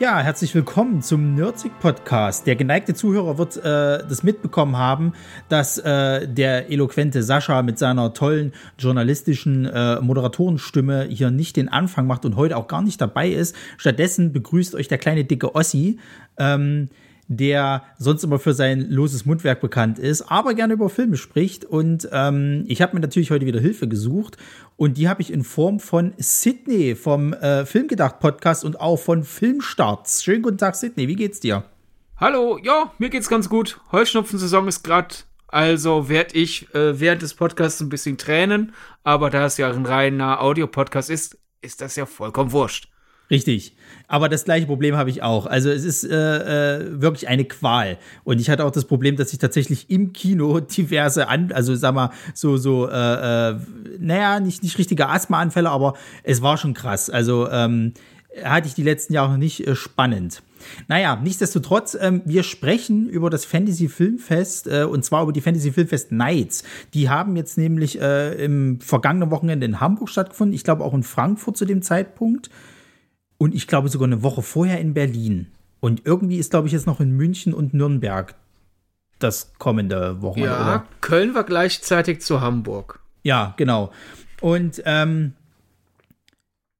Ja, herzlich willkommen zum Nerdsig Podcast. Der geneigte Zuhörer wird äh, das mitbekommen haben, dass äh, der eloquente Sascha mit seiner tollen journalistischen äh, Moderatorenstimme hier nicht den Anfang macht und heute auch gar nicht dabei ist. Stattdessen begrüßt euch der kleine dicke Ossi. Ähm, der sonst immer für sein loses Mundwerk bekannt ist, aber gerne über Filme spricht. Und ähm, ich habe mir natürlich heute wieder Hilfe gesucht. Und die habe ich in Form von Sydney vom äh, Filmgedacht-Podcast und auch von Filmstarts. Schönen guten Tag, Sydney. Wie geht's dir? Hallo, ja, mir geht's ganz gut. Heuschnupfensaison ist gerade, also werde ich äh, während des Podcasts ein bisschen tränen, aber da es ja ein reiner Audio-Podcast ist, ist das ja vollkommen wurscht. Richtig. Aber das gleiche Problem habe ich auch. Also es ist äh, äh, wirklich eine Qual. Und ich hatte auch das Problem, dass ich tatsächlich im Kino diverse, an, also sag mal, so, so, äh, äh, naja, nicht, nicht richtige Asthmaanfälle, aber es war schon krass. Also ähm, hatte ich die letzten Jahre nicht äh, spannend. Naja, nichtsdestotrotz, ähm, wir sprechen über das Fantasy Filmfest äh, und zwar über die Fantasy Filmfest Nights. Die haben jetzt nämlich äh, im vergangenen Wochenende in Hamburg stattgefunden, ich glaube auch in Frankfurt zu dem Zeitpunkt und ich glaube sogar eine Woche vorher in Berlin. Und irgendwie ist, glaube ich, jetzt noch in München und Nürnberg das kommende Wochenende. Ja, oder? Köln war gleichzeitig zu Hamburg. Ja, genau. Und ähm,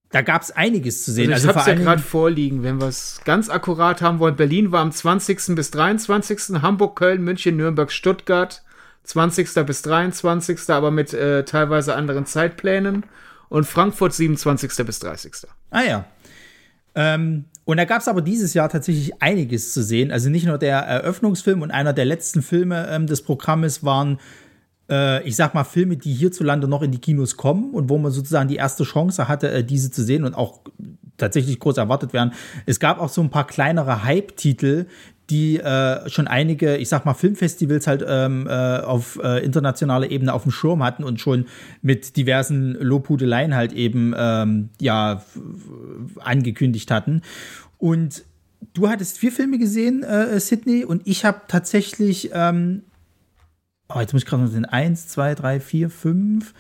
da gab es einiges zu sehen. Also ich also habe es ja gerade vorliegen, wenn wir es ganz akkurat haben wollen. Berlin war am 20. bis 23. Hamburg, Köln, München, Nürnberg, Stuttgart. 20. bis 23. aber mit äh, teilweise anderen Zeitplänen. Und Frankfurt 27. bis 30. Ah ja, ähm, und da gab es aber dieses Jahr tatsächlich einiges zu sehen. Also nicht nur der Eröffnungsfilm und einer der letzten Filme ähm, des Programmes waren, äh, ich sag mal, Filme, die hierzulande noch in die Kinos kommen und wo man sozusagen die erste Chance hatte, äh, diese zu sehen und auch tatsächlich groß erwartet werden. Es gab auch so ein paar kleinere Hype-Titel, die äh, schon einige, ich sag mal, Filmfestivals halt ähm, äh, auf äh, internationaler Ebene auf dem Schirm hatten und schon mit diversen Lobhudeleien halt eben ähm, ja angekündigt hatten. Und du hattest vier Filme gesehen, äh, Sydney, und ich habe tatsächlich, ähm, oh, jetzt muss ich gerade noch sehen, eins, zwei, drei, vier, fünf,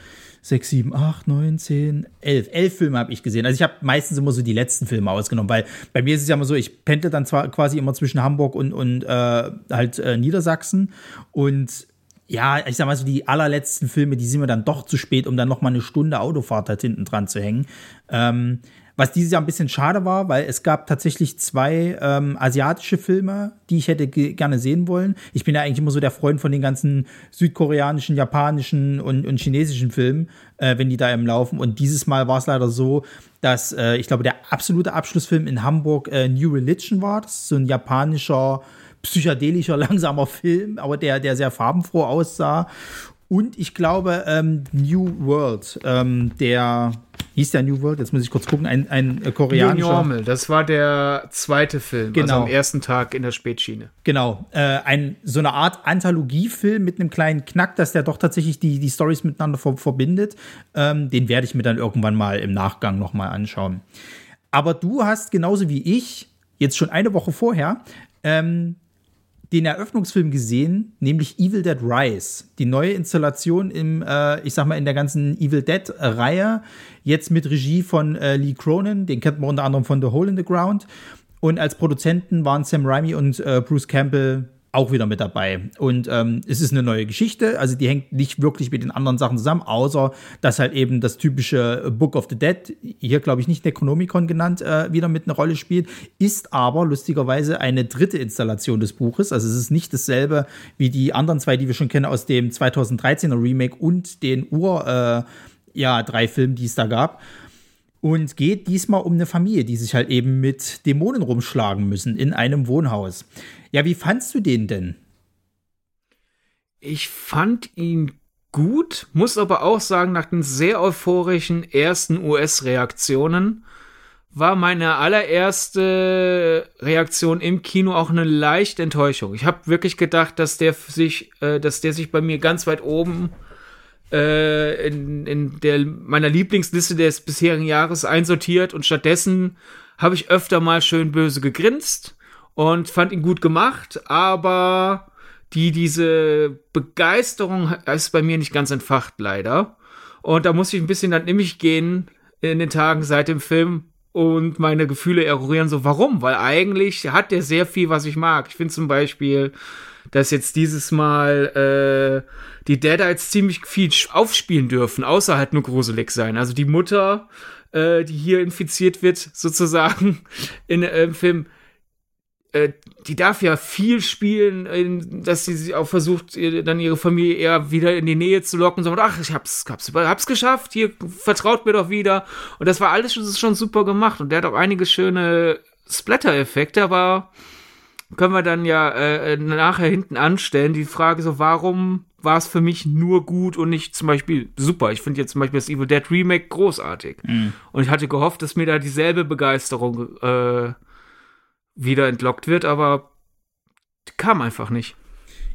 sechs, sieben, acht, neun, zehn, elf. Elf Filme habe ich gesehen. Also ich habe meistens immer so die letzten Filme ausgenommen, weil bei mir ist es ja immer so, ich pendle dann zwar quasi immer zwischen Hamburg und, und äh, halt äh, Niedersachsen und ja, ich sag mal so, die allerletzten Filme, die sind mir dann doch zu spät, um dann noch mal eine Stunde Autofahrt halt hinten dran zu hängen. Ähm, was dieses Jahr ein bisschen schade war, weil es gab tatsächlich zwei ähm, asiatische Filme, die ich hätte gerne sehen wollen. Ich bin ja eigentlich immer so der Freund von den ganzen südkoreanischen, japanischen und, und chinesischen Filmen, äh, wenn die da im Laufen. Und dieses Mal war es leider so, dass äh, ich glaube, der absolute Abschlussfilm in Hamburg äh, New Religion war. Das ist so ein japanischer psychedelischer, langsamer Film, aber der, der sehr farbenfroh aussah. Und ich glaube, ähm, New World, ähm, der hieß der New World, jetzt muss ich kurz gucken, ein, ein äh, koreanischer. New Normal, das war der zweite Film, also genau. also am ersten Tag in der Spätschiene. Genau, äh, ein, so eine Art Anthologiefilm mit einem kleinen Knack, dass der doch tatsächlich die, die Stories miteinander ver verbindet. Ähm, den werde ich mir dann irgendwann mal im Nachgang nochmal anschauen. Aber du hast genauso wie ich, jetzt schon eine Woche vorher, ähm, den Eröffnungsfilm gesehen, nämlich Evil Dead Rise. Die neue Installation im, äh, ich sag mal, in der ganzen Evil Dead-Reihe. Jetzt mit Regie von äh, Lee Cronin, den kennt man unter anderem von The Hole in the Ground. Und als Produzenten waren Sam Raimi und äh, Bruce Campbell auch wieder mit dabei. Und ähm, es ist eine neue Geschichte, also die hängt nicht wirklich mit den anderen Sachen zusammen, außer dass halt eben das typische Book of the Dead, hier glaube ich nicht Necronomicon genannt, äh, wieder mit einer Rolle spielt, ist aber lustigerweise eine dritte Installation des Buches. Also es ist nicht dasselbe wie die anderen zwei, die wir schon kennen aus dem 2013er Remake und den Ur, äh, ja, drei Filmen, die es da gab und geht diesmal um eine Familie, die sich halt eben mit Dämonen rumschlagen müssen in einem Wohnhaus. Ja, wie fandst du den denn? Ich fand ihn gut, muss aber auch sagen, nach den sehr euphorischen ersten US-Reaktionen war meine allererste Reaktion im Kino auch eine leichte Enttäuschung. Ich habe wirklich gedacht, dass der sich, äh, dass der sich bei mir ganz weit oben äh, in, in der, meiner Lieblingsliste des bisherigen Jahres einsortiert und stattdessen habe ich öfter mal schön böse gegrinst und fand ihn gut gemacht, aber die, diese Begeisterung ist bei mir nicht ganz entfacht, leider. Und da muss ich ein bisschen dann nämlich gehen in den Tagen seit dem Film, und meine Gefühle erorieren so, warum? Weil eigentlich hat der sehr viel, was ich mag. Ich finde zum Beispiel, dass jetzt dieses Mal äh, die Deadites ziemlich viel aufspielen dürfen, außer halt nur gruselig sein. Also die Mutter, äh, die hier infiziert wird, sozusagen in, äh, im Film, äh, die darf ja viel spielen, dass sie auch versucht, dann ihre Familie eher wieder in die Nähe zu locken sagt, ach, ich hab's, hab's, hab's geschafft, hier vertraut mir doch wieder. Und das war alles schon, schon super gemacht und der hat auch einige schöne Splatter-Effekte, aber können wir dann ja äh, nachher hinten anstellen. Die Frage so, warum war es für mich nur gut und nicht zum Beispiel super? Ich finde jetzt zum Beispiel das Evil Dead Remake großartig. Mhm. Und ich hatte gehofft, dass mir da dieselbe Begeisterung äh, wieder entlockt wird, aber kam einfach nicht.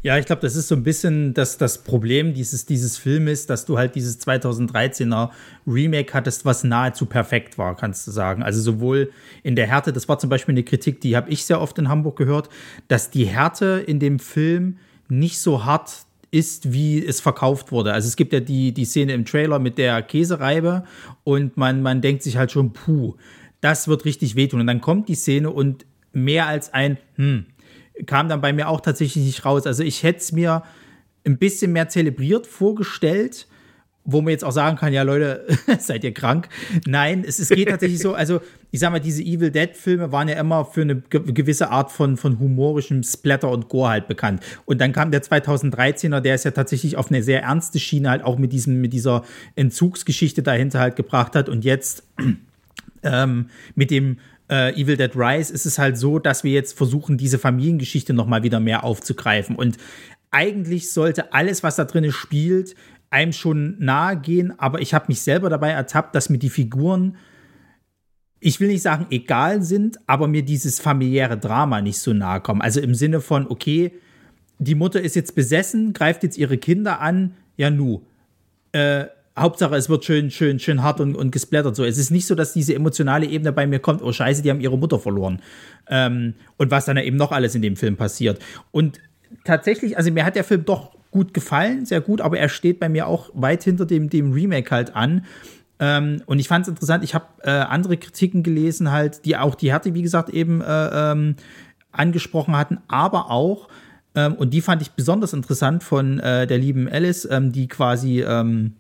Ja, ich glaube, das ist so ein bisschen das, das Problem dieses, dieses Filmes, dass du halt dieses 2013er Remake hattest, was nahezu perfekt war, kannst du sagen. Also sowohl in der Härte, das war zum Beispiel eine Kritik, die habe ich sehr oft in Hamburg gehört, dass die Härte in dem Film nicht so hart ist, wie es verkauft wurde. Also es gibt ja die, die Szene im Trailer mit der Käsereibe und man, man denkt sich halt schon, puh, das wird richtig wehtun. Und dann kommt die Szene und mehr als ein, hm, kam dann bei mir auch tatsächlich nicht raus. Also ich hätte es mir ein bisschen mehr zelebriert vorgestellt, wo man jetzt auch sagen kann, ja Leute, seid ihr krank? Nein, es, es geht tatsächlich so, also ich sag mal, diese Evil Dead Filme waren ja immer für eine gewisse Art von, von humorischem Splatter und Gore halt bekannt. Und dann kam der 2013er, der ist ja tatsächlich auf eine sehr ernste Schiene halt auch mit diesem, mit dieser Entzugsgeschichte dahinter halt gebracht hat und jetzt ähm, mit dem äh, Evil Dead Rise ist es halt so, dass wir jetzt versuchen, diese Familiengeschichte noch mal wieder mehr aufzugreifen. Und eigentlich sollte alles, was da drin spielt, einem schon nahe gehen, aber ich habe mich selber dabei ertappt, dass mir die Figuren, ich will nicht sagen egal sind, aber mir dieses familiäre Drama nicht so nahe kommen. Also im Sinne von, okay, die Mutter ist jetzt besessen, greift jetzt ihre Kinder an, ja nu. Äh, Hauptsache, es wird schön, schön, schön hart und, und gesplattert. So, es ist nicht so, dass diese emotionale Ebene bei mir kommt. Oh Scheiße, die haben ihre Mutter verloren. Ähm, und was dann eben noch alles in dem Film passiert. Und tatsächlich, also mir hat der Film doch gut gefallen, sehr gut, aber er steht bei mir auch weit hinter dem, dem Remake halt an. Ähm, und ich fand es interessant, ich habe äh, andere Kritiken gelesen, halt, die auch die Härte, wie gesagt, eben äh, ähm, angesprochen hatten, aber auch, ähm, und die fand ich besonders interessant von äh, der lieben Alice, ähm, die quasi ähm,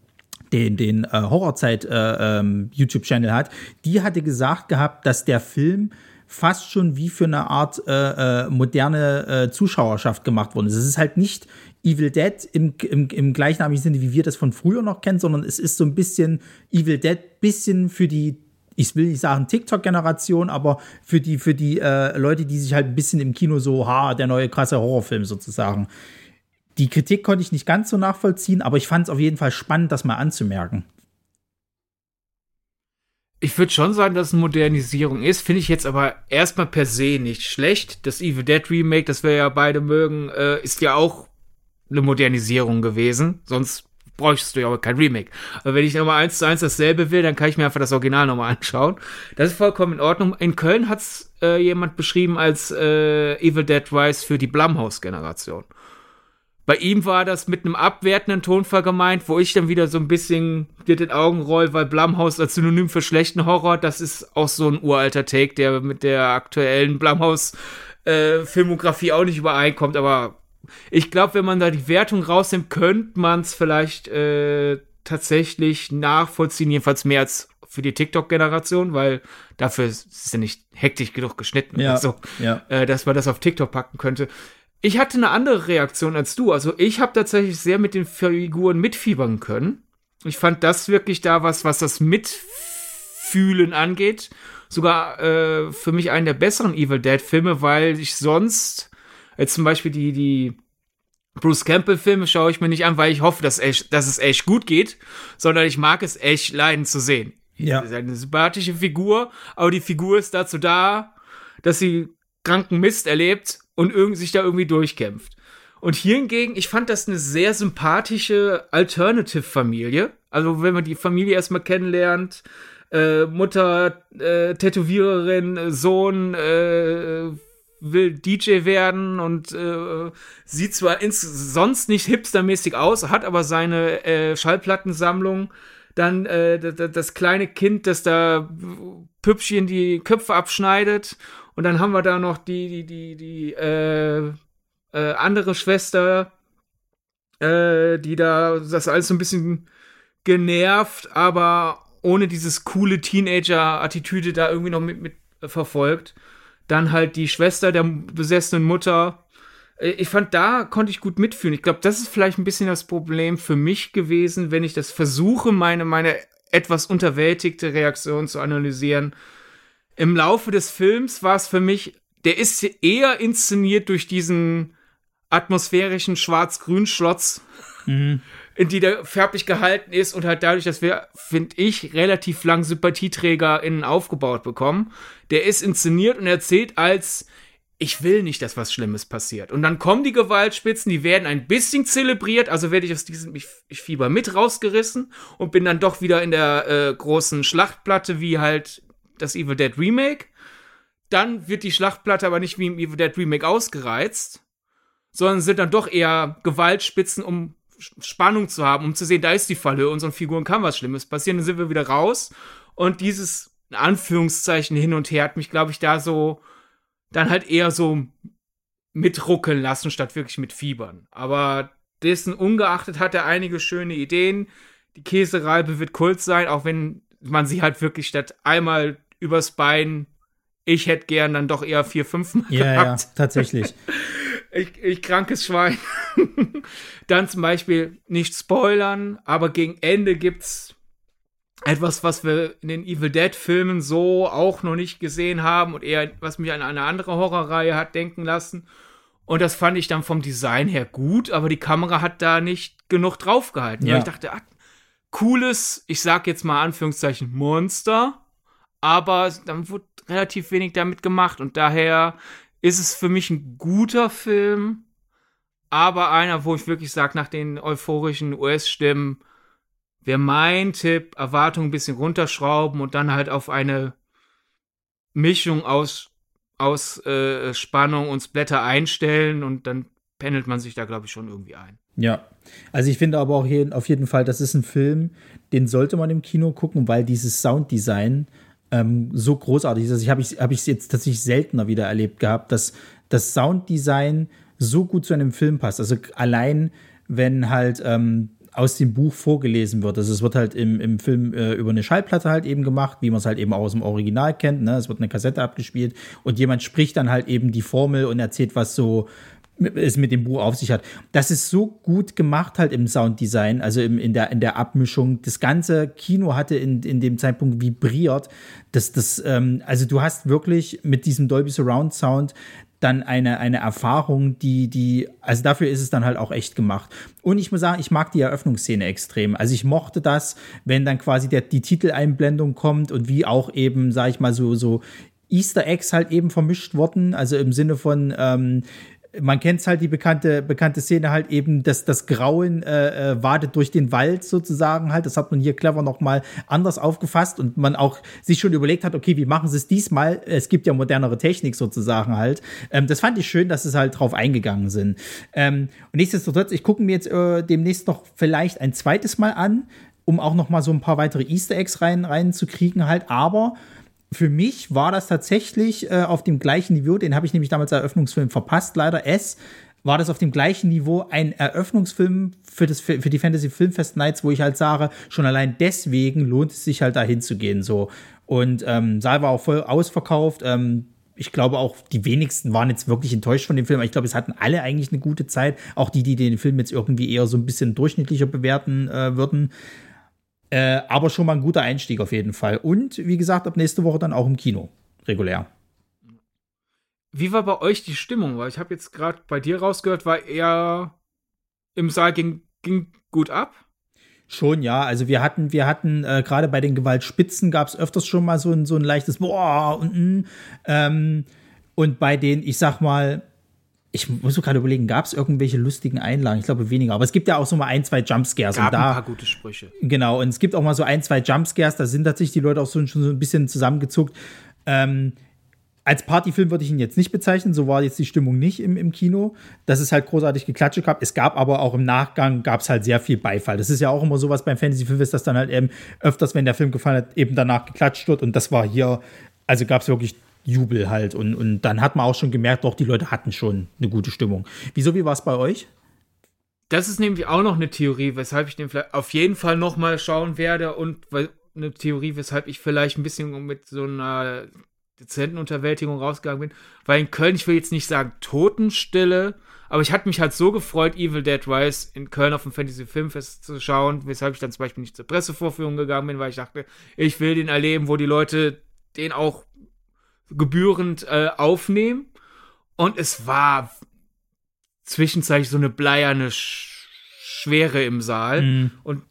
den, den äh, Horrorzeit äh, ähm, hat, die hatte gesagt gehabt, dass der Film fast schon wie für eine Art äh, äh, moderne äh, Zuschauerschaft gemacht worden ist. Es ist halt nicht Evil Dead im, im, im gleichnamigen Sinne, wie wir das von früher noch kennen, sondern es ist so ein bisschen Evil Dead, bisschen für die ich will nicht sagen TikTok-Generation, aber für die, für die äh, Leute, die sich halt ein bisschen im Kino so, ha, der neue krasse Horrorfilm sozusagen die Kritik konnte ich nicht ganz so nachvollziehen, aber ich fand es auf jeden Fall spannend, das mal anzumerken. Ich würde schon sagen, dass es eine Modernisierung ist, finde ich jetzt aber erstmal per se nicht schlecht. Das Evil Dead Remake, das wir ja beide mögen, äh, ist ja auch eine Modernisierung gewesen. Sonst bräuchtest du ja auch kein Remake. Aber wenn ich nochmal eins zu eins dasselbe will, dann kann ich mir einfach das Original nochmal anschauen. Das ist vollkommen in Ordnung. In Köln hat es äh, jemand beschrieben als äh, Evil Dead Rise für die Blumhouse-Generation. Bei ihm war das mit einem abwertenden Tonfall gemeint, wo ich dann wieder so ein bisschen dir den Augen roll, weil Blumhouse als Synonym für schlechten Horror, das ist auch so ein uralter Take, der mit der aktuellen Blumhouse äh, auch nicht übereinkommt, aber ich glaube, wenn man da die Wertung rausnimmt, könnte man es vielleicht äh, tatsächlich nachvollziehen, jedenfalls mehr als für die TikTok-Generation, weil dafür ist es ja nicht hektisch genug geschnitten ja, so, ja. äh, dass man das auf TikTok packen könnte. Ich hatte eine andere Reaktion als du. Also ich habe tatsächlich sehr mit den Figuren mitfiebern können. Ich fand das wirklich da was, was das Mitfühlen angeht. Sogar äh, für mich einen der besseren Evil Dead Filme, weil ich sonst jetzt zum Beispiel die, die Bruce Campbell Filme schaue ich mir nicht an, weil ich hoffe, dass, echt, dass es echt gut geht, sondern ich mag es echt leiden zu sehen. Ja. Das ist eine sympathische Figur, aber die Figur ist dazu da, dass sie kranken Mist erlebt und irgendwie sich da irgendwie durchkämpft. Und hier hingegen, ich fand das eine sehr sympathische Alternative-Familie. Also, wenn man die Familie erstmal kennenlernt, äh, Mutter, äh, Tätowiererin, Sohn, äh, will DJ werden und äh, sieht zwar ins sonst nicht hipstermäßig aus, hat aber seine äh, Schallplattensammlung Dann äh, das kleine Kind, das da Püppchen die Köpfe abschneidet. Und dann haben wir da noch die, die, die, die äh, äh, andere Schwester, äh, die da das alles so ein bisschen genervt, aber ohne dieses coole Teenager-Attitüde da irgendwie noch mit, mit verfolgt. Dann halt die Schwester der besessenen Mutter. Äh, ich fand, da konnte ich gut mitfühlen. Ich glaube, das ist vielleicht ein bisschen das Problem für mich gewesen, wenn ich das versuche, meine, meine etwas unterwältigte Reaktion zu analysieren. Im Laufe des Films war es für mich, der ist eher inszeniert durch diesen atmosphärischen Schwarz-Grün-Schlotz, mhm. in die der färblich gehalten ist und halt dadurch, dass wir, finde ich, relativ lang SympathieträgerInnen aufgebaut bekommen. Der ist inszeniert und erzählt als ich will nicht, dass was Schlimmes passiert. Und dann kommen die Gewaltspitzen, die werden ein bisschen zelebriert, also werde ich aus diesem ich, ich Fieber mit rausgerissen und bin dann doch wieder in der äh, großen Schlachtplatte, wie halt das Evil Dead Remake. Dann wird die Schlachtplatte aber nicht wie im Evil Dead Remake ausgereizt, sondern sind dann doch eher Gewaltspitzen, um Spannung zu haben, um zu sehen, da ist die Falle, unseren Figuren kann was Schlimmes passieren, dann sind wir wieder raus. Und dieses Anführungszeichen hin und her hat mich, glaube ich, da so dann halt eher so mitruckeln lassen, statt wirklich mit Fiebern. Aber dessen ungeachtet hat er einige schöne Ideen. Die Käsereibe wird Kult sein, auch wenn man sie halt wirklich statt einmal übers Bein, ich hätte gern dann doch eher vier, fünf Mal ja, gehabt. Ja, tatsächlich. ich, ich krankes Schwein. dann zum Beispiel nicht spoilern, aber gegen Ende gibt's etwas, was wir in den Evil Dead Filmen so auch noch nicht gesehen haben und eher, was mich an eine andere Horrorreihe hat denken lassen. Und das fand ich dann vom Design her gut, aber die Kamera hat da nicht genug draufgehalten. Ja, ich dachte, ah, cooles, ich sag jetzt mal Anführungszeichen Monster, aber dann wurde relativ wenig damit gemacht und daher ist es für mich ein guter Film, aber einer, wo ich wirklich sage, nach den euphorischen US-Stimmen, wäre mein Tipp, Erwartungen ein bisschen runterschrauben und dann halt auf eine Mischung aus, aus äh, Spannung und Splatter einstellen und dann pendelt man sich da, glaube ich, schon irgendwie ein. Ja, also ich finde aber auch hier auf jeden Fall, das ist ein Film, den sollte man im Kino gucken, weil dieses Sounddesign ähm, so großartig ist. Also ich habe ich, hab ich jetzt tatsächlich seltener wieder erlebt gehabt, dass das Sounddesign so gut zu einem Film passt. Also allein, wenn halt ähm, aus dem Buch vorgelesen wird. Also es wird halt im, im Film äh, über eine Schallplatte halt eben gemacht, wie man es halt eben auch aus dem Original kennt. Ne? Es wird eine Kassette abgespielt und jemand spricht dann halt eben die Formel und erzählt, was so es mit dem Buch auf sich hat. Das ist so gut gemacht halt im Sounddesign, also im, in, der, in der Abmischung. Das ganze Kino hatte in, in dem Zeitpunkt vibriert. Das, das, ähm, also du hast wirklich mit diesem Dolby Surround Sound dann eine, eine Erfahrung, die, die, also dafür ist es dann halt auch echt gemacht. Und ich muss sagen, ich mag die Eröffnungsszene extrem. Also ich mochte das, wenn dann quasi der, die Titeleinblendung kommt und wie auch eben, sag ich mal, so, so Easter Eggs halt eben vermischt wurden. Also im Sinne von, ähm, man kennt halt die bekannte, bekannte Szene halt eben, dass das Grauen äh, äh, wartet durch den Wald sozusagen halt. Das hat man hier clever nochmal anders aufgefasst und man auch sich schon überlegt hat, okay, wie machen sie es diesmal? Es gibt ja modernere Technik sozusagen halt. Ähm, das fand ich schön, dass sie halt drauf eingegangen sind. Ähm, und nichtsdestotrotz, ich gucke mir jetzt äh, demnächst noch vielleicht ein zweites Mal an, um auch noch mal so ein paar weitere Easter Eggs rein, reinzukriegen halt. Aber für mich war das tatsächlich äh, auf dem gleichen Niveau, den habe ich nämlich damals Eröffnungsfilm verpasst, leider S, war das auf dem gleichen Niveau ein Eröffnungsfilm für, das, für die Fantasy Filmfest Nights, wo ich halt sage, schon allein deswegen lohnt es sich halt da hinzugehen. So. Und ähm, Saal war auch voll ausverkauft. Ähm, ich glaube auch, die wenigsten waren jetzt wirklich enttäuscht von dem Film. Ich glaube, es hatten alle eigentlich eine gute Zeit. Auch die, die den Film jetzt irgendwie eher so ein bisschen durchschnittlicher bewerten äh, würden. Äh, aber schon mal ein guter Einstieg auf jeden Fall. Und wie gesagt, ab nächste Woche dann auch im Kino. Regulär. Wie war bei euch die Stimmung? Weil ich habe jetzt gerade bei dir rausgehört, war eher im Saal ging, ging gut ab. Schon, ja. Also wir hatten, wir hatten äh, gerade bei den Gewaltspitzen gab es öfters schon mal so ein, so ein leichtes Boah und mm, ähm, und bei den, ich sag mal, ich muss so gerade überlegen, gab es irgendwelche lustigen Einlagen? Ich glaube weniger. Aber es gibt ja auch so mal ein, zwei Jumpscares. Gab und da, ein paar gute Sprüche. Genau, und es gibt auch mal so ein, zwei Jumpscares, da sind tatsächlich die Leute auch so, schon so ein bisschen zusammengezuckt. Ähm, als Partyfilm würde ich ihn jetzt nicht bezeichnen, so war jetzt die Stimmung nicht im, im Kino, dass es halt großartig Geklatsche gab. Es gab aber auch im Nachgang, gab es halt sehr viel Beifall. Das ist ja auch immer sowas beim Fantasy-Film, ist, dass dann halt eben öfters, wenn der Film gefallen hat, eben danach geklatscht wird und das war hier, also gab es wirklich Jubel halt und, und dann hat man auch schon gemerkt, doch, die Leute hatten schon eine gute Stimmung. Wieso, wie war es bei euch? Das ist nämlich auch noch eine Theorie, weshalb ich den vielleicht auf jeden Fall noch mal schauen werde und eine Theorie, weshalb ich vielleicht ein bisschen mit so einer dezenten Unterwältigung rausgegangen bin. Weil in Köln, ich will jetzt nicht sagen Totenstille, aber ich hatte mich halt so gefreut, Evil Dead Rise in Köln auf dem Fantasy Filmfest zu schauen, weshalb ich dann zum Beispiel nicht zur Pressevorführung gegangen bin, weil ich dachte, ich will den erleben, wo die Leute den auch gebührend äh, aufnehmen. Und es war zwischenzeitlich so eine bleierne Sch Schwere im Saal. Mhm. Und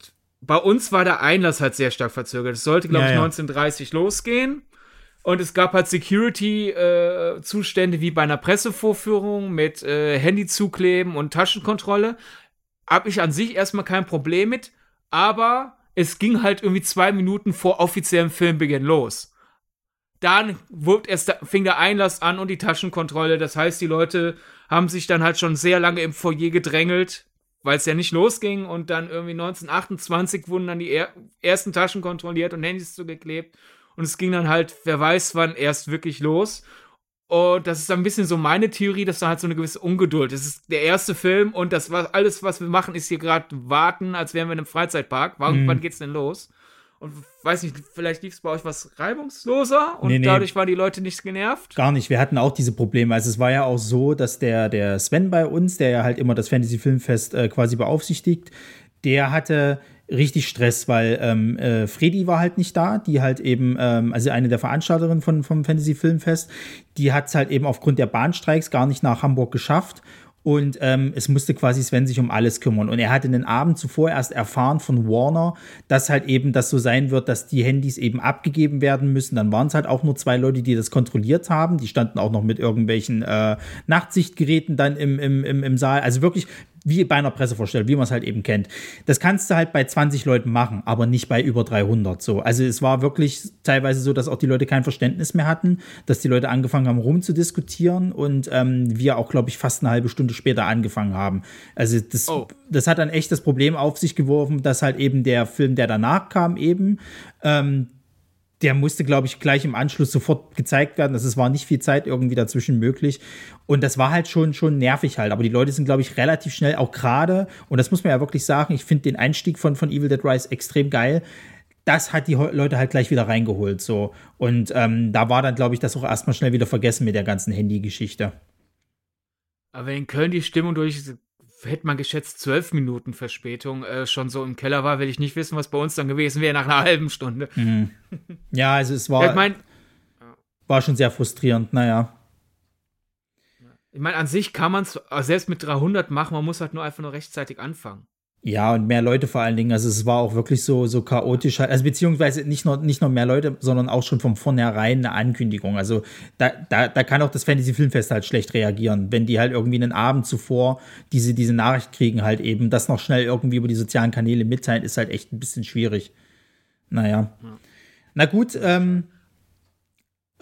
bei uns war der Einlass halt sehr stark verzögert. Es sollte, glaube ja, ich, 1930 ja. losgehen. Und es gab halt Security-Zustände äh, wie bei einer Pressevorführung mit äh, Handy zukleben und Taschenkontrolle. Hab ich an sich erstmal kein Problem mit, aber es ging halt irgendwie zwei Minuten vor offiziellem Filmbeginn los. Dann wurde erst, fing der Einlass an und die Taschenkontrolle. Das heißt, die Leute haben sich dann halt schon sehr lange im Foyer gedrängelt, weil es ja nicht losging. Und dann irgendwie 1928 wurden dann die er ersten Taschen kontrolliert und Handys zugeklebt. Und es ging dann halt, wer weiß wann, erst wirklich los. Und das ist dann ein bisschen so meine Theorie, dass da halt so eine gewisse Ungeduld. Es ist der erste Film und das war alles, was wir machen, ist hier gerade warten, als wären wir in einem Freizeitpark. Wann, mhm. wann geht's denn los? Und weiß nicht, vielleicht lief es bei euch was reibungsloser und nee, nee. dadurch waren die Leute nicht genervt? Gar nicht. Wir hatten auch diese Probleme. Also es war ja auch so, dass der, der Sven bei uns, der ja halt immer das Fantasy Filmfest äh, quasi beaufsichtigt, der hatte richtig Stress, weil ähm, äh, Fredi war halt nicht da, die halt eben, ähm, also eine der Veranstalterinnen von, vom Fantasy Filmfest, die hat es halt eben aufgrund der Bahnstreiks gar nicht nach Hamburg geschafft und ähm, es musste quasi Sven sich um alles kümmern. Und er hatte den Abend zuvor erst erfahren von Warner, dass halt eben das so sein wird, dass die Handys eben abgegeben werden müssen. Dann waren es halt auch nur zwei Leute, die das kontrolliert haben. Die standen auch noch mit irgendwelchen äh, Nachtsichtgeräten dann im, im, im, im Saal. Also wirklich wie bei einer Pressevorstellung, wie man es halt eben kennt. Das kannst du halt bei 20 Leuten machen, aber nicht bei über 300 so. Also es war wirklich teilweise so, dass auch die Leute kein Verständnis mehr hatten, dass die Leute angefangen haben rumzudiskutieren und ähm, wir auch, glaube ich, fast eine halbe Stunde später angefangen haben. Also das, oh. das hat dann echt das Problem auf sich geworfen, dass halt eben der Film, der danach kam, eben ähm, der musste, glaube ich, gleich im Anschluss sofort gezeigt werden. Also es war nicht viel Zeit irgendwie dazwischen möglich. Und das war halt schon, schon nervig halt. Aber die Leute sind, glaube ich, relativ schnell, auch gerade, und das muss man ja wirklich sagen, ich finde den Einstieg von, von Evil Dead Rise extrem geil. Das hat die Leute halt gleich wieder reingeholt. So. Und ähm, da war dann, glaube ich, das auch erstmal schnell wieder vergessen mit der ganzen Handy-Geschichte. Aber in Köln die Stimmung durch hätte man geschätzt, zwölf Minuten Verspätung äh, schon so im Keller war, will ich nicht wissen, was bei uns dann gewesen wäre nach einer halben Stunde. Mhm. Ja, also es war, ja, ich mein, war schon sehr frustrierend, naja. Ich meine, an sich kann man es selbst mit 300 machen, man muss halt nur einfach nur rechtzeitig anfangen. Ja, und mehr Leute vor allen Dingen. Also es war auch wirklich so, so chaotisch. Also beziehungsweise nicht nur, nicht nur mehr Leute, sondern auch schon von vornherein eine Ankündigung. Also da, da, da kann auch das Fantasy Filmfest halt schlecht reagieren, wenn die halt irgendwie einen Abend zuvor diese, diese Nachricht kriegen, halt eben das noch schnell irgendwie über die sozialen Kanäle mitteilen, ist halt echt ein bisschen schwierig. Naja. Ja. Na gut, ähm,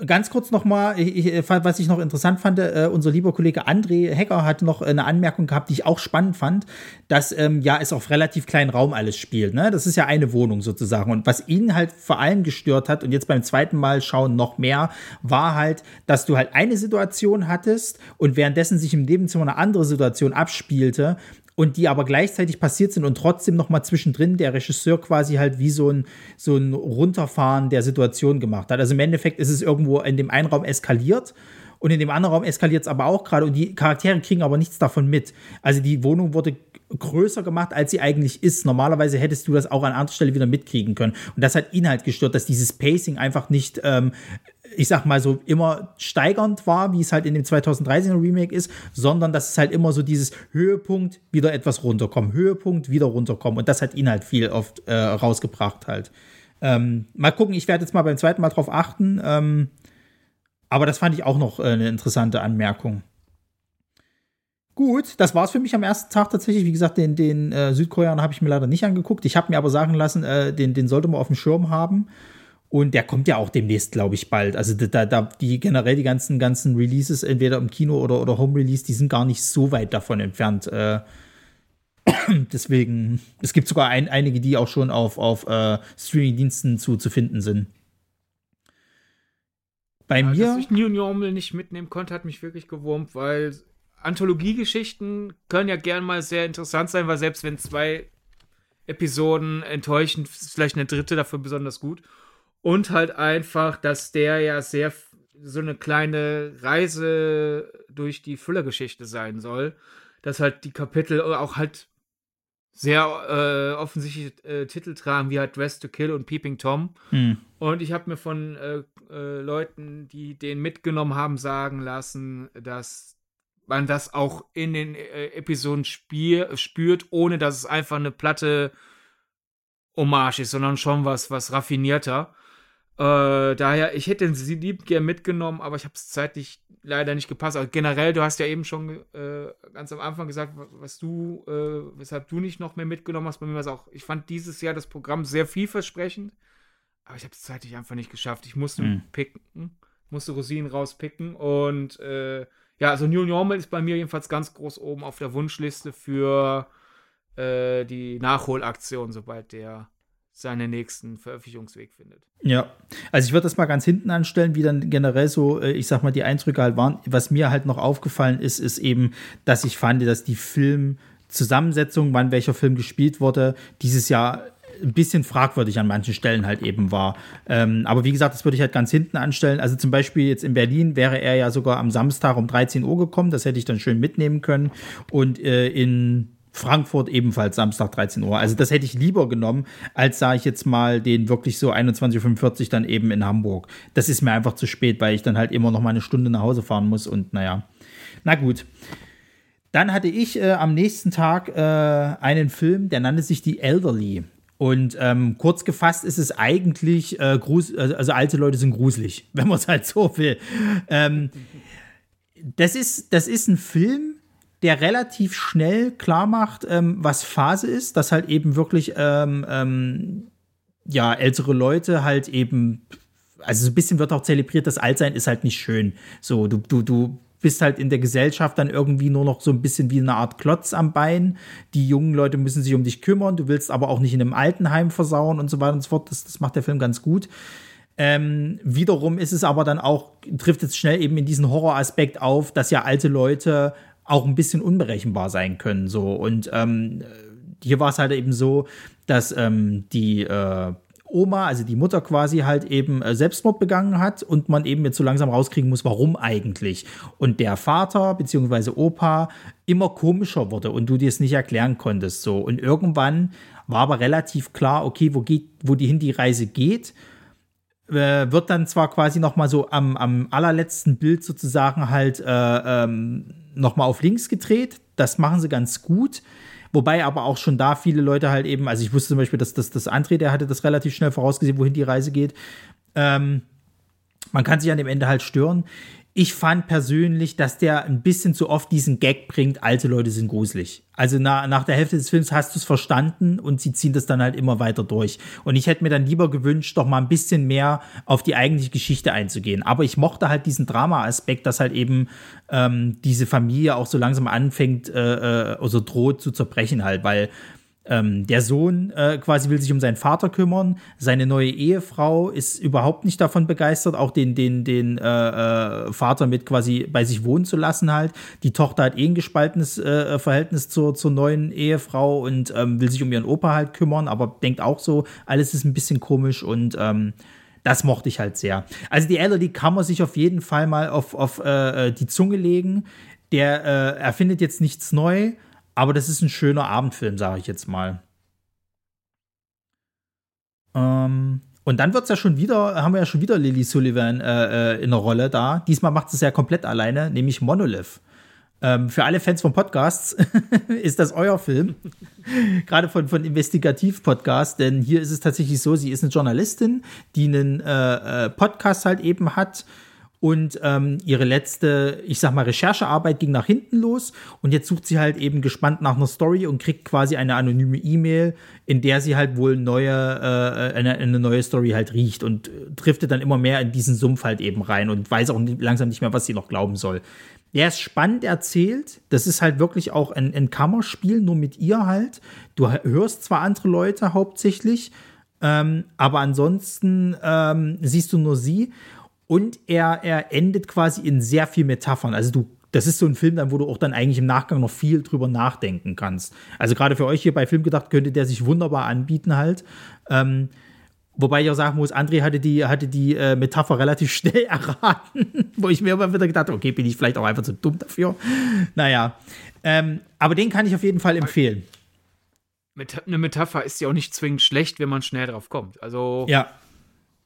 Ganz kurz nochmal, was ich noch interessant fand, äh, unser lieber Kollege André Hecker hat noch eine Anmerkung gehabt, die ich auch spannend fand, dass ähm, ja es auf relativ kleinen Raum alles spielt. Ne? Das ist ja eine Wohnung sozusagen. Und was ihn halt vor allem gestört hat und jetzt beim zweiten Mal schauen noch mehr, war halt, dass du halt eine Situation hattest und währenddessen sich im Nebenzimmer eine andere Situation abspielte und die aber gleichzeitig passiert sind und trotzdem noch mal zwischendrin der Regisseur quasi halt wie so ein, so ein Runterfahren der Situation gemacht hat. Also im Endeffekt ist es irgendwo in dem einen Raum eskaliert und in dem anderen Raum eskaliert es aber auch gerade und die Charaktere kriegen aber nichts davon mit. Also die Wohnung wurde größer gemacht, als sie eigentlich ist. Normalerweise hättest du das auch an anderer Stelle wieder mitkriegen können. Und das hat ihn halt gestört, dass dieses Pacing einfach nicht ähm, ich sag mal so, immer steigernd war, wie es halt in dem 2013er Remake ist, sondern dass es halt immer so dieses Höhepunkt, wieder etwas runterkommen, Höhepunkt, wieder runterkommen. Und das hat ihn halt viel oft äh, rausgebracht halt. Ähm, mal gucken, ich werde jetzt mal beim zweiten Mal drauf achten. Ähm, aber das fand ich auch noch äh, eine interessante Anmerkung. Gut, das war's für mich am ersten Tag tatsächlich. Wie gesagt, den, den äh, Südkoreaner habe ich mir leider nicht angeguckt. Ich habe mir aber sagen lassen, äh, den, den sollte man auf dem Schirm haben. Und der kommt ja auch demnächst, glaube ich, bald. Also da, da, die generell die ganzen, ganzen Releases, entweder im Kino oder, oder Home Release, die sind gar nicht so weit davon entfernt. Äh, deswegen, es gibt sogar ein, einige, die auch schon auf, auf äh, Streaming-Diensten zu, zu finden sind. Bei ja, mir. Dass ich New Normal nicht mitnehmen konnte, hat mich wirklich gewurmt, weil Anthologiegeschichten können ja gern mal sehr interessant sein, weil selbst wenn zwei Episoden enttäuschen, vielleicht eine dritte dafür besonders gut. Und halt einfach, dass der ja sehr so eine kleine Reise durch die Füllergeschichte sein soll. Dass halt die Kapitel auch halt sehr äh, offensichtliche äh, Titel tragen, wie halt Dress to Kill und Peeping Tom. Hm. Und ich habe mir von äh, äh, Leuten, die den mitgenommen haben, sagen lassen, dass man das auch in den äh, Episoden spier spürt, ohne dass es einfach eine platte Hommage ist, sondern schon was, was raffinierter. Äh, daher, ich hätte sie lieb gern mitgenommen, aber ich habe es zeitlich leider nicht gepasst. Also generell, du hast ja eben schon äh, ganz am Anfang gesagt, was du, äh, weshalb du nicht noch mehr mitgenommen hast. Bei mir war es auch, ich fand dieses Jahr das Programm sehr vielversprechend, aber ich habe es zeitlich einfach nicht geschafft. Ich musste mhm. picken, musste Rosinen rauspicken und äh, ja, also New Normal ist bei mir jedenfalls ganz groß oben auf der Wunschliste für äh, die Nachholaktion, sobald der seinen nächsten Veröffentlichungsweg findet. Ja, also ich würde das mal ganz hinten anstellen, wie dann generell so, äh, ich sag mal, die Eindrücke halt waren. Was mir halt noch aufgefallen ist, ist eben, dass ich fand, dass die Filmzusammensetzung, wann welcher Film gespielt wurde, dieses Jahr ein bisschen fragwürdig an manchen Stellen halt eben war. Ähm, aber wie gesagt, das würde ich halt ganz hinten anstellen. Also zum Beispiel jetzt in Berlin wäre er ja sogar am Samstag um 13 Uhr gekommen. Das hätte ich dann schön mitnehmen können. Und äh, in Frankfurt ebenfalls Samstag 13 Uhr. Also das hätte ich lieber genommen, als sage ich jetzt mal den wirklich so 21.45 Uhr dann eben in Hamburg. Das ist mir einfach zu spät, weil ich dann halt immer noch mal eine Stunde nach Hause fahren muss und naja. Na gut. Dann hatte ich äh, am nächsten Tag äh, einen Film, der nannte sich Die Elderly. Und ähm, kurz gefasst ist es eigentlich, äh, grus also alte Leute sind gruselig, wenn man es halt so will. Ähm, das, ist, das ist ein Film, der relativ schnell klar macht, ähm, was Phase ist, dass halt eben wirklich ähm, ähm, ja ältere Leute halt eben, also so ein bisschen wird auch zelebriert, das Altsein ist halt nicht schön. So, du, du, du bist halt in der Gesellschaft dann irgendwie nur noch so ein bisschen wie eine Art Klotz am Bein. Die jungen Leute müssen sich um dich kümmern, du willst aber auch nicht in einem Altenheim versauen und so weiter und so fort. Das, das macht der Film ganz gut. Ähm, wiederum ist es aber dann auch, trifft es schnell eben in diesen Horroraspekt auf, dass ja alte Leute auch ein bisschen unberechenbar sein können. So. Und ähm, hier war es halt eben so, dass ähm, die äh, Oma, also die Mutter quasi halt eben äh, Selbstmord begangen hat und man eben jetzt so langsam rauskriegen muss, warum eigentlich. Und der Vater bzw. Opa immer komischer wurde und du dir es nicht erklären konntest. So. Und irgendwann war aber relativ klar, okay, wo geht, wo die hin die Reise geht. Äh, wird dann zwar quasi noch mal so am, am allerletzten Bild sozusagen halt äh, ähm, nochmal auf links gedreht. Das machen sie ganz gut. Wobei aber auch schon da viele Leute halt eben, also ich wusste zum Beispiel, dass das, das André, der hatte das relativ schnell vorausgesehen, wohin die Reise geht. Ähm, man kann sich an dem Ende halt stören. Ich fand persönlich, dass der ein bisschen zu oft diesen Gag bringt, alte Leute sind gruselig. Also na, nach der Hälfte des Films hast du es verstanden und sie ziehen das dann halt immer weiter durch. Und ich hätte mir dann lieber gewünscht, doch mal ein bisschen mehr auf die eigentliche Geschichte einzugehen. Aber ich mochte halt diesen Drama-Aspekt, dass halt eben ähm, diese Familie auch so langsam anfängt, äh, äh, also droht zu zerbrechen halt, weil ähm, der Sohn äh, quasi will sich um seinen Vater kümmern. Seine neue Ehefrau ist überhaupt nicht davon begeistert, auch den, den, den äh, äh, Vater mit quasi bei sich wohnen zu lassen halt. Die Tochter hat eh ein gespaltenes äh, Verhältnis zur, zur neuen Ehefrau und ähm, will sich um ihren Opa halt kümmern, aber denkt auch so, alles ist ein bisschen komisch und ähm, das mochte ich halt sehr. Also die Elder, die kann man sich auf jeden Fall mal auf, auf äh, äh die Zunge legen. Der äh, erfindet jetzt nichts neu, aber das ist ein schöner Abendfilm, sage ich jetzt mal. Ähm, und dann wird es ja schon wieder, haben wir ja schon wieder Lily Sullivan äh, äh, in der Rolle da. Diesmal macht es ja komplett alleine, nämlich Monolith. Ähm, für alle Fans von Podcasts ist das euer Film. Gerade von, von Investigativ-Podcasts, denn hier ist es tatsächlich so, sie ist eine Journalistin, die einen äh, äh Podcast halt eben hat und ähm, ihre letzte, ich sag mal, Recherchearbeit ging nach hinten los und jetzt sucht sie halt eben gespannt nach einer Story und kriegt quasi eine anonyme E-Mail, in der sie halt wohl neue, äh, eine, eine neue Story halt riecht und äh, driftet dann immer mehr in diesen Sumpf halt eben rein und weiß auch langsam nicht mehr, was sie noch glauben soll. Der ist spannend erzählt. Das ist halt wirklich auch ein, ein Kammerspiel, nur mit ihr halt. Du hörst zwar andere Leute hauptsächlich, ähm, aber ansonsten ähm, siehst du nur sie. Und er, er endet quasi in sehr viel Metaphern. Also du, das ist so ein Film, dann, wo du auch dann eigentlich im Nachgang noch viel drüber nachdenken kannst. Also gerade für euch hier bei Film gedacht, könnte der sich wunderbar anbieten halt. Ähm, Wobei ich auch sagen muss, André hatte die, hatte die äh, Metapher relativ schnell erraten, wo ich mir immer wieder gedacht habe, okay, bin ich vielleicht auch einfach zu dumm dafür. Naja, ähm, aber den kann ich auf jeden Fall empfehlen. Eine Metapher ist ja auch nicht zwingend schlecht, wenn man schnell drauf kommt. Also ja.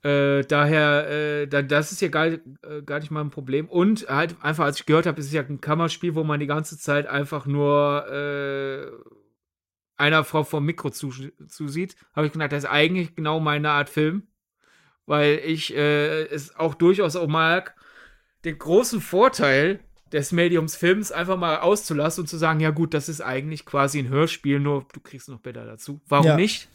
Äh, daher, äh, da, das ist ja gar, äh, gar nicht mal ein Problem. Und halt einfach, als ich gehört habe, ist es ja ein Kammerspiel, wo man die ganze Zeit einfach nur äh, einer Frau vom Mikro zusieht, habe ich gedacht, das ist eigentlich genau meine Art Film. Weil ich äh, es auch durchaus auch mag, den großen Vorteil des Mediums Films einfach mal auszulassen und zu sagen, ja gut, das ist eigentlich quasi ein Hörspiel, nur du kriegst noch Bilder dazu. Warum ja. nicht?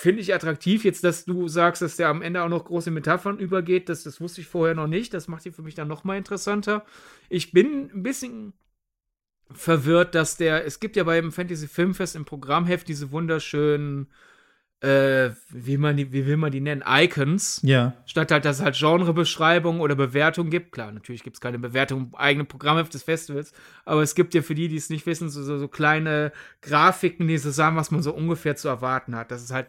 Finde ich attraktiv. Jetzt, dass du sagst, dass der am Ende auch noch große Metaphern übergeht, das, das wusste ich vorher noch nicht. Das macht ihn für mich dann noch mal interessanter. Ich bin ein bisschen verwirrt, dass der, es gibt ja beim Fantasy Filmfest im Programmheft diese wunderschönen, äh, wie, man die, wie will man die nennen, Icons. Ja. Statt halt, dass es halt Genrebeschreibung oder Bewertung gibt. Klar, natürlich gibt es keine Bewertung im eigenen Programmheft des Festivals, aber es gibt ja für die, die es nicht wissen, so, so, so kleine Grafiken, die so sagen, was man so ungefähr zu erwarten hat. Dass es halt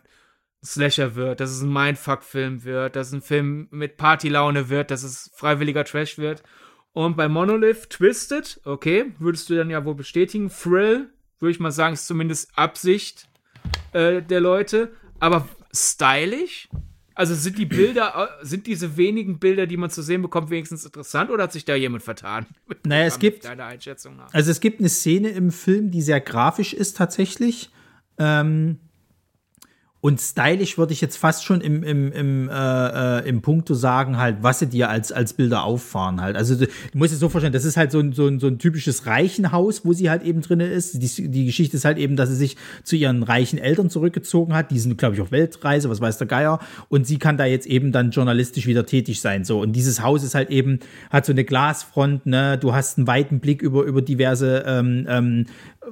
Slasher wird, dass es ein Mindfuck-Film wird, dass es ein Film mit Partylaune wird, dass es freiwilliger Trash wird. Und bei Monolith Twisted, okay, würdest du dann ja wohl bestätigen. Thrill, würde ich mal sagen, ist zumindest Absicht äh, der Leute. Aber stylisch? Also sind die Bilder, äh, sind diese wenigen Bilder, die man zu sehen bekommt, wenigstens interessant oder hat sich da jemand vertan? Naja, es gibt. Also es gibt eine Szene im Film, die sehr grafisch ist tatsächlich. Ähm, und stylisch würde ich jetzt fast schon im, im, im, äh, äh, im Punkto sagen, halt, was sie dir als, als Bilder auffahren halt. Also du, musst dir so vorstellen, das ist halt so ein, so ein, so ein typisches Reichenhaus, wo sie halt eben drin ist. Die, die Geschichte ist halt eben, dass sie sich zu ihren reichen Eltern zurückgezogen hat. Die sind, glaube ich, auf Weltreise, was weiß der Geier. Und sie kann da jetzt eben dann journalistisch wieder tätig sein. So. Und dieses Haus ist halt eben, hat so eine Glasfront, ne? Du hast einen weiten Blick über, über diverse ähm, ähm,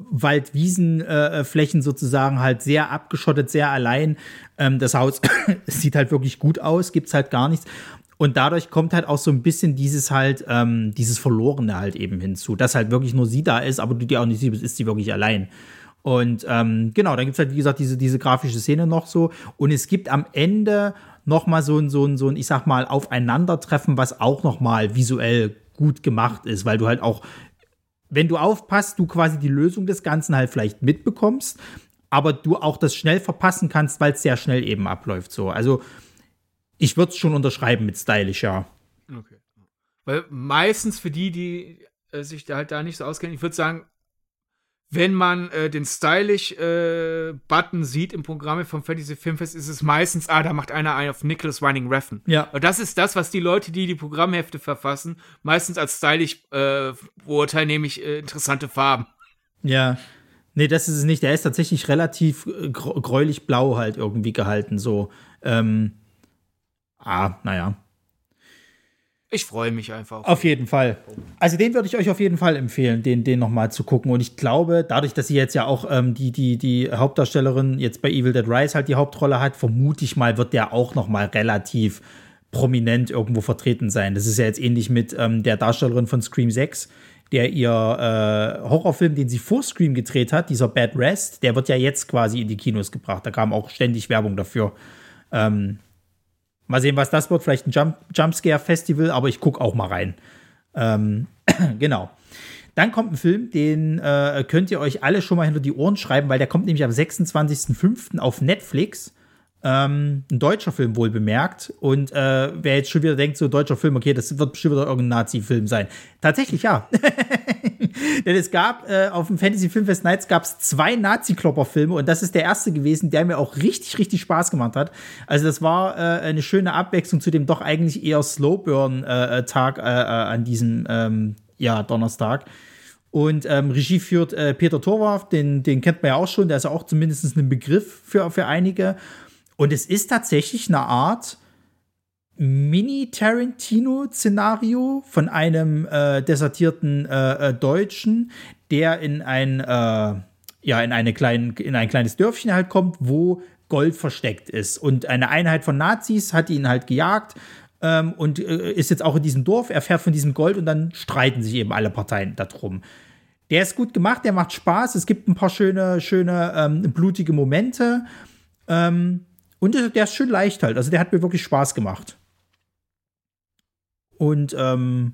Wald-Wiesenflächen äh, sozusagen halt sehr abgeschottet, sehr allein. Ähm, das Haus sieht halt wirklich gut aus, gibt's halt gar nichts. Und dadurch kommt halt auch so ein bisschen dieses halt, ähm, dieses Verlorene halt eben hinzu, dass halt wirklich nur sie da ist, aber du die auch nicht siehst, ist sie wirklich allein. Und ähm, genau, dann gibt's halt, wie gesagt, diese, diese grafische Szene noch so. Und es gibt am Ende noch mal so ein, so ein, so ein, ich sag mal, Aufeinandertreffen, was auch noch mal visuell gut gemacht ist, weil du halt auch wenn du aufpasst, du quasi die Lösung des Ganzen halt vielleicht mitbekommst, aber du auch das schnell verpassen kannst, weil es sehr schnell eben abläuft. So, also ich würde es schon unterschreiben mit stylisch, ja. Okay. Weil meistens für die, die äh, sich da halt da nicht so auskennen, ich würde sagen, wenn man äh, den Stylish-Button äh, sieht im Programm vom Fantasy Filmfest, ist es meistens, ah, da macht einer einen auf Nicholas Winding Refn. Ja. Und das ist das, was die Leute, die die Programmhefte verfassen, meistens als stylisch äh, beurteilen, nämlich äh, interessante Farben. Ja. Nee, das ist es nicht. Der ist tatsächlich relativ äh, gräulich blau halt irgendwie gehalten, so. Ähm, ah, naja. Ich freue mich einfach. Auf jeden Fall. Also den würde ich euch auf jeden Fall empfehlen, den, den nochmal zu gucken. Und ich glaube, dadurch, dass sie jetzt ja auch ähm, die, die, die Hauptdarstellerin jetzt bei Evil Dead Rise halt die Hauptrolle hat, vermute ich mal, wird der auch nochmal relativ prominent irgendwo vertreten sein. Das ist ja jetzt ähnlich mit ähm, der Darstellerin von Scream 6, der ihr äh, Horrorfilm, den sie vor Scream gedreht hat, dieser Bad Rest, der wird ja jetzt quasi in die Kinos gebracht. Da kam auch ständig Werbung dafür. Ähm, Mal sehen, was das wird. Vielleicht ein Jump Jumpscare-Festival, aber ich gucke auch mal rein. Ähm, genau. Dann kommt ein Film, den äh, könnt ihr euch alle schon mal hinter die Ohren schreiben, weil der kommt nämlich am 26.05. auf Netflix. Ähm, ein deutscher Film wohl bemerkt. Und äh, wer jetzt schon wieder denkt, so deutscher Film, okay, das wird bestimmt wieder irgendein Nazi-Film sein. Tatsächlich ja. Denn es gab äh, auf dem Fantasy Filmfest Nights gab es zwei Nazi-Klopper-Filme und das ist der erste gewesen, der mir auch richtig, richtig Spaß gemacht hat. Also das war äh, eine schöne Abwechslung zu dem doch eigentlich eher Slowburn-Tag äh, äh, äh, an diesem ähm, ja, Donnerstag. Und ähm, Regie führt äh, Peter Torwart, den, den kennt man ja auch schon, der ist ja auch zumindest ein Begriff für, für einige. Und es ist tatsächlich eine Art Mini-Tarantino-Szenario von einem äh, desertierten äh, äh, Deutschen, der in ein, äh, ja, in, eine klein, in ein kleines Dörfchen halt kommt, wo Gold versteckt ist. Und eine Einheit von Nazis hat ihn halt gejagt ähm, und äh, ist jetzt auch in diesem Dorf, erfährt von diesem Gold und dann streiten sich eben alle Parteien darum. Der ist gut gemacht, der macht Spaß, es gibt ein paar schöne, schöne, ähm, blutige Momente. Ähm, und der ist schön leicht halt. Also der hat mir wirklich Spaß gemacht. Und ähm,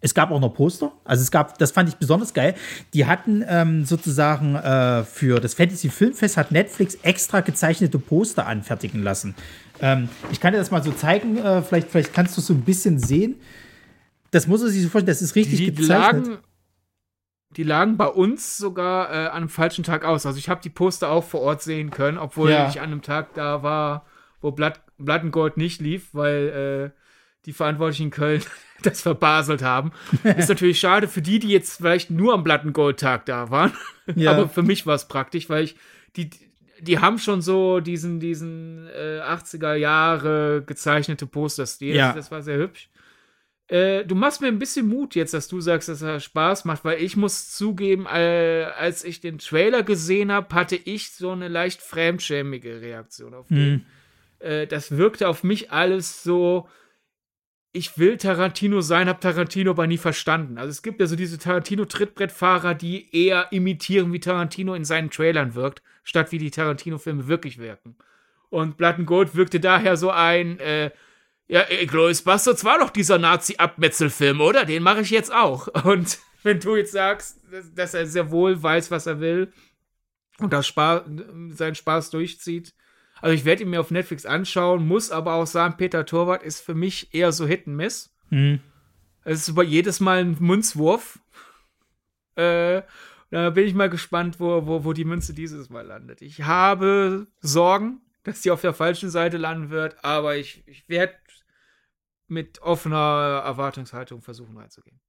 es gab auch noch Poster. Also es gab, das fand ich besonders geil. Die hatten ähm, sozusagen äh, für das Fantasy Filmfest hat Netflix extra gezeichnete Poster anfertigen lassen. Ähm, ich kann dir das mal so zeigen. Äh, vielleicht, vielleicht kannst du es so ein bisschen sehen. Das muss man sich so vorstellen. Das ist richtig die gezeichnet. Lagen, die lagen bei uns sogar äh, an einem falschen Tag aus. Also ich habe die Poster auch vor Ort sehen können, obwohl ja. ich an einem Tag da war, wo Blood, Blood and Gold nicht lief, weil äh, die Verantwortlichen in Köln das verbaselt haben. Ist natürlich schade für die, die jetzt vielleicht nur am Plattengold-Tag da waren. Ja. Aber für mich war es praktisch, weil ich die, die haben schon so diesen, diesen äh, 80er Jahre gezeichnete Posterstil. Ja. Das war sehr hübsch. Äh, du machst mir ein bisschen Mut jetzt, dass du sagst, dass er Spaß macht, weil ich muss zugeben, äh, als ich den Trailer gesehen habe, hatte ich so eine leicht fremdschämige Reaktion auf den. Mhm. das wirkte auf mich alles so, ich will Tarantino sein, habe Tarantino aber nie verstanden. Also es gibt ja so diese Tarantino-Trittbrettfahrer, die eher imitieren, wie Tarantino in seinen Trailern wirkt, statt wie die Tarantino-Filme wirklich wirken. Und Blood and Gold wirkte daher so ein, äh, ja, Glorious Bastards war doch dieser Nazi-Abmetzelfilm, oder? Den mache ich jetzt auch. Und wenn du jetzt sagst, dass er sehr wohl weiß, was er will und das Spaß, seinen Spaß durchzieht, also ich werde ihn mir auf Netflix anschauen, muss aber auch sagen, Peter Torwart ist für mich eher so Hit and Miss. Mhm. Es ist über jedes Mal ein Münzwurf. Äh, da bin ich mal gespannt, wo, wo, wo die Münze dieses Mal landet. Ich habe Sorgen, dass die auf der falschen Seite landen wird, aber ich, ich werde mit offener Erwartungshaltung versuchen reinzugehen.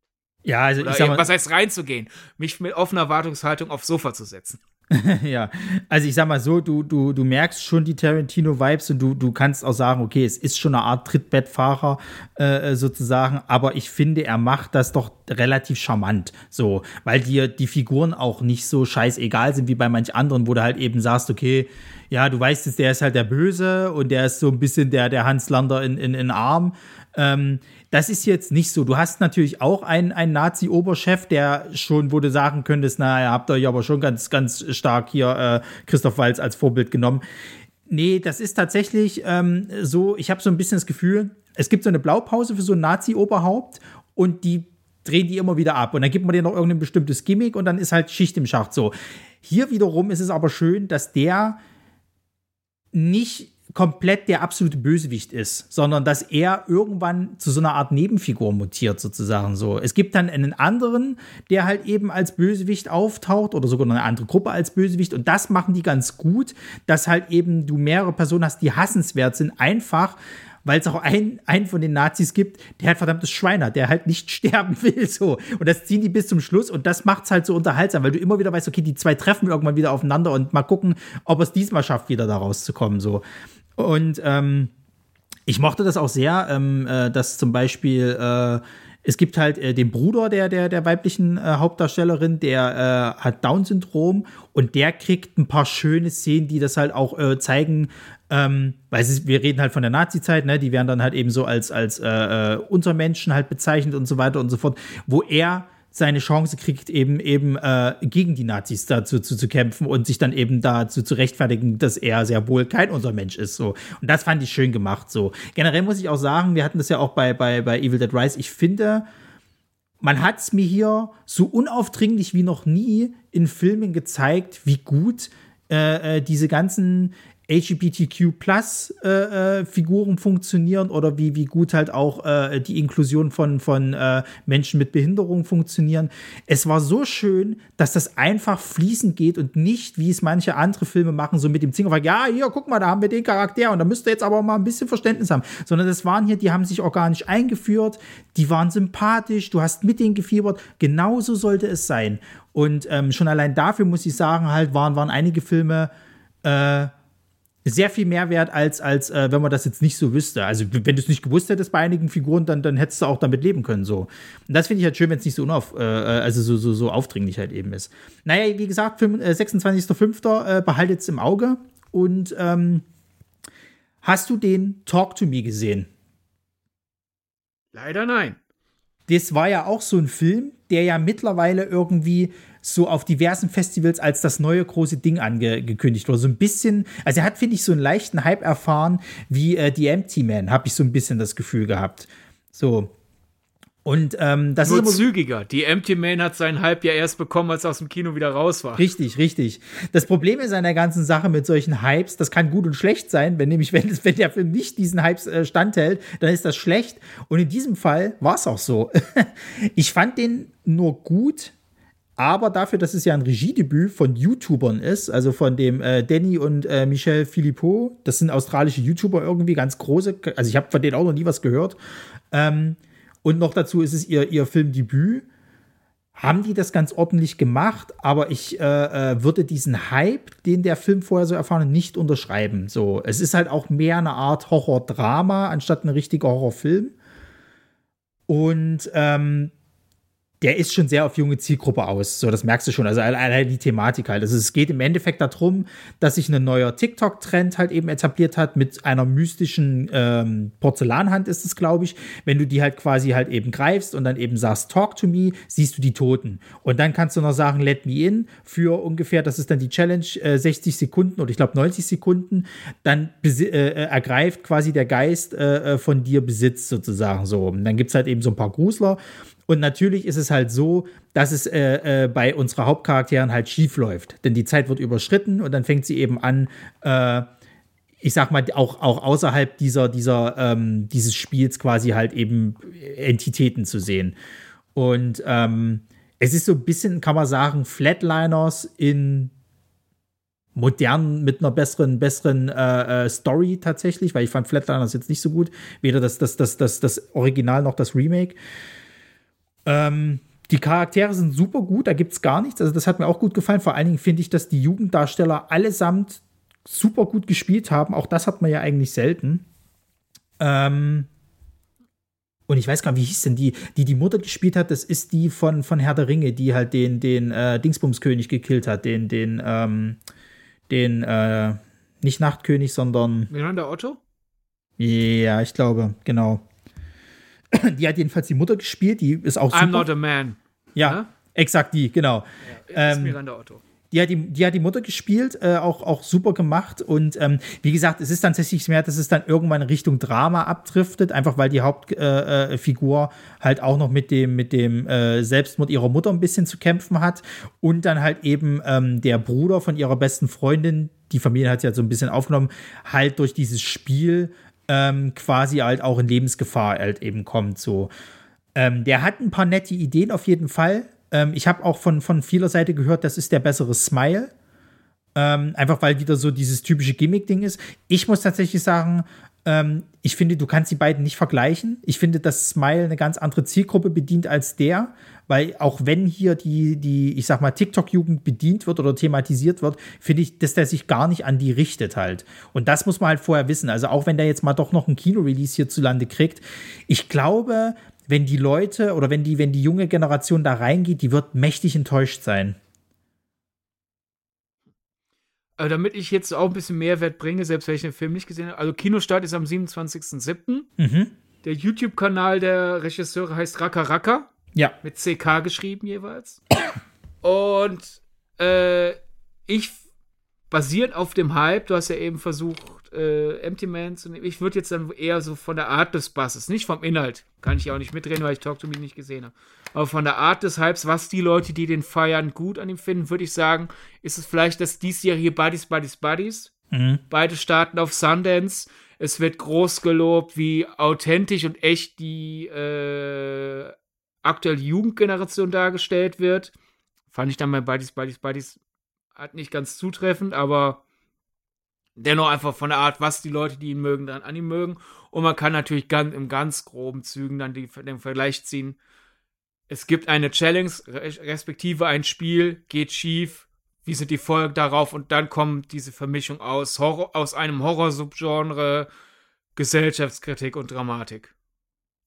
Ja, also Oder ich sag mal, was heißt reinzugehen? Mich mit offener Erwartungshaltung aufs Sofa zu setzen. ja, also ich sag mal so, du, du, du merkst schon die Tarantino-Vibes und du, du kannst auch sagen, okay, es ist schon eine Art Trittbettfahrer äh, sozusagen, aber ich finde, er macht das doch relativ charmant, so, weil dir die Figuren auch nicht so scheißegal sind wie bei manch anderen, wo du halt eben sagst, okay, ja, du weißt jetzt, der ist halt der Böse und der ist so ein bisschen der, der Hans Lander in, in, in Arm. Ähm, das ist jetzt nicht so. Du hast natürlich auch einen, einen Nazi-Oberchef, der schon, wo du sagen könntest, naja, habt euch aber schon ganz, ganz stark hier äh, Christoph Walz als Vorbild genommen. Nee, das ist tatsächlich ähm, so, ich habe so ein bisschen das Gefühl, es gibt so eine Blaupause für so ein Nazi-Oberhaupt und die drehen die immer wieder ab. Und dann gibt man dir noch irgendein bestimmtes Gimmick und dann ist halt Schicht im Schacht so. Hier wiederum ist es aber schön, dass der nicht komplett der absolute Bösewicht ist, sondern dass er irgendwann zu so einer Art Nebenfigur mutiert, sozusagen so. Es gibt dann einen anderen, der halt eben als Bösewicht auftaucht oder sogar eine andere Gruppe als Bösewicht und das machen die ganz gut, dass halt eben du mehrere Personen hast, die hassenswert sind, einfach weil es auch einen, einen von den Nazis gibt, der halt verdammtes Schwein hat, der halt nicht sterben will, so. Und das ziehen die bis zum Schluss und das macht es halt so unterhaltsam, weil du immer wieder weißt, okay, die zwei treffen irgendwann wieder aufeinander und mal gucken, ob es diesmal schafft, wieder da rauszukommen, so. Und ähm, ich mochte das auch sehr, ähm, äh, dass zum Beispiel äh, es gibt halt äh, den Bruder der, der, der weiblichen äh, Hauptdarstellerin, der äh, hat Down-Syndrom und der kriegt ein paar schöne Szenen, die das halt auch äh, zeigen, ähm, weil es, wir reden halt von der Nazi-Zeit, ne? Die werden dann halt eben so als, als äh, Untermenschen halt bezeichnet und so weiter und so fort, wo er seine Chance kriegt, eben eben äh, gegen die Nazis dazu zu, zu kämpfen und sich dann eben dazu zu rechtfertigen, dass er sehr wohl kein unser Mensch ist. So. Und das fand ich schön gemacht. So. Generell muss ich auch sagen, wir hatten das ja auch bei, bei, bei Evil Dead Rise, ich finde, man hat es mir hier so unaufdringlich wie noch nie in Filmen gezeigt, wie gut äh, äh diese ganzen LGBTQ-Plus-Figuren äh, äh funktionieren oder wie, wie gut halt auch äh, die Inklusion von, von äh, Menschen mit Behinderung funktionieren. Es war so schön, dass das einfach fließend geht und nicht, wie es manche andere Filme machen, so mit dem Zingerfall, ja, hier, guck mal, da haben wir den Charakter und da müsst ihr jetzt aber mal ein bisschen Verständnis haben. Sondern das waren hier, die haben sich organisch eingeführt, die waren sympathisch, du hast mit denen gefiebert. Genauso sollte es sein. Und ähm, schon allein dafür muss ich sagen, halt waren, waren einige Filme äh, sehr viel mehr wert, als, als äh, wenn man das jetzt nicht so wüsste. Also, wenn du es nicht gewusst hättest bei einigen Figuren, dann, dann hättest du auch damit leben können. So. Und das finde ich halt schön, wenn es nicht so unauf, äh, also so, so, so aufdringlich halt eben ist. Naja, wie gesagt, äh, 26.05. Äh, behaltet es im Auge. Und ähm, hast du den Talk to Me gesehen? Leider nein. Das war ja auch so ein Film, der ja mittlerweile irgendwie so auf diversen Festivals als das neue große Ding angekündigt wurde. So ein bisschen, also er hat, finde ich, so einen leichten Hype erfahren wie äh, die Empty Man, habe ich so ein bisschen das Gefühl gehabt. So. Und ähm, das Nur ist aber zügiger. Die Empty Man hat seinen Hype ja erst bekommen, als er aus dem Kino wieder raus war. Richtig, richtig. Das Problem ist an der ganzen Sache mit solchen Hypes, das kann gut und schlecht sein, wenn nämlich, wenn, wenn der Film nicht diesen Hypes äh, standhält, dann ist das schlecht. Und in diesem Fall war es auch so. ich fand den nur gut, aber dafür, dass es ja ein Regiedebüt von YouTubern ist, also von dem äh, Danny und äh, Michel Philippot, das sind australische YouTuber irgendwie, ganz große, also ich habe von denen auch noch nie was gehört. Ähm, und noch dazu ist es ihr, ihr Filmdebüt. Haben die das ganz ordentlich gemacht, aber ich äh, äh würde diesen Hype, den der Film vorher so erfahren hat, nicht unterschreiben. So, es ist halt auch mehr eine Art Horror-Drama anstatt ein richtiger Horrorfilm. Und ähm, der ist schon sehr auf junge Zielgruppe aus. So, das merkst du schon. Also allein die Thematik halt. Also es geht im Endeffekt darum, dass sich ein neuer TikTok-Trend halt eben etabliert hat mit einer mystischen ähm, Porzellanhand ist es, glaube ich. Wenn du die halt quasi halt eben greifst und dann eben sagst, talk to me, siehst du die Toten. Und dann kannst du noch sagen, let me in für ungefähr, das ist dann die Challenge, äh, 60 Sekunden oder ich glaube 90 Sekunden. Dann äh, äh, ergreift quasi der Geist äh, äh, von dir Besitz sozusagen so. Und dann gibt es halt eben so ein paar Grusler und natürlich ist es halt so, dass es äh, äh, bei unseren Hauptcharakteren halt schief läuft. Denn die Zeit wird überschritten und dann fängt sie eben an, äh, ich sag mal, auch, auch außerhalb dieser, dieser, ähm, dieses Spiels quasi halt eben Entitäten zu sehen. Und ähm, es ist so ein bisschen, kann man sagen, Flatliners in modern mit einer besseren, besseren äh, äh, Story tatsächlich, weil ich fand Flatliners jetzt nicht so gut. Weder das, das, das, das, das Original noch das Remake. Ähm, die Charaktere sind super gut, da gibt es gar nichts. Also, das hat mir auch gut gefallen. Vor allen Dingen finde ich, dass die Jugenddarsteller allesamt super gut gespielt haben. Auch das hat man ja eigentlich selten. Ähm, und ich weiß gar nicht, wie hieß denn die, die die Mutter gespielt hat, das ist die von, von Herr der Ringe, die halt den, den äh, Dingsbumskönig gekillt hat, den, den, ähm, den, äh, nicht Nachtkönig, sondern. Miranda Otto? Ja, ich glaube, genau. die hat jedenfalls die Mutter gespielt, die ist auch super. I'm not a man. Ja, ja? exakt die, genau. Ja, ähm, Miranda Otto. Die hat die, die hat die Mutter gespielt, äh, auch, auch super gemacht. Und ähm, wie gesagt, es ist dann tatsächlich mehr, dass es dann irgendwann Richtung Drama abdriftet, einfach weil die Hauptfigur äh, äh halt auch noch mit dem, mit dem äh, Selbstmord ihrer Mutter ein bisschen zu kämpfen hat. Und dann halt eben ähm, der Bruder von ihrer besten Freundin, die Familie hat sie halt so ein bisschen aufgenommen, halt durch dieses Spiel ähm, quasi halt auch in Lebensgefahr halt eben kommt. So. Ähm, der hat ein paar nette Ideen auf jeden Fall. Ähm, ich habe auch von, von vieler Seite gehört, das ist der bessere Smile. Ähm, einfach weil wieder so dieses typische Gimmick-Ding ist. Ich muss tatsächlich sagen, ähm, ich finde, du kannst die beiden nicht vergleichen. Ich finde, dass Smile eine ganz andere Zielgruppe bedient als der, weil auch wenn hier die, die ich sag mal, TikTok-Jugend bedient wird oder thematisiert wird, finde ich, dass der sich gar nicht an die richtet halt. Und das muss man halt vorher wissen. Also auch wenn der jetzt mal doch noch ein Kino-Release hierzulande kriegt, ich glaube, wenn die Leute oder wenn die, wenn die junge Generation da reingeht, die wird mächtig enttäuscht sein. Aber damit ich jetzt auch ein bisschen Mehrwert bringe, selbst wenn ich den Film nicht gesehen habe. Also Kinostart ist am 27.07. Mhm. Der YouTube-Kanal der Regisseure heißt Raka Raka. Ja. Mit CK geschrieben jeweils. Und äh, ich, basierend auf dem Hype, du hast ja eben versucht, äh, Empty Man zu nehmen. Ich würde jetzt dann eher so von der Art des Basses, nicht vom Inhalt, kann ich auch nicht mitreden, weil ich Talk to Me nicht gesehen habe. Aber von der Art des Hypes, was die Leute, die den feiern, gut an ihm finden, würde ich sagen, ist es vielleicht das diesjährige Buddies, Buddies, Buddies. Mhm. Beide starten auf Sundance. Es wird groß gelobt, wie authentisch und echt die äh, aktuelle Jugendgeneration dargestellt wird. Fand ich dann bei Buddies, Buddies, Buddies halt nicht ganz zutreffend, aber dennoch einfach von der Art, was die Leute, die ihn mögen, dann an ihm mögen. Und man kann natürlich ganz, im ganz groben Zügen dann die, den Vergleich ziehen. Es gibt eine Challenge, respektive ein Spiel, geht schief, wie sind die Folgen darauf und dann kommt diese Vermischung aus, Horror, aus einem Horror-Subgenre, Gesellschaftskritik und Dramatik.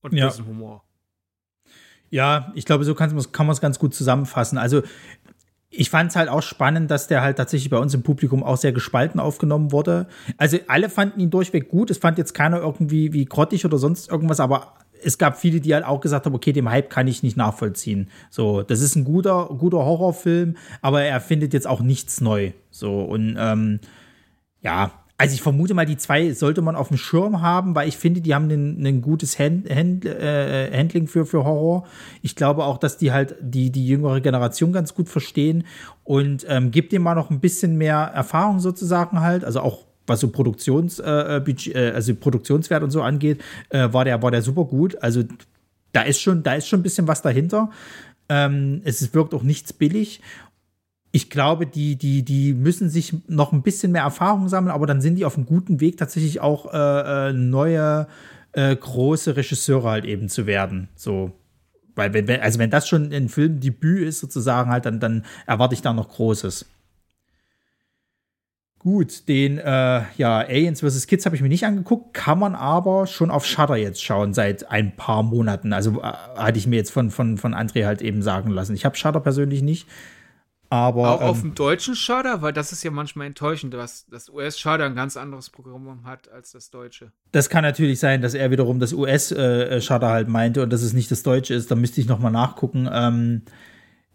Und ja. bisschen Humor. Ja, ich glaube, so kann man es ganz gut zusammenfassen. Also ich fand es halt auch spannend, dass der halt tatsächlich bei uns im Publikum auch sehr gespalten aufgenommen wurde. Also alle fanden ihn durchweg gut. Es fand jetzt keiner irgendwie wie grottig oder sonst irgendwas, aber es gab viele, die halt auch gesagt haben, okay, dem Hype kann ich nicht nachvollziehen. So, das ist ein guter, guter Horrorfilm, aber er findet jetzt auch nichts neu. So, und ähm, ja, also ich vermute mal, die zwei sollte man auf dem Schirm haben, weil ich finde, die haben ein, gutes Hand, Hand, äh, Handling für, für Horror. Ich glaube auch, dass die halt die, die jüngere Generation ganz gut verstehen und ähm, gibt dem mal noch ein bisschen mehr Erfahrung sozusagen halt, also auch was so Produktions, äh, Budget, äh, also Produktionswert und so angeht, äh, war der, war der super gut. Also da ist schon, da ist schon ein bisschen was dahinter. Ähm, es wirkt auch nichts billig. Ich glaube, die, die, die müssen sich noch ein bisschen mehr Erfahrung sammeln, aber dann sind die auf einem guten Weg, tatsächlich auch äh, äh neue äh, große Regisseure halt eben zu werden. So. Weil, wenn, also wenn das schon ein Filmdebüt ist, sozusagen, halt, dann, dann erwarte ich da noch Großes. Gut, den äh, ja, Aliens vs. Kids habe ich mir nicht angeguckt, kann man aber schon auf Shutter jetzt schauen seit ein paar Monaten. Also äh, hatte ich mir jetzt von, von, von André halt eben sagen lassen. Ich habe Shutter persönlich nicht. Aber, auch ähm, auf dem deutschen Shutter, weil das ist ja manchmal enttäuschend, dass das US-Shutter ein ganz anderes Programm hat als das deutsche. Das kann natürlich sein, dass er wiederum das US-Shutter äh, halt meinte und dass es nicht das deutsche ist. Da müsste ich noch mal nachgucken. Ähm,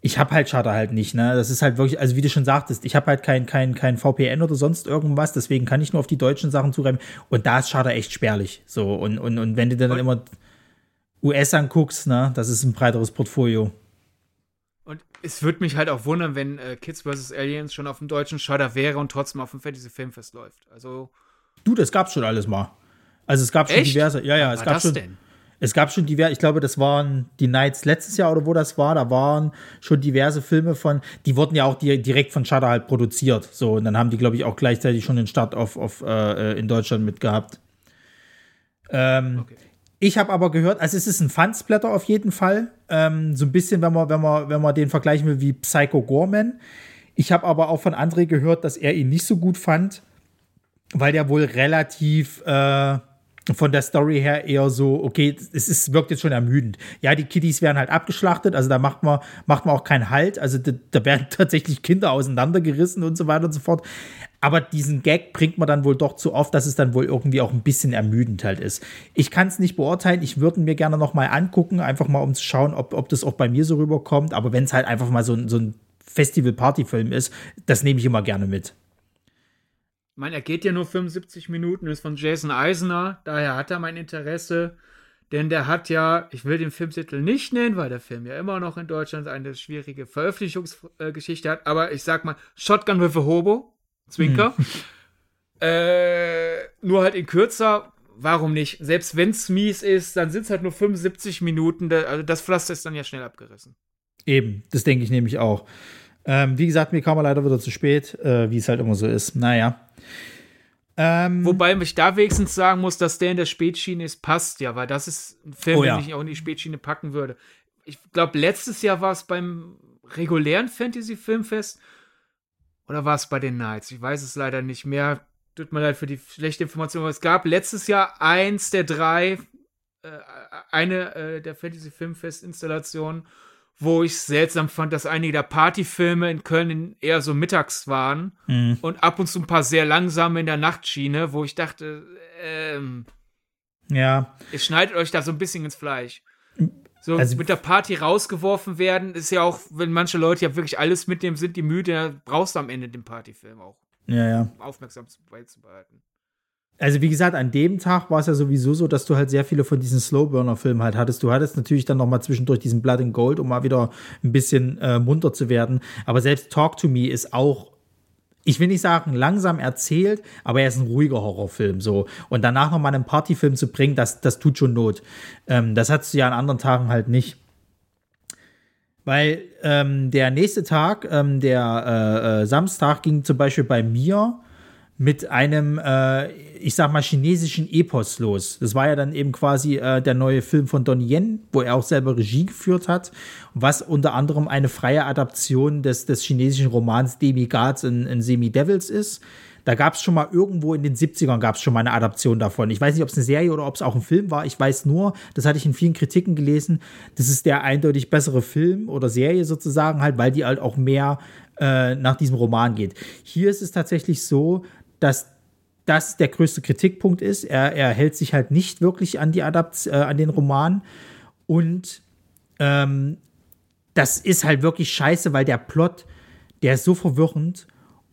ich habe halt Shutter halt nicht, ne? Das ist halt wirklich, also wie du schon sagtest, ich habe halt kein, kein, kein VPN oder sonst irgendwas, deswegen kann ich nur auf die deutschen Sachen zugreifen. Und da ist Shutter echt spärlich. So, und, und, und wenn du dann und immer US anguckst, ne, das ist ein breiteres Portfolio. Und es würde mich halt auch wundern, wenn äh, Kids vs. Aliens schon auf dem deutschen Shutter wäre und trotzdem auf dem Fantasy Filmfest läuft. Also. Du, das gab's schon alles mal. Also es gab schon echt? diverse. Ja, ja, es gab schon. Denn? Es gab schon diverse, ich glaube, das waren die Nights letztes Jahr oder wo das war, da waren schon diverse Filme von, die wurden ja auch direkt von Shutter halt produziert. So, und dann haben die, glaube ich, auch gleichzeitig schon den Start auf, auf äh, in Deutschland mitgehabt. Ähm, okay. Ich habe aber gehört, also es ist ein Fansblätter auf jeden Fall. Ähm, so ein bisschen, wenn man, wenn man, wenn man den vergleichen will wie Psycho Gorman. Ich habe aber auch von André gehört, dass er ihn nicht so gut fand, weil der wohl relativ äh, von der Story her eher so, okay, es ist, wirkt jetzt schon ermüdend. Ja, die Kiddies werden halt abgeschlachtet, also da macht man, macht man auch keinen Halt. Also da, da werden tatsächlich Kinder auseinandergerissen und so weiter und so fort. Aber diesen Gag bringt man dann wohl doch zu oft, dass es dann wohl irgendwie auch ein bisschen ermüdend halt ist. Ich kann es nicht beurteilen. Ich würde mir gerne noch mal angucken, einfach mal um zu schauen, ob, ob das auch bei mir so rüberkommt. Aber wenn es halt einfach mal so, so ein Festival-Party-Film ist, das nehme ich immer gerne mit. Ich meine, er geht ja nur 75 Minuten, ist von Jason Eisner, daher hat er mein Interesse. Denn der hat ja, ich will den Filmtitel nicht nennen, weil der Film ja immer noch in Deutschland eine schwierige Veröffentlichungsgeschichte hat, aber ich sag mal, Shotgun with a Hobo, Zwinker. Hm. Äh, nur halt in kürzer, warum nicht? Selbst wenn es mies ist, dann sind es halt nur 75 Minuten, also das Pflaster ist dann ja schnell abgerissen. Eben, das denke ich nämlich auch. Ähm, wie gesagt, mir kam er leider wieder zu spät, äh, wie es halt immer so ist. Naja. Ähm, Wobei ich da wenigstens sagen muss, dass der in der Spätschiene ist, passt ja, weil das ist ein Film, oh ja. den ich auch in die Spätschiene packen würde. Ich glaube, letztes Jahr war es beim regulären Fantasy-Filmfest oder war es bei den Nights? Ich weiß es leider nicht mehr. Tut mir leid für die schlechte Information, aber es gab letztes Jahr eins der drei, äh, eine äh, der Fantasy-Filmfest-Installationen wo ich seltsam fand, dass einige der Partyfilme in Köln eher so mittags waren mhm. und ab und zu ein paar sehr langsame in der Nachtschiene, wo ich dachte, ähm, ja. Ihr schneidet euch da so ein bisschen ins Fleisch. So also, mit der Party rausgeworfen werden, ist ja auch, wenn manche Leute ja wirklich alles mitnehmen, sind die müde, brauchst du am Ende den Partyfilm auch. Ja, ja. Um aufmerksam beizubehalten also wie gesagt, an dem Tag war es ja sowieso so, dass du halt sehr viele von diesen Slowburner-Filmen halt hattest. Du hattest natürlich dann noch mal zwischendurch diesen Blood and Gold, um mal wieder ein bisschen äh, munter zu werden. Aber selbst Talk to Me ist auch ich will nicht sagen langsam erzählt, aber er ist ein ruhiger Horrorfilm so. Und danach nochmal einen Partyfilm zu bringen, das, das tut schon Not. Ähm, das hattest du ja an anderen Tagen halt nicht. Weil ähm, der nächste Tag, ähm, der äh, äh, Samstag, ging zum Beispiel bei mir mit einem, äh, ich sag mal, chinesischen Epos los. Das war ja dann eben quasi äh, der neue Film von Donnie Yen, wo er auch selber Regie geführt hat, was unter anderem eine freie Adaption des, des chinesischen Romans Demigods in, in Semi-Devils ist. Da gab es schon mal irgendwo in den 70ern gab es schon mal eine Adaption davon. Ich weiß nicht, ob es eine Serie oder ob es auch ein Film war. Ich weiß nur, das hatte ich in vielen Kritiken gelesen, das ist der eindeutig bessere Film oder Serie sozusagen halt, weil die halt auch mehr äh, nach diesem Roman geht. Hier ist es tatsächlich so, dass das der größte Kritikpunkt ist. Er, er hält sich halt nicht wirklich an die Adapt äh, an den Roman und ähm, das ist halt wirklich scheiße, weil der Plot, der ist so verwirrend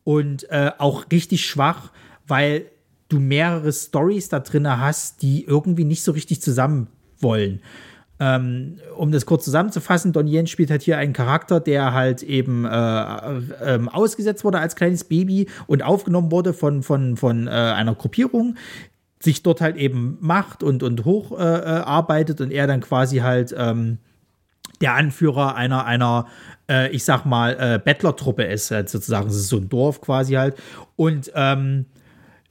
und äh, auch richtig schwach, weil du mehrere Stories da drin hast, die irgendwie nicht so richtig zusammen wollen. Ähm, um das kurz zusammenzufassen, Don Yen spielt halt hier einen Charakter, der halt eben äh, äh, ausgesetzt wurde als kleines Baby und aufgenommen wurde von, von, von äh, einer Gruppierung, sich dort halt eben macht und, und hocharbeitet äh, und er dann quasi halt ähm, der Anführer einer, einer äh, ich sag mal, äh, Bettlertruppe ist, sozusagen. Es ist so ein Dorf quasi halt. Und ähm,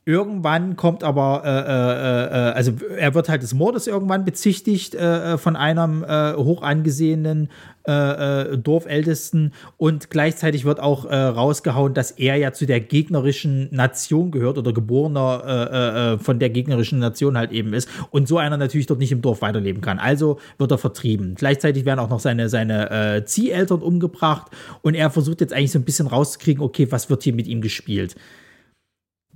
Irgendwann kommt aber, äh, äh, äh, also er wird halt des Mordes irgendwann bezichtigt äh, äh von einem äh, hoch angesehenen äh, Dorfältesten und gleichzeitig wird auch rausgehauen, dass er ja zu der gegnerischen Nation gehört oder geborener von der gegnerischen Nation halt eben ist und so einer natürlich dort nicht im Dorf weiterleben kann. Also wird er vertrieben. Gleichzeitig werden auch noch seine, seine Zieheltern umgebracht und er versucht jetzt eigentlich so ein bisschen rauszukriegen, okay, was wird hier mit ihm gespielt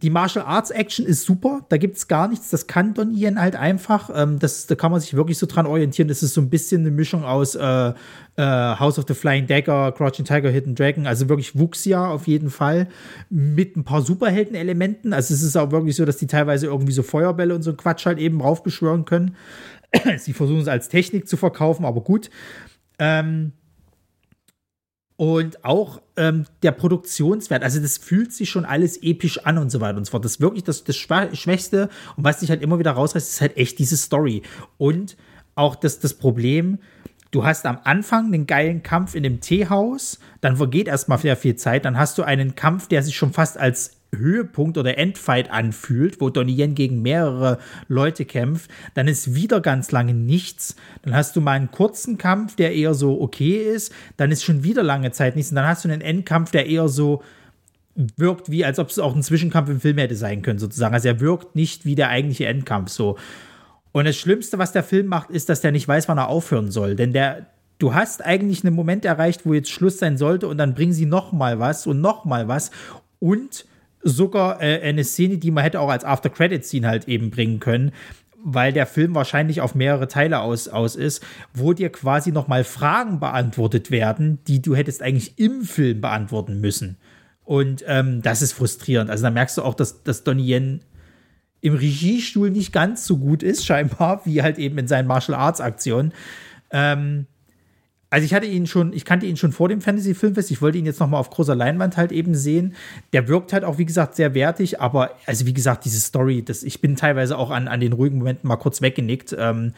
die Martial Arts Action ist super, da gibt es gar nichts, das kann Don Ian halt einfach. Ähm, das, da kann man sich wirklich so dran orientieren. Das ist so ein bisschen eine Mischung aus äh, äh, House of the Flying Dagger, Crouching Tiger, Hidden Dragon, also wirklich Wuxia auf jeden Fall, mit ein paar Superhelden-Elementen. Also es ist auch wirklich so, dass die teilweise irgendwie so Feuerbälle und so Quatsch halt eben raufbeschwören können. Sie versuchen es als Technik zu verkaufen, aber gut. Ähm, und auch ähm, der Produktionswert, also das fühlt sich schon alles episch an und so weiter und so fort. Das ist wirklich das, das Schwächste und was sich halt immer wieder rausreißt, ist halt echt diese Story. Und auch das, das Problem, du hast am Anfang einen geilen Kampf in dem Teehaus, dann vergeht erstmal sehr viel Zeit, dann hast du einen Kampf, der sich schon fast als Höhepunkt oder Endfight anfühlt, wo Donnie Yen gegen mehrere Leute kämpft, dann ist wieder ganz lange nichts. Dann hast du mal einen kurzen Kampf, der eher so okay ist, dann ist schon wieder lange Zeit nichts und dann hast du einen Endkampf, der eher so wirkt, wie als ob es auch ein Zwischenkampf im Film hätte sein können, sozusagen. Also er wirkt nicht wie der eigentliche Endkampf so. Und das Schlimmste, was der Film macht, ist, dass der nicht weiß, wann er aufhören soll. Denn der, du hast eigentlich einen Moment erreicht, wo jetzt Schluss sein sollte und dann bringen sie noch mal was und noch mal was und sogar äh, eine Szene, die man hätte auch als After-Credit-Scene halt eben bringen können, weil der Film wahrscheinlich auf mehrere Teile aus, aus ist, wo dir quasi nochmal Fragen beantwortet werden, die du hättest eigentlich im Film beantworten müssen. Und ähm, das ist frustrierend. Also da merkst du auch, dass, dass Donnie Yen im Regiestuhl nicht ganz so gut ist, scheinbar, wie halt eben in seinen Martial Arts Aktionen. Ähm, also ich hatte ihn schon, ich kannte ihn schon vor dem Fantasy Filmfest. Ich wollte ihn jetzt noch mal auf großer Leinwand halt eben sehen. Der wirkt halt auch wie gesagt sehr wertig, aber also wie gesagt diese Story, das, ich bin teilweise auch an, an den ruhigen Momenten mal kurz weggenickt. Ähm,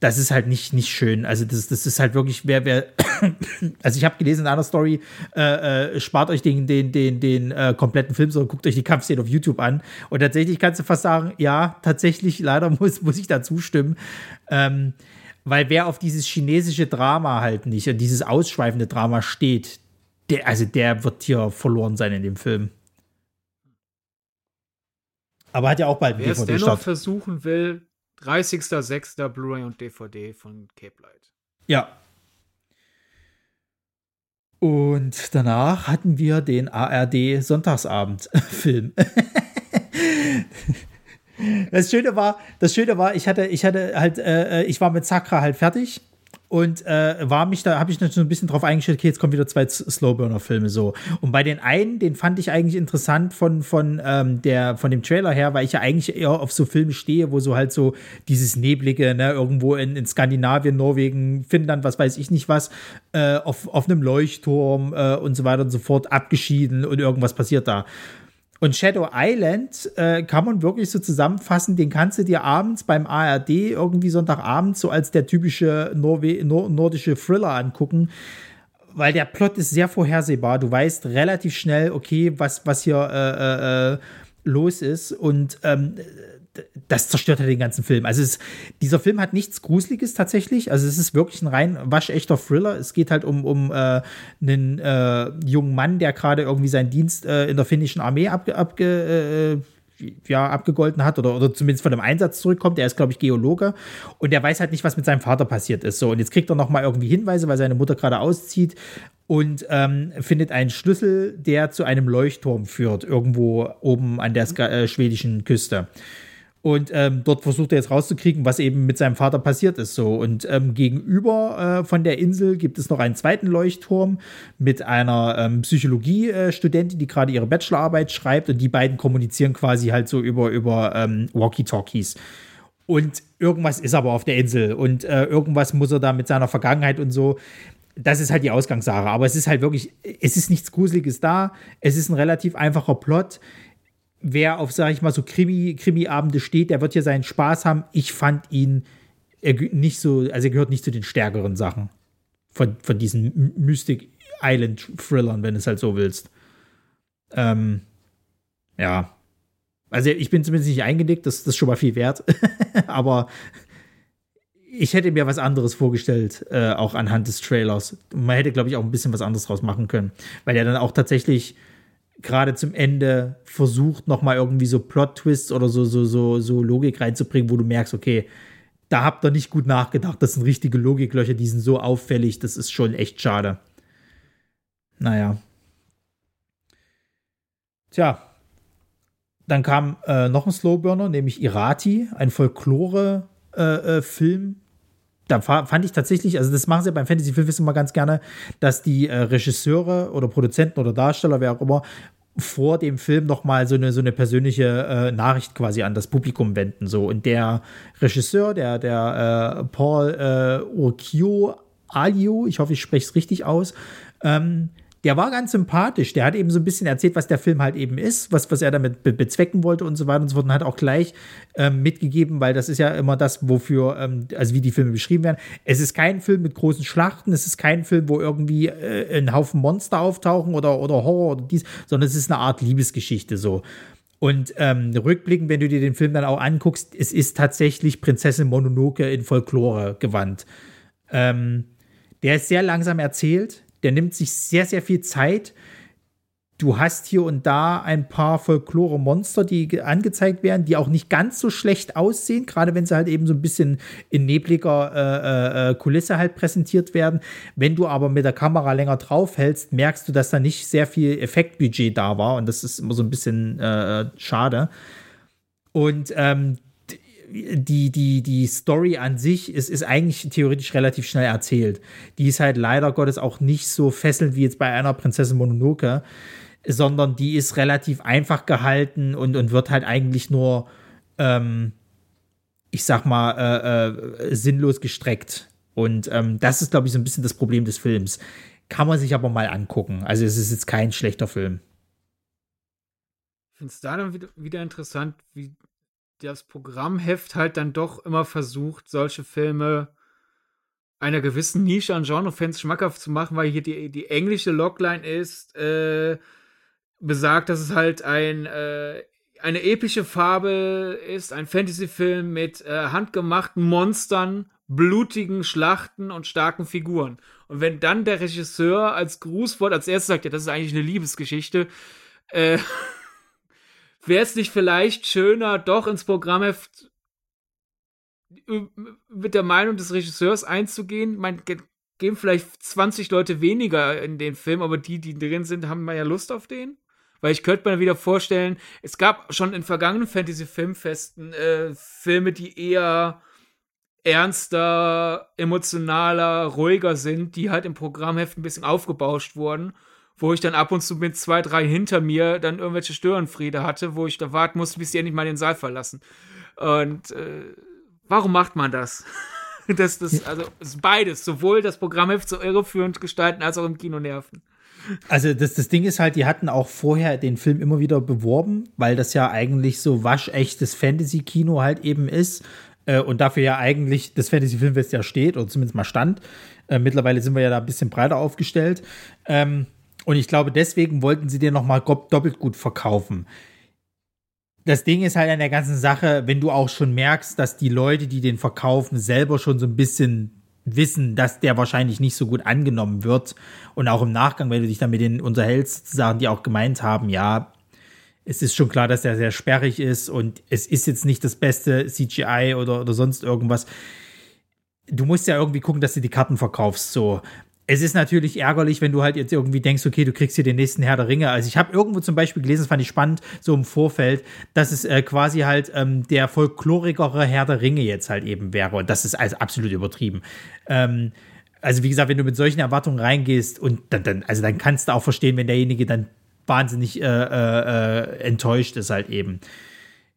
das ist halt nicht, nicht schön. Also das, das ist halt wirklich, wer, wer, also ich habe gelesen in einer Story, äh, äh, spart euch den, den, den, den äh, kompletten Film, sondern guckt euch die Kampfszene auf YouTube an. Und tatsächlich kannst du fast sagen, ja, tatsächlich, leider muss, muss ich da zustimmen. Ähm, weil wer auf dieses chinesische Drama halt nicht und dieses ausschweifende Drama steht, der, also der wird hier verloren sein in dem Film. Aber hat ja auch bald Wer es dennoch versuchen will, 30.06. Blu-ray und DVD von Cape Light. Ja. Und danach hatten wir den ARD Sonntagsabend-Film. Das Schöne war, das Schöne war, ich hatte, ich hatte halt, äh, äh, ich war mit Sakra halt fertig und äh, war mich da, habe ich natürlich so ein bisschen drauf eingestellt, okay, jetzt kommen wieder zwei Slowburner-Filme so. Und bei den einen, den fand ich eigentlich interessant von, von, ähm, der, von dem Trailer her, weil ich ja eigentlich eher auf so Filme stehe, wo so halt so dieses Neblige, ne, irgendwo in, in Skandinavien, Norwegen, Finnland, was weiß ich nicht was, äh, auf, auf einem Leuchtturm äh, und so weiter und so fort, abgeschieden und irgendwas passiert da. Und Shadow Island äh, kann man wirklich so zusammenfassen, den kannst du dir abends beim ARD irgendwie Sonntagabend so als der typische Norwe Nor nordische Thriller angucken, weil der Plot ist sehr vorhersehbar. Du weißt relativ schnell, okay, was, was hier äh, äh, äh los ist und ähm, das zerstört halt den ganzen Film. Also es, dieser Film hat nichts Gruseliges tatsächlich. Also es ist wirklich ein rein waschechter Thriller. Es geht halt um, um äh, einen äh, jungen Mann, der gerade irgendwie seinen Dienst äh, in der finnischen Armee abge, abge äh, ja, abgegolten hat oder, oder zumindest von dem Einsatz zurückkommt. Der ist, glaube ich, Geologe und der weiß halt nicht, was mit seinem Vater passiert ist. So, und jetzt kriegt er noch mal irgendwie Hinweise, weil seine Mutter gerade auszieht und ähm, findet einen Schlüssel, der zu einem Leuchtturm führt, irgendwo oben an der äh, schwedischen Küste. Und ähm, dort versucht er jetzt rauszukriegen, was eben mit seinem Vater passiert ist. So. Und ähm, gegenüber äh, von der Insel gibt es noch einen zweiten Leuchtturm mit einer ähm, Psychologie-Studentin, die gerade ihre Bachelorarbeit schreibt. Und die beiden kommunizieren quasi halt so über, über ähm, Walkie-Talkies. Und irgendwas ist aber auf der Insel. Und äh, irgendwas muss er da mit seiner Vergangenheit und so das ist halt die Ausgangssache. Aber es ist halt wirklich, es ist nichts Gruseliges da. Es ist ein relativ einfacher Plot wer auf, sag ich mal, so Krimi, Krimi-Abende steht, der wird ja seinen Spaß haben. Ich fand ihn nicht so, also er gehört nicht zu den stärkeren Sachen von, von diesen Mystic Island Thrillern, wenn du es halt so willst. Ähm, ja. Also ich bin zumindest nicht eingedickt, das, das ist schon mal viel wert. Aber ich hätte mir was anderes vorgestellt, äh, auch anhand des Trailers. Man hätte, glaube ich, auch ein bisschen was anderes draus machen können. Weil er dann auch tatsächlich gerade zum Ende versucht, nochmal irgendwie so Plot-Twists oder so, so, so, so Logik reinzubringen, wo du merkst, okay, da habt ihr nicht gut nachgedacht. Das sind richtige Logiklöcher, die sind so auffällig, das ist schon echt schade. Naja. Tja. Dann kam äh, noch ein Slowburner, nämlich Irati, ein Folklore-Film, äh, äh, da fand ich tatsächlich, also das machen sie beim Fantasy-Filmfest immer ganz gerne, dass die äh, Regisseure oder Produzenten oder Darsteller, wer auch immer, vor dem Film noch mal so eine so eine persönliche äh, Nachricht quasi an das Publikum wenden. So und der Regisseur der der äh, Paul äh, Urquio Alio ich hoffe ich spreche es richtig aus ähm, der war ganz sympathisch. Der hat eben so ein bisschen erzählt, was der Film halt eben ist, was, was er damit be bezwecken wollte und so weiter und so fort. Und hat auch gleich ähm, mitgegeben, weil das ist ja immer das, wofür, ähm, also wie die Filme beschrieben werden. Es ist kein Film mit großen Schlachten, es ist kein Film, wo irgendwie äh, ein Haufen Monster auftauchen oder, oder Horror oder dies, sondern es ist eine Art Liebesgeschichte so. Und ähm, rückblickend, wenn du dir den Film dann auch anguckst, es ist tatsächlich Prinzessin Mononoke in Folklore gewandt. Ähm, der ist sehr langsam erzählt der nimmt sich sehr, sehr viel Zeit. Du hast hier und da ein paar Folklore-Monster, die angezeigt werden, die auch nicht ganz so schlecht aussehen, gerade wenn sie halt eben so ein bisschen in nebliger äh, äh, äh, Kulisse halt präsentiert werden. Wenn du aber mit der Kamera länger draufhältst, merkst du, dass da nicht sehr viel Effektbudget da war und das ist immer so ein bisschen äh, schade. Und ähm, die, die, die Story an sich ist, ist eigentlich theoretisch relativ schnell erzählt. Die ist halt leider Gottes auch nicht so fesselnd wie jetzt bei einer Prinzessin Mononoke, sondern die ist relativ einfach gehalten und, und wird halt eigentlich nur, ähm, ich sag mal, äh, äh, sinnlos gestreckt. Und ähm, das ist, glaube ich, so ein bisschen das Problem des Films. Kann man sich aber mal angucken. Also es ist jetzt kein schlechter Film. Ich finde es da dann wieder, wieder interessant, wie das Programmheft halt dann doch immer versucht, solche Filme einer gewissen Nische an Genrefans schmackhaft zu machen, weil hier die, die englische Logline ist, äh, besagt, dass es halt ein, äh, eine epische Farbe ist, ein Fantasy-Film mit äh, handgemachten Monstern, blutigen Schlachten und starken Figuren. Und wenn dann der Regisseur als Grußwort als erstes sagt, ja, das ist eigentlich eine Liebesgeschichte, äh, wäre es nicht vielleicht schöner, doch ins Programmheft mit der Meinung des Regisseurs einzugehen? Man gehen vielleicht 20 Leute weniger in den Film, aber die, die drin sind, haben ja Lust auf den? Weil ich könnte mir wieder vorstellen, es gab schon in vergangenen Fantasy-Filmfesten äh, Filme, die eher ernster, emotionaler, ruhiger sind, die halt im Programmheft ein bisschen aufgebauscht wurden, wo ich dann ab und zu mit zwei, drei hinter mir dann irgendwelche Störenfriede hatte, wo ich da warten musste, bis die endlich mal den Saal verlassen. Und äh, warum macht man das? das, das also ist beides, sowohl das Programmheft so irreführend gestalten, als auch im Kino nerven. Also das, das Ding ist halt, die hatten auch vorher den Film immer wieder beworben, weil das ja eigentlich so waschechtes Fantasy-Kino halt eben ist äh, und dafür ja eigentlich das Fantasy-Filmfest ja steht oder zumindest mal stand. Äh, mittlerweile sind wir ja da ein bisschen breiter aufgestellt. Ähm, und ich glaube, deswegen wollten sie den noch mal doppelt gut verkaufen. Das Ding ist halt an der ganzen Sache, wenn du auch schon merkst, dass die Leute, die den verkaufen, selber schon so ein bisschen wissen, dass der wahrscheinlich nicht so gut angenommen wird. Und auch im Nachgang, wenn du dich dann mit denen unterhältst, sagen die auch gemeint haben, ja, es ist schon klar, dass der sehr sperrig ist und es ist jetzt nicht das beste CGI oder, oder sonst irgendwas. Du musst ja irgendwie gucken, dass du die Karten verkaufst. So, es ist natürlich ärgerlich, wenn du halt jetzt irgendwie denkst, okay, du kriegst hier den nächsten Herr der Ringe. Also ich habe irgendwo zum Beispiel gelesen, das fand ich spannend, so im Vorfeld, dass es äh, quasi halt ähm, der folklorigere Herr der Ringe jetzt halt eben wäre. Und das ist also absolut übertrieben. Ähm, also wie gesagt, wenn du mit solchen Erwartungen reingehst und dann, dann, also dann kannst du auch verstehen, wenn derjenige dann wahnsinnig äh, äh, enttäuscht ist halt eben.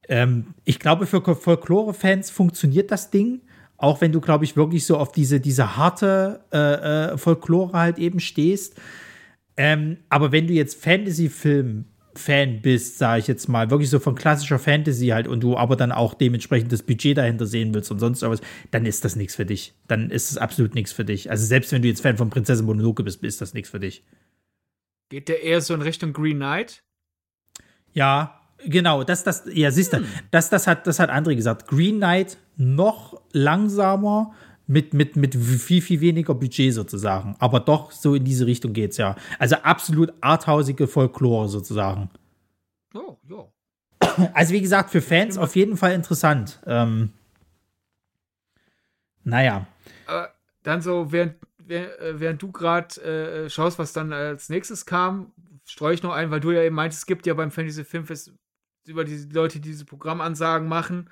Ähm, ich glaube, für Folklore-Fans funktioniert das Ding auch wenn du, glaube ich, wirklich so auf diese, diese harte äh, äh, Folklore halt eben stehst. Ähm, aber wenn du jetzt Fantasy-Film Fan bist, sage ich jetzt mal, wirklich so von klassischer Fantasy halt und du aber dann auch dementsprechend das Budget dahinter sehen willst und sonst irgendwas, dann ist das nichts für dich. Dann ist es absolut nichts für dich. Also selbst wenn du jetzt Fan von Prinzessin Mononoke bist, ist das nichts für dich. Geht der eher so in Richtung Green Knight? Ja, genau, das, das, ja, siehst du, hm. das, das hat, das hat André gesagt. Green Knight noch langsamer, mit, mit, mit viel, viel weniger Budget sozusagen. Aber doch, so in diese Richtung geht's ja. Also absolut arthausige Folklore sozusagen. Oh, ja. Also wie gesagt, für Fans auf jeden Fall interessant. Ähm, naja. Äh, dann so, während, äh, während du gerade äh, schaust, was dann als nächstes kam, streue ich noch ein, weil du ja eben meintest, es gibt ja beim Fantasy Filmfest über die Leute, die diese Programmansagen machen.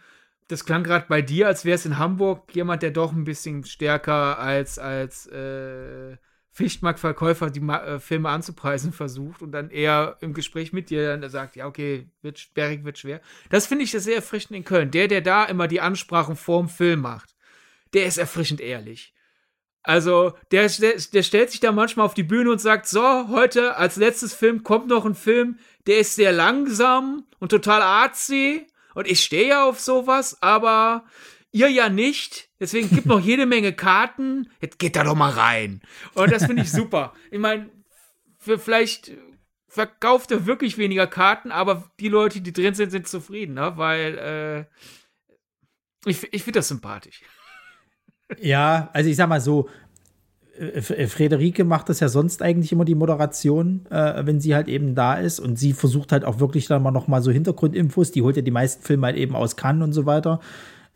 Das klang gerade bei dir, als wäre es in Hamburg jemand, der doch ein bisschen stärker als, als äh, Fichtmarktverkäufer die Ma äh, Filme anzupreisen versucht und dann eher im Gespräch mit dir dann sagt, ja, okay, wird sperrig, wird schwer. Das finde ich sehr erfrischend in Köln. Der, der da immer die Ansprachen vorm Film macht, der ist erfrischend ehrlich. Also, der, der, der stellt sich da manchmal auf die Bühne und sagt, so, heute als letztes Film kommt noch ein Film, der ist sehr langsam und total artsy. Und ich stehe ja auf sowas, aber ihr ja nicht. Deswegen gibt noch jede Menge Karten. Jetzt geht da doch mal rein. Und das finde ich super. Ich meine, vielleicht verkauft er wirklich weniger Karten, aber die Leute, die drin sind, sind zufrieden, ne? weil äh, ich, ich finde das sympathisch. Ja, also ich sag mal so, äh, Frederike macht das ja sonst eigentlich immer die Moderation, äh, wenn sie halt eben da ist. Und sie versucht halt auch wirklich dann mal noch mal so Hintergrundinfos, die holt ja die meisten Filme halt eben aus Cannes und so weiter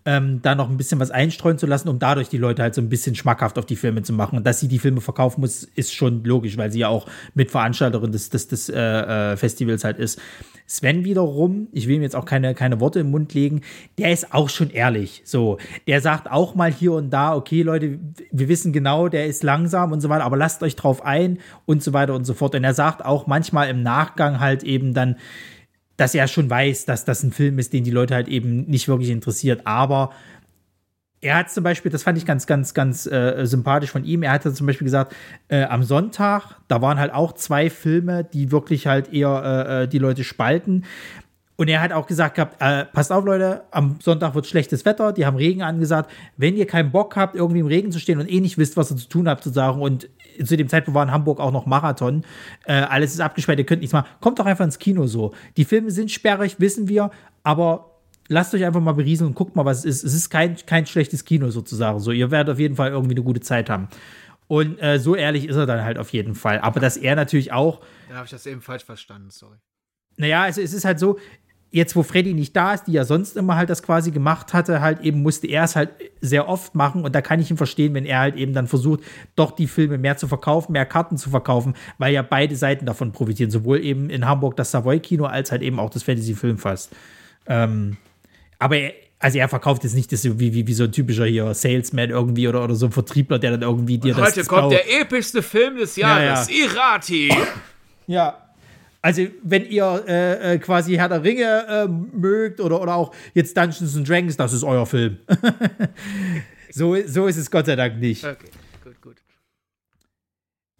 ähm, da noch ein bisschen was einstreuen zu lassen, um dadurch die Leute halt so ein bisschen schmackhaft auf die Filme zu machen. Und dass sie die Filme verkaufen muss, ist schon logisch, weil sie ja auch Mitveranstalterin des, des, des äh, äh, Festivals halt ist. Sven wiederum, ich will ihm jetzt auch keine, keine Worte im Mund legen, der ist auch schon ehrlich. So, der sagt auch mal hier und da, okay, Leute, wir wissen genau, der ist langsam und so weiter, aber lasst euch drauf ein und so weiter und so fort. Und er sagt auch manchmal im Nachgang halt eben dann, dass er schon weiß, dass das ein Film ist, den die Leute halt eben nicht wirklich interessiert. Aber er hat zum Beispiel, das fand ich ganz, ganz, ganz äh, sympathisch von ihm. Er hatte zum Beispiel gesagt, äh, am Sonntag, da waren halt auch zwei Filme, die wirklich halt eher äh, äh die Leute spalten. Und er hat auch gesagt gehabt, äh, passt auf, Leute, am Sonntag wird schlechtes Wetter, die haben Regen angesagt. Wenn ihr keinen Bock habt, irgendwie im Regen zu stehen und eh nicht wisst, was ihr zu tun habt, zu sagen, und zu dem Zeitpunkt war in Hamburg auch noch Marathon, äh, alles ist abgesperrt, ihr könnt nichts machen, kommt doch einfach ins Kino so. Die Filme sind sperrig, wissen wir, aber lasst euch einfach mal berieseln und guckt mal, was es ist. Es ist kein, kein schlechtes Kino sozusagen. So, ihr werdet auf jeden Fall irgendwie eine gute Zeit haben. Und äh, so ehrlich ist er dann halt auf jeden Fall. Aber dass er natürlich auch. Da habe ich das eben falsch verstanden, sorry. Naja, also es ist halt so, jetzt, wo Freddy nicht da ist, die ja sonst immer halt das quasi gemacht hatte, halt eben musste er es halt sehr oft machen und da kann ich ihn verstehen, wenn er halt eben dann versucht, doch die Filme mehr zu verkaufen, mehr Karten zu verkaufen, weil ja beide Seiten davon profitieren, sowohl eben in Hamburg das Savoy-Kino als halt eben auch das Fantasy-Filmfest. Ähm, aber also er verkauft jetzt nicht das wie, wie, wie so ein typischer hier Salesman irgendwie oder, oder so ein Vertriebler, der dann irgendwie dir Und das. Heute kommt der epischste Film des Jahres, Ja, Irati. Ja. Also, wenn ihr äh, äh, quasi Herr der Ringe äh, mögt oder, oder auch jetzt Dungeons and Dragons, das ist euer Film. so, so ist es Gott sei Dank nicht. Okay, gut, gut.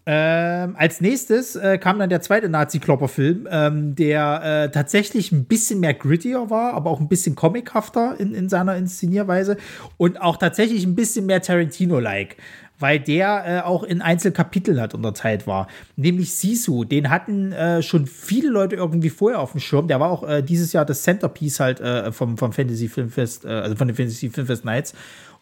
Ähm, als nächstes äh, kam dann der zweite Nazi-Klopper-Film, ähm, der äh, tatsächlich ein bisschen mehr grittier war, aber auch ein bisschen comichafter in, in seiner Inszenierweise und auch tatsächlich ein bisschen mehr Tarantino-like, weil der äh, auch in Einzelkapiteln hat unterteilt war. Nämlich Sisu, den hatten äh, schon viele Leute irgendwie vorher auf dem Schirm. Der war auch äh, dieses Jahr das Centerpiece halt äh, vom, vom Fantasy Filmfest, äh, also von den Fantasy Filmfest Nights.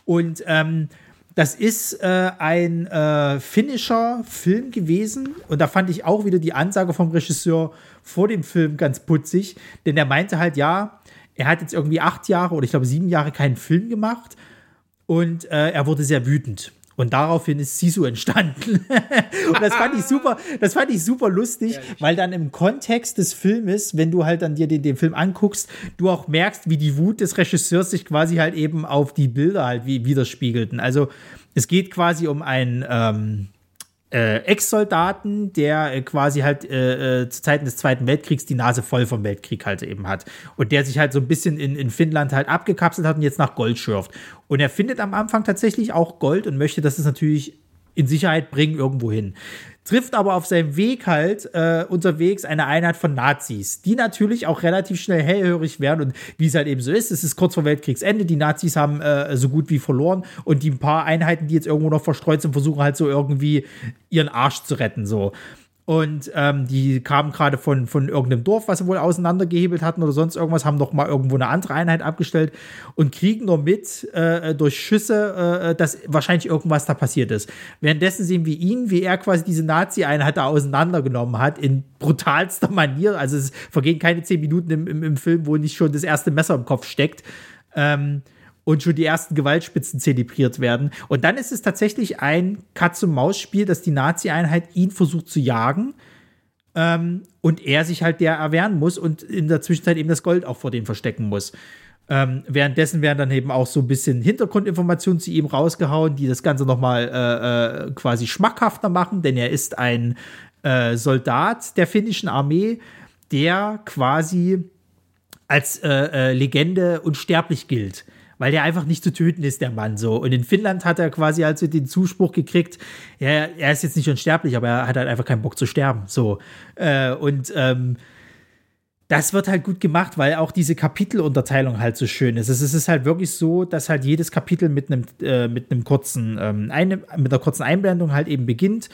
Und ähm, das ist äh, ein äh, finnischer Film gewesen und da fand ich auch wieder die Ansage vom Regisseur vor dem Film ganz putzig, denn er meinte halt, ja, er hat jetzt irgendwie acht Jahre oder ich glaube sieben Jahre keinen Film gemacht und äh, er wurde sehr wütend. Und daraufhin ist Sisu entstanden. und das fand ich super, das fand ich super lustig, weil dann im Kontext des Filmes, wenn du halt dann dir den, den Film anguckst, du auch merkst, wie die Wut des Regisseurs sich quasi halt eben auf die Bilder halt wie, widerspiegelten. Also es geht quasi um einen ähm, äh, Ex-Soldaten, der äh, quasi halt äh, äh, zu Zeiten des Zweiten Weltkriegs die Nase voll vom Weltkrieg halt eben hat. Und der sich halt so ein bisschen in, in Finnland halt abgekapselt hat und jetzt nach Gold schürft. Und er findet am Anfang tatsächlich auch Gold und möchte das natürlich in Sicherheit bringen irgendwo hin. Trifft aber auf seinem Weg halt äh, unterwegs eine Einheit von Nazis, die natürlich auch relativ schnell hellhörig werden und wie es halt eben so ist, es ist kurz vor Weltkriegsende, die Nazis haben äh, so gut wie verloren und die paar Einheiten, die jetzt irgendwo noch verstreut sind, versuchen halt so irgendwie ihren Arsch zu retten so. Und ähm, die kamen gerade von, von irgendeinem Dorf, was sie wohl auseinandergehebelt hatten oder sonst irgendwas, haben noch mal irgendwo eine andere Einheit abgestellt und kriegen nur mit äh, durch Schüsse, äh, dass wahrscheinlich irgendwas da passiert ist. Währenddessen sehen wir ihn, wie er quasi diese Nazi-Einheit da auseinandergenommen hat, in brutalster Manier. Also es vergehen keine zehn Minuten im, im, im Film, wo nicht schon das erste Messer im Kopf steckt. Ähm, und schon die ersten Gewaltspitzen zelebriert werden. Und dann ist es tatsächlich ein Katz-und-Maus-Spiel, dass die Nazi-Einheit ihn versucht zu jagen ähm, und er sich halt der erwehren muss und in der Zwischenzeit eben das Gold auch vor dem verstecken muss. Ähm, währenddessen werden dann eben auch so ein bisschen Hintergrundinformationen zu ihm rausgehauen, die das Ganze nochmal äh, äh, quasi schmackhafter machen, denn er ist ein äh, Soldat der finnischen Armee, der quasi als äh, äh, Legende unsterblich gilt weil der einfach nicht zu töten ist, der Mann so. Und in Finnland hat er quasi also den Zuspruch gekriegt, ja, er ist jetzt nicht unsterblich, aber er hat halt einfach keinen Bock zu sterben. So. Äh, und ähm, das wird halt gut gemacht, weil auch diese Kapitelunterteilung halt so schön ist. Es ist halt wirklich so, dass halt jedes Kapitel mit einem äh, mit einem kurzen ähm, eine, mit einer kurzen Einblendung halt eben beginnt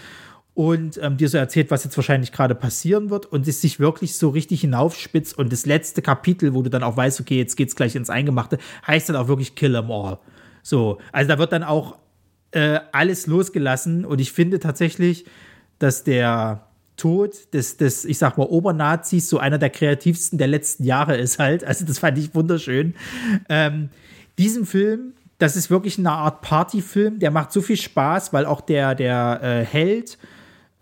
und ähm, dir so erzählt, was jetzt wahrscheinlich gerade passieren wird und es sich wirklich so richtig hinaufspitzt und das letzte Kapitel, wo du dann auch weißt, okay, jetzt geht's gleich ins Eingemachte, heißt dann auch wirklich Kill 'em all. So, also da wird dann auch äh, alles losgelassen und ich finde tatsächlich, dass der Tod des, des, ich sag mal, Obernazis so einer der kreativsten der letzten Jahre ist halt. Also das fand ich wunderschön. Ähm, diesen Film, das ist wirklich eine Art Partyfilm, der macht so viel Spaß, weil auch der, der äh, Held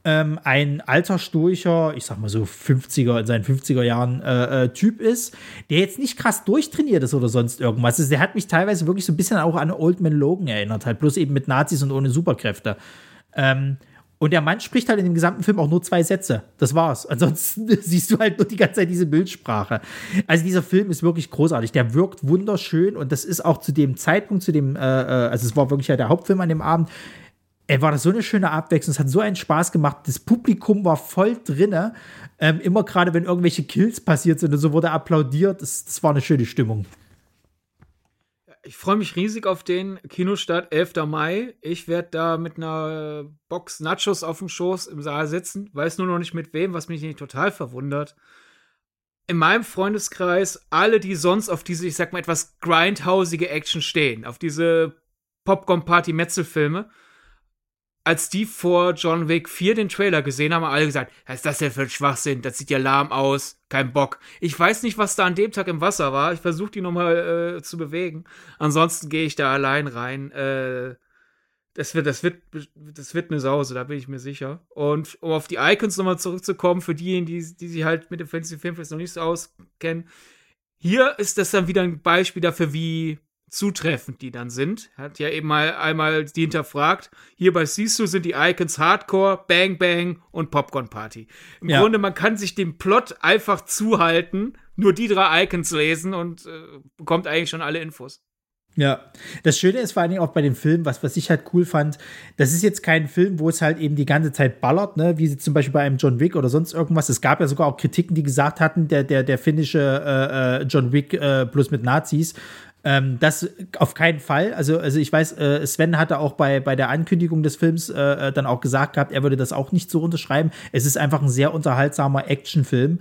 ähm, ein alter, stoischer, ich sag mal so 50er, in seinen 50er Jahren äh, äh, Typ ist, der jetzt nicht krass durchtrainiert ist oder sonst irgendwas. Also der hat mich teilweise wirklich so ein bisschen auch an Old Man Logan erinnert, halt bloß eben mit Nazis und ohne Superkräfte. Ähm, und der Mann spricht halt in dem gesamten Film auch nur zwei Sätze. Das war's. Ansonsten siehst du halt nur die ganze Zeit diese Bildsprache. Also dieser Film ist wirklich großartig. Der wirkt wunderschön und das ist auch zu dem Zeitpunkt, zu dem, äh, also es war wirklich ja der Hauptfilm an dem Abend, Ey, war das so eine schöne Abwechslung. Es hat so einen Spaß gemacht. Das Publikum war voll drinne. Ähm, immer gerade, wenn irgendwelche Kills passiert sind und so wurde applaudiert. Das, das war eine schöne Stimmung. Ich freue mich riesig auf den Kinostart 11. Mai. Ich werde da mit einer Box Nachos auf dem Schoß im Saal sitzen. Weiß nur noch nicht mit wem, was mich nicht total verwundert. In meinem Freundeskreis alle, die sonst auf diese, ich sag mal, etwas grindhausige Action stehen, auf diese Popcorn-Party-Metzelfilme, als die vor John Wick 4 den Trailer gesehen haben, haben alle gesagt, was ist das denn für ein Schwachsinn? Das sieht ja lahm aus, kein Bock. Ich weiß nicht, was da an dem Tag im Wasser war. Ich versuche die nochmal äh, zu bewegen. Ansonsten gehe ich da allein rein. Äh, das wird, das wird, das wird eine Sause, da bin ich mir sicher. Und um auf die Icons nochmal zurückzukommen, für diejenigen, die, die sich halt mit dem Fantasy Filmfest noch nicht so auskennen, Hier ist das dann wieder ein Beispiel dafür, wie zutreffend die dann sind. Hat ja eben mal einmal die hinterfragt. Hierbei siehst du, sind die Icons Hardcore, Bang Bang und Popcorn Party. Im ja. Grunde, man kann sich den Plot einfach zuhalten, nur die drei Icons lesen und äh, bekommt eigentlich schon alle Infos. Ja, das Schöne ist vor allen Dingen auch bei dem Film, was, was ich halt cool fand, das ist jetzt kein Film, wo es halt eben die ganze Zeit ballert, ne, wie zum Beispiel bei einem John Wick oder sonst irgendwas. Es gab ja sogar auch Kritiken, die gesagt hatten, der, der, der finnische äh, äh John Wick äh, plus mit Nazis. Ähm, das auf keinen Fall. Also, also ich weiß, äh, Sven hatte auch bei, bei der Ankündigung des Films äh, äh, dann auch gesagt gehabt, er würde das auch nicht so unterschreiben. Es ist einfach ein sehr unterhaltsamer Actionfilm.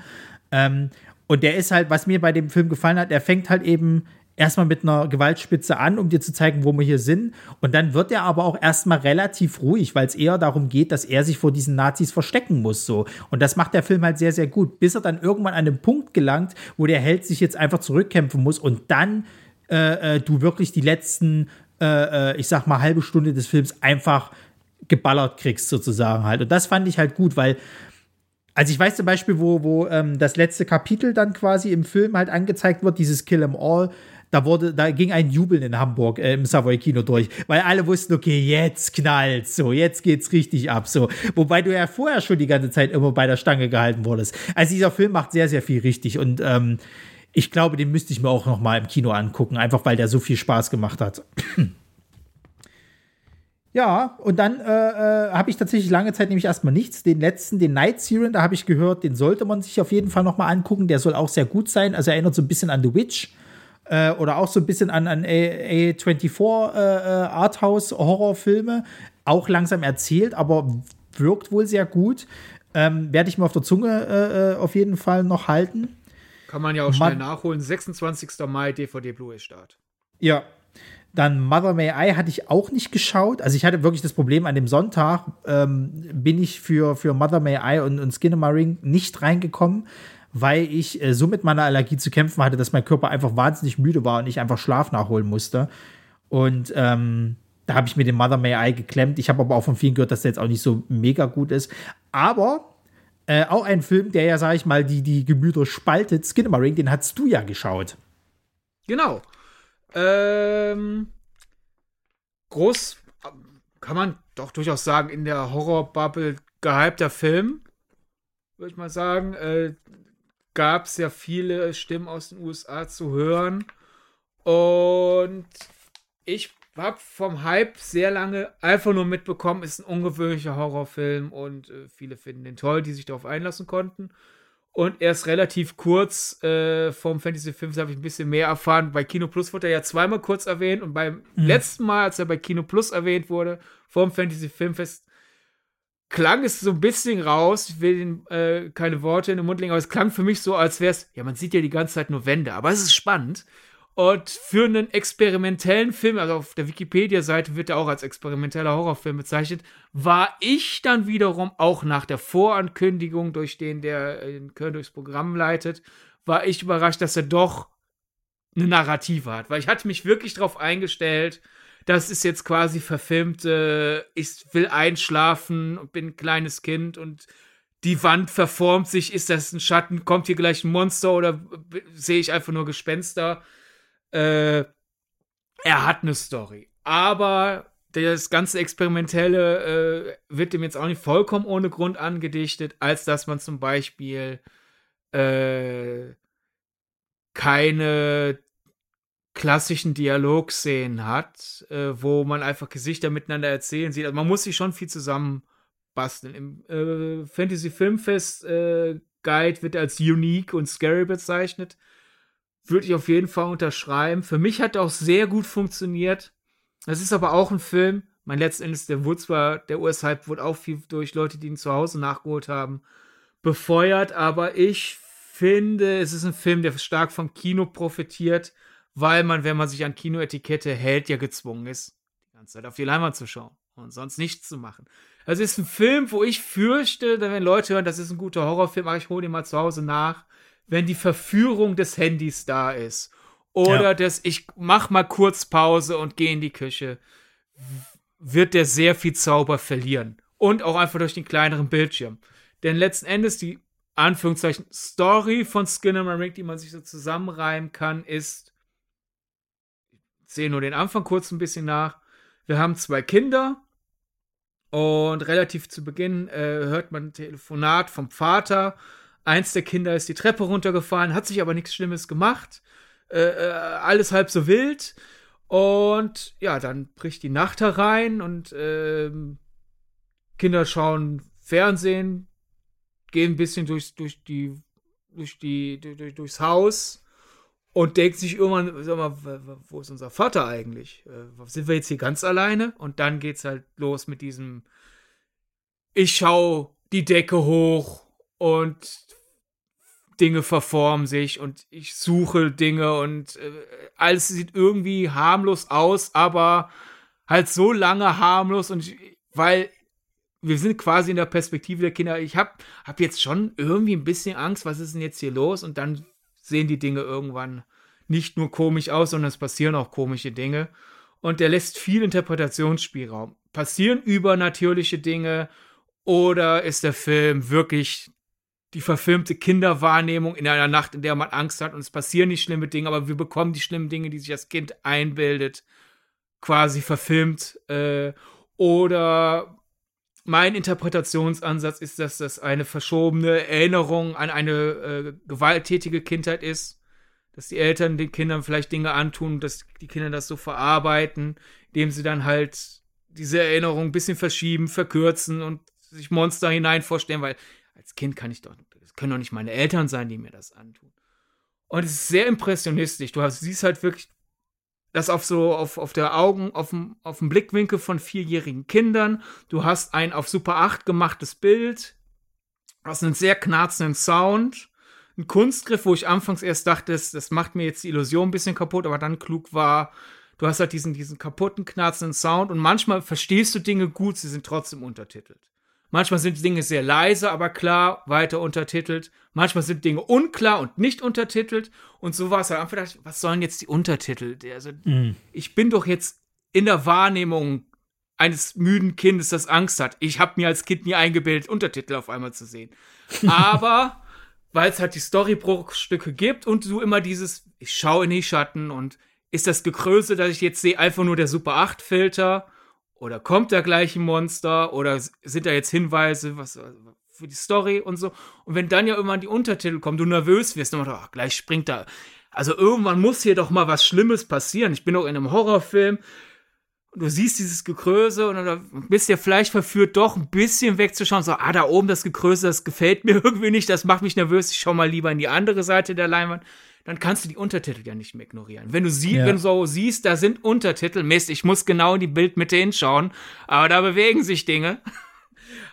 Ähm, und der ist halt, was mir bei dem Film gefallen hat, er fängt halt eben erstmal mit einer Gewaltspitze an, um dir zu zeigen, wo wir hier sind. Und dann wird er aber auch erstmal relativ ruhig, weil es eher darum geht, dass er sich vor diesen Nazis verstecken muss. So. Und das macht der Film halt sehr, sehr gut, bis er dann irgendwann an den Punkt gelangt, wo der Held sich jetzt einfach zurückkämpfen muss und dann äh, äh, du wirklich die letzten, äh, äh, ich sag mal, halbe Stunde des Films einfach geballert kriegst, sozusagen halt. Und das fand ich halt gut, weil also ich weiß zum Beispiel, wo, wo ähm, das letzte Kapitel dann quasi im Film halt angezeigt wird, dieses Kill 'em All, da wurde, da ging ein Jubeln in Hamburg äh, im Savoy Kino durch, weil alle wussten, okay, jetzt knallt so, jetzt geht's richtig ab, so. Wobei du ja vorher schon die ganze Zeit immer bei der Stange gehalten wurdest. Also dieser Film macht sehr, sehr viel richtig und ähm, ich glaube, den müsste ich mir auch noch mal im Kino angucken, einfach weil der so viel Spaß gemacht hat. Ja, und dann äh, äh, habe ich tatsächlich lange Zeit nämlich erstmal nichts. Den letzten, den Night Siren, da habe ich gehört, den sollte man sich auf jeden Fall noch mal angucken. Der soll auch sehr gut sein. Also erinnert so ein bisschen an The Witch äh, oder auch so ein bisschen an, an A24 äh, äh, Arthouse-Horrorfilme. Auch langsam erzählt, aber wirkt wohl sehr gut. Ähm, Werde ich mir auf der Zunge äh, auf jeden Fall noch halten. Kann man ja auch schnell man nachholen. 26. Mai DVD Blu-ray-Start. Ja. Dann Mother May I hatte ich auch nicht geschaut. Also ich hatte wirklich das Problem, an dem Sonntag ähm, bin ich für, für Mother May I und, und Skinnamarink nicht reingekommen weil ich äh, so mit meiner Allergie zu kämpfen hatte, dass mein Körper einfach wahnsinnig müde war und ich einfach Schlaf nachholen musste. Und ähm, da habe ich mir den Mother May I geklemmt. Ich habe aber auch von vielen gehört, dass der jetzt auch nicht so mega gut ist. Aber äh, auch ein Film, der ja, sag ich mal, die, die Gemüter spaltet. Skinamarink, den hast du ja geschaut. Genau. Ähm, groß, kann man doch durchaus sagen, in der Horrorbubble gehypter Film, würde ich mal sagen. Äh, gab es ja viele Stimmen aus den USA zu hören. Und ich habe vom Hype sehr lange einfach nur mitbekommen, ist ein ungewöhnlicher Horrorfilm und äh, viele finden den toll, die sich darauf einlassen konnten. Und erst relativ kurz äh, vom Fantasy Films habe ich ein bisschen mehr erfahren. Bei Kino Plus wurde er ja zweimal kurz erwähnt und beim mhm. letzten Mal, als er bei Kino Plus erwähnt wurde, vom Fantasy Filmfest, klang es so ein bisschen raus, ich will äh, keine Worte in den Mund legen, aber es klang für mich so, als wäre es, ja, man sieht ja die ganze Zeit nur Wände, aber es ist spannend. Und für einen experimentellen Film, also auf der Wikipedia-Seite wird er auch als experimenteller Horrorfilm bezeichnet, war ich dann wiederum auch nach der Vorankündigung, durch den der in Köln durchs Programm leitet, war ich überrascht, dass er doch eine Narrative hat. Weil ich hatte mich wirklich darauf eingestellt, das ist jetzt quasi verfilmt, äh, ich will einschlafen und bin ein kleines Kind und die Wand verformt sich, ist das ein Schatten, kommt hier gleich ein Monster oder sehe ich einfach nur Gespenster? Äh, er hat eine Story. Aber das ganze Experimentelle äh, wird dem jetzt auch nicht vollkommen ohne Grund angedichtet, als dass man zum Beispiel äh, keine klassischen Dialogszenen hat, äh, wo man einfach Gesichter miteinander erzählen sieht. Also man muss sich schon viel zusammen basteln. Im äh, Fantasy Filmfest äh, Guide wird er als unique und scary bezeichnet. Würde ich auf jeden Fall unterschreiben. Für mich hat er auch sehr gut funktioniert. Das ist aber auch ein Film. Mein letztendlich, der wurde zwar, der US-Hype wurde auch viel durch Leute, die ihn zu Hause nachgeholt haben, befeuert, aber ich finde, es ist ein Film, der stark vom Kino profitiert weil man, wenn man sich an Kinoetikette hält, ja gezwungen ist, die ganze Zeit auf die Leinwand zu schauen und sonst nichts zu machen. Also ist ein Film, wo ich fürchte, wenn Leute hören, das ist ein guter Horrorfilm, ach, ich hole ihn mal zu Hause nach, wenn die Verführung des Handys da ist oder ja. dass ich mach mal kurz Pause und gehe in die Küche, wird der sehr viel Zauber verlieren und auch einfach durch den kleineren Bildschirm. Denn letzten Endes die Anführungszeichen Story von Skinnamarink, die man sich so zusammenreimen kann, ist, ich sehe nur den Anfang kurz ein bisschen nach. Wir haben zwei Kinder und relativ zu Beginn äh, hört man ein Telefonat vom Vater. Eins der Kinder ist die Treppe runtergefallen, hat sich aber nichts Schlimmes gemacht. Äh, äh, alles halb so wild. Und ja, dann bricht die Nacht herein und ähm, Kinder schauen Fernsehen, gehen ein bisschen durch, durch die, durch die, durch, durchs Haus und denkt sich irgendwann, sag mal, wo ist unser Vater eigentlich? Äh, sind wir jetzt hier ganz alleine? Und dann geht's halt los mit diesem, ich schau die Decke hoch und Dinge verformen sich und ich suche Dinge und äh, alles sieht irgendwie harmlos aus, aber halt so lange harmlos und ich, weil wir sind quasi in der Perspektive der Kinder. Ich habe hab jetzt schon irgendwie ein bisschen Angst, was ist denn jetzt hier los? Und dann sehen die Dinge irgendwann nicht nur komisch aus, sondern es passieren auch komische Dinge. Und der lässt viel Interpretationsspielraum. Passieren übernatürliche Dinge oder ist der Film wirklich die verfilmte Kinderwahrnehmung in einer Nacht, in der man Angst hat und es passieren nicht schlimme Dinge, aber wir bekommen die schlimmen Dinge, die sich das Kind einbildet, quasi verfilmt. Äh, oder mein Interpretationsansatz ist, dass das eine verschobene Erinnerung an eine äh, gewalttätige Kindheit ist, dass die Eltern den Kindern vielleicht Dinge antun, dass die Kinder das so verarbeiten, indem sie dann halt diese Erinnerung ein bisschen verschieben, verkürzen und sich Monster hinein vorstellen, weil als Kind kann ich doch, das können doch nicht meine Eltern sein, die mir das antun. Und es ist sehr impressionistisch. Du hast, siehst halt wirklich das auf so, auf, auf der Augen, auf dem, auf dem Blickwinkel von vierjährigen Kindern. Du hast ein auf Super 8 gemachtes Bild. Du hast einen sehr knarzenden Sound. Ein Kunstgriff, wo ich anfangs erst dachte, das, das macht mir jetzt die Illusion ein bisschen kaputt, aber dann klug war, du hast halt diesen, diesen kaputten, knarzenden Sound und manchmal verstehst du Dinge gut, sie sind trotzdem untertitelt. Manchmal sind Dinge sehr leise, aber klar, weiter untertitelt. Manchmal sind Dinge unklar und nicht untertitelt. Und so war es halt einfach, was sollen jetzt die Untertitel? Also, mm. ich bin doch jetzt in der Wahrnehmung eines müden Kindes, das Angst hat. Ich habe mir als Kind nie eingebildet, Untertitel auf einmal zu sehen. Aber weil es halt die Storybruchstücke gibt und du immer dieses, ich schaue in die Schatten und ist das Gekröse, das ich jetzt sehe, einfach nur der Super 8 Filter oder kommt da gleich ein Monster? Oder sind da jetzt Hinweise was, für die Story und so? Und wenn dann ja irgendwann die Untertitel kommen, du nervös wirst, du, ach, gleich springt da. Also irgendwann muss hier doch mal was Schlimmes passieren. Ich bin doch in einem Horrorfilm. Du siehst dieses Gekröse und dann bist ja vielleicht verführt, doch ein bisschen wegzuschauen. So, ah, da oben das Gekröse, das gefällt mir irgendwie nicht, das macht mich nervös. Ich schau mal lieber in die andere Seite der Leinwand dann kannst du die Untertitel ja nicht mehr ignorieren. Wenn du, sie ja. wenn du so siehst, da sind Untertitel, Mist, ich muss genau in die Bildmitte hinschauen, aber da bewegen sich Dinge.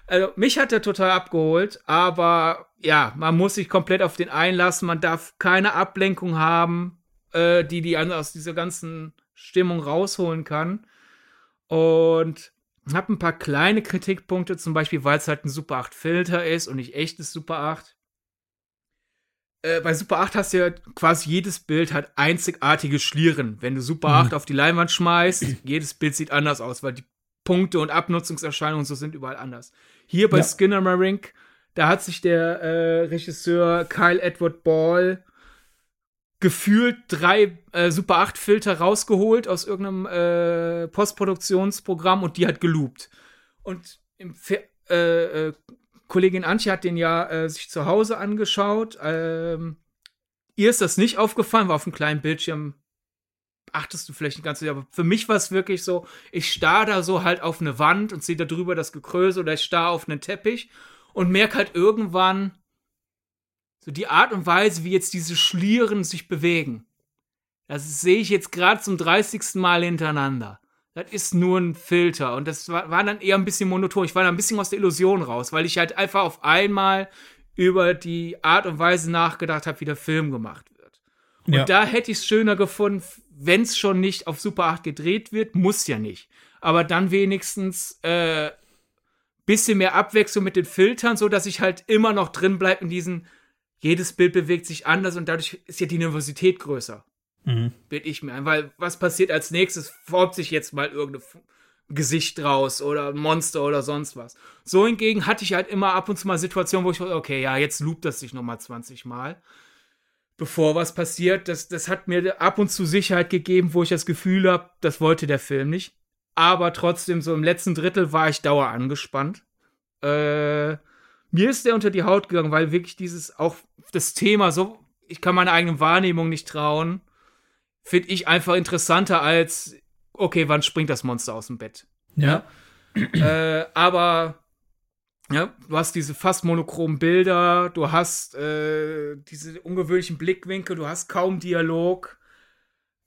Also, mich hat er total abgeholt, aber ja, man muss sich komplett auf den einlassen, man darf keine Ablenkung haben, äh, die die aus dieser ganzen Stimmung rausholen kann. Und habe ein paar kleine Kritikpunkte, zum Beispiel, weil es halt ein Super 8 Filter ist und nicht echtes Super 8 äh, bei Super 8 hast du ja quasi jedes Bild hat einzigartige Schlieren. Wenn du Super mhm. 8 auf die Leinwand schmeißt, jedes Bild sieht anders aus, weil die Punkte und Abnutzungserscheinungen so sind überall anders. Hier bei ja. Skinner Marink, da hat sich der äh, Regisseur Kyle Edward Ball gefühlt drei äh, Super 8 Filter rausgeholt aus irgendeinem äh, Postproduktionsprogramm und die hat geloopt. Und im Fe äh, äh Kollegin Antje hat den ja äh, sich zu Hause angeschaut. Ähm, ihr ist das nicht aufgefallen, war auf einem kleinen Bildschirm. Achtest du vielleicht nicht ganz so, aber für mich war es wirklich so, ich starr da so halt auf eine Wand und sehe da drüber das Gekröse oder ich starr auf einen Teppich und merke halt irgendwann so die Art und Weise, wie jetzt diese Schlieren sich bewegen. Das sehe ich jetzt gerade zum 30. Mal hintereinander das ist nur ein Filter. Und das war, war, dann eher ein bisschen monoton. Ich war da ein bisschen aus der Illusion raus, weil ich halt einfach auf einmal über die Art und Weise nachgedacht habe, wie der Film gemacht wird. Und ja. da hätte ich es schöner gefunden, wenn es schon nicht auf Super 8 gedreht wird, muss ja nicht. Aber dann wenigstens äh, bisschen mehr Abwechslung mit den Filtern, so dass ich halt immer noch drin bleibe in diesen, jedes Bild bewegt sich anders und dadurch ist ja die Nervosität größer. Mhm. Bild ich mir ein, weil was passiert als nächstes? Formt sich jetzt mal irgendeine Gesicht raus oder Monster oder sonst was. So hingegen hatte ich halt immer ab und zu mal Situationen, wo ich, okay, ja, jetzt loopt das sich nochmal 20 Mal, bevor was passiert. Das, das hat mir ab und zu Sicherheit gegeben, wo ich das Gefühl habe, das wollte der Film nicht. Aber trotzdem, so im letzten Drittel war ich dauer angespannt. Äh, mir ist der unter die Haut gegangen, weil wirklich dieses, auch das Thema so, ich kann meiner eigenen Wahrnehmung nicht trauen, finde ich einfach interessanter als, okay, wann springt das Monster aus dem Bett? Ja. ja? äh, aber ja, du hast diese fast monochromen Bilder, du hast äh, diese ungewöhnlichen Blickwinkel, du hast kaum Dialog.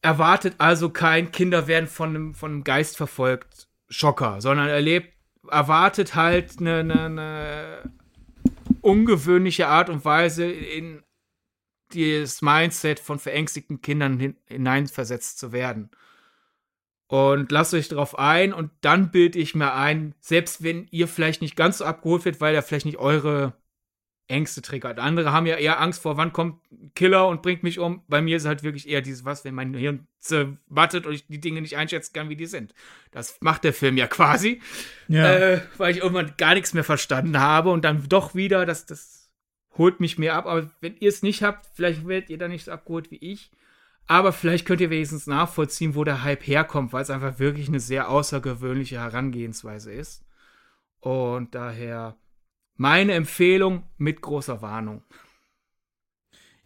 Erwartet also kein Kinder werden von einem, von einem Geist verfolgt, Schocker, sondern erlebt, erwartet halt eine, eine, eine ungewöhnliche Art und Weise in das Mindset von verängstigten Kindern hin, hineinversetzt zu werden. Und lasst euch darauf ein und dann bilde ich mir ein, selbst wenn ihr vielleicht nicht ganz so abgeholt wird, weil er vielleicht nicht eure Ängste triggert. Andere haben ja eher Angst vor, wann kommt ein Killer und bringt mich um. Bei mir ist halt wirklich eher dieses, was, wenn mein Hirn zerbattet und ich die Dinge nicht einschätzen kann, wie die sind. Das macht der Film ja quasi. Ja. Äh, weil ich irgendwann gar nichts mehr verstanden habe und dann doch wieder, das, das holt mich mehr ab. Aber wenn ihr es nicht habt, vielleicht werdet ihr da nicht so abgeholt wie ich. Aber vielleicht könnt ihr wenigstens nachvollziehen, wo der Hype herkommt, weil es einfach wirklich eine sehr außergewöhnliche Herangehensweise ist. Und daher meine Empfehlung mit großer Warnung.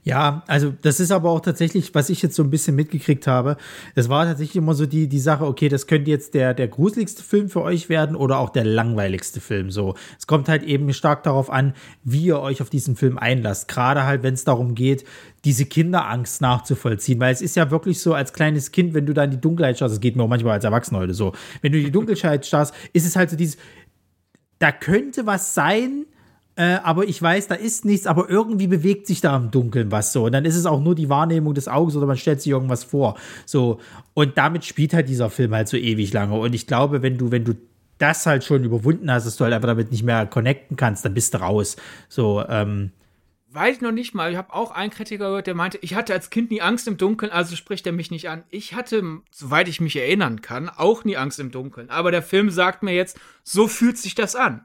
Ja, also das ist aber auch tatsächlich, was ich jetzt so ein bisschen mitgekriegt habe. Es war tatsächlich immer so die, die Sache, okay, das könnte jetzt der, der gruseligste Film für euch werden oder auch der langweiligste Film. So, es kommt halt eben stark darauf an, wie ihr euch auf diesen Film einlasst. Gerade halt, wenn es darum geht, diese Kinderangst nachzuvollziehen. Weil es ist ja wirklich so, als kleines Kind, wenn du da in die Dunkelheit schaust, das geht mir auch manchmal als Erwachsener heute so, wenn du in die Dunkelheit schaust, ist es halt so dieses, da könnte was sein, äh, aber ich weiß, da ist nichts, aber irgendwie bewegt sich da im Dunkeln was so. Und dann ist es auch nur die Wahrnehmung des Auges oder man stellt sich irgendwas vor. So. Und damit spielt halt dieser Film halt so ewig lange. Und ich glaube, wenn du, wenn du das halt schon überwunden hast, dass du halt einfach damit nicht mehr connecten kannst, dann bist du raus. So, ähm, Weiß ich noch nicht mal. Ich habe auch einen Kritiker gehört, der meinte, ich hatte als Kind nie Angst im Dunkeln, also spricht er mich nicht an. Ich hatte, soweit ich mich erinnern kann, auch nie Angst im Dunkeln. Aber der Film sagt mir jetzt, so fühlt sich das an.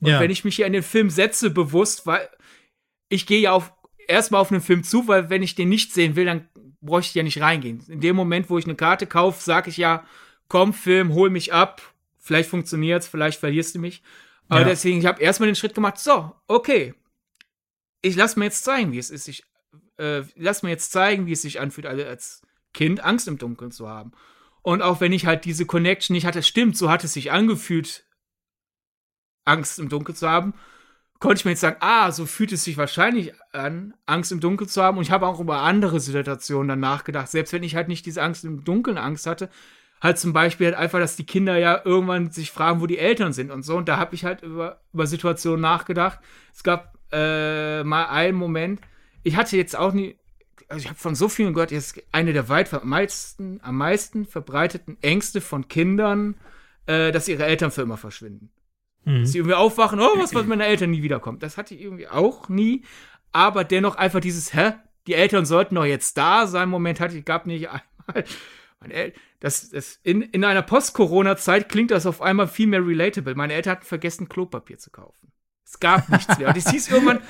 Und ja. wenn ich mich hier in den Film setze, bewusst, weil ich gehe ja auf, erstmal auf einen Film zu, weil wenn ich den nicht sehen will, dann bräuchte ich ja nicht reingehen. In dem Moment, wo ich eine Karte kaufe, sage ich ja, komm, Film, hol mich ab. Vielleicht funktioniert's, vielleicht verlierst du mich. Aber ja. deswegen, ich habe erstmal den Schritt gemacht, so, okay, ich lass mir jetzt zeigen, wie es ist, ich äh, lass mir jetzt zeigen, wie es sich anfühlt, als Kind Angst im Dunkeln zu haben. Und auch wenn ich halt diese Connection nicht hatte, stimmt, so hat es sich angefühlt, Angst im Dunkeln zu haben, konnte ich mir jetzt sagen, ah, so fühlt es sich wahrscheinlich an, Angst im Dunkeln zu haben. Und ich habe auch über andere Situationen dann nachgedacht, selbst wenn ich halt nicht diese Angst im Dunkeln Angst hatte, halt zum Beispiel halt einfach, dass die Kinder ja irgendwann sich fragen, wo die Eltern sind und so. Und da habe ich halt über, über Situationen nachgedacht. Es gab äh, mal einen Moment. Ich hatte jetzt auch nie, also ich habe von so vielen gehört, jetzt eine der weit am meisten, am meisten verbreiteten Ängste von Kindern, äh, dass ihre Eltern für immer verschwinden. Mhm. Dass sie irgendwie aufwachen, oh, was, was meine Eltern nie wiederkommen. Das hatte ich irgendwie auch nie. Aber dennoch einfach dieses, hä? Die Eltern sollten doch jetzt da sein. Moment hatte ich, gab nicht einmal. Das, das in, in einer Post-Corona-Zeit klingt das auf einmal viel mehr relatable. Meine Eltern hatten vergessen, Klopapier zu kaufen. Es gab nichts mehr. Und es hieß irgendwann,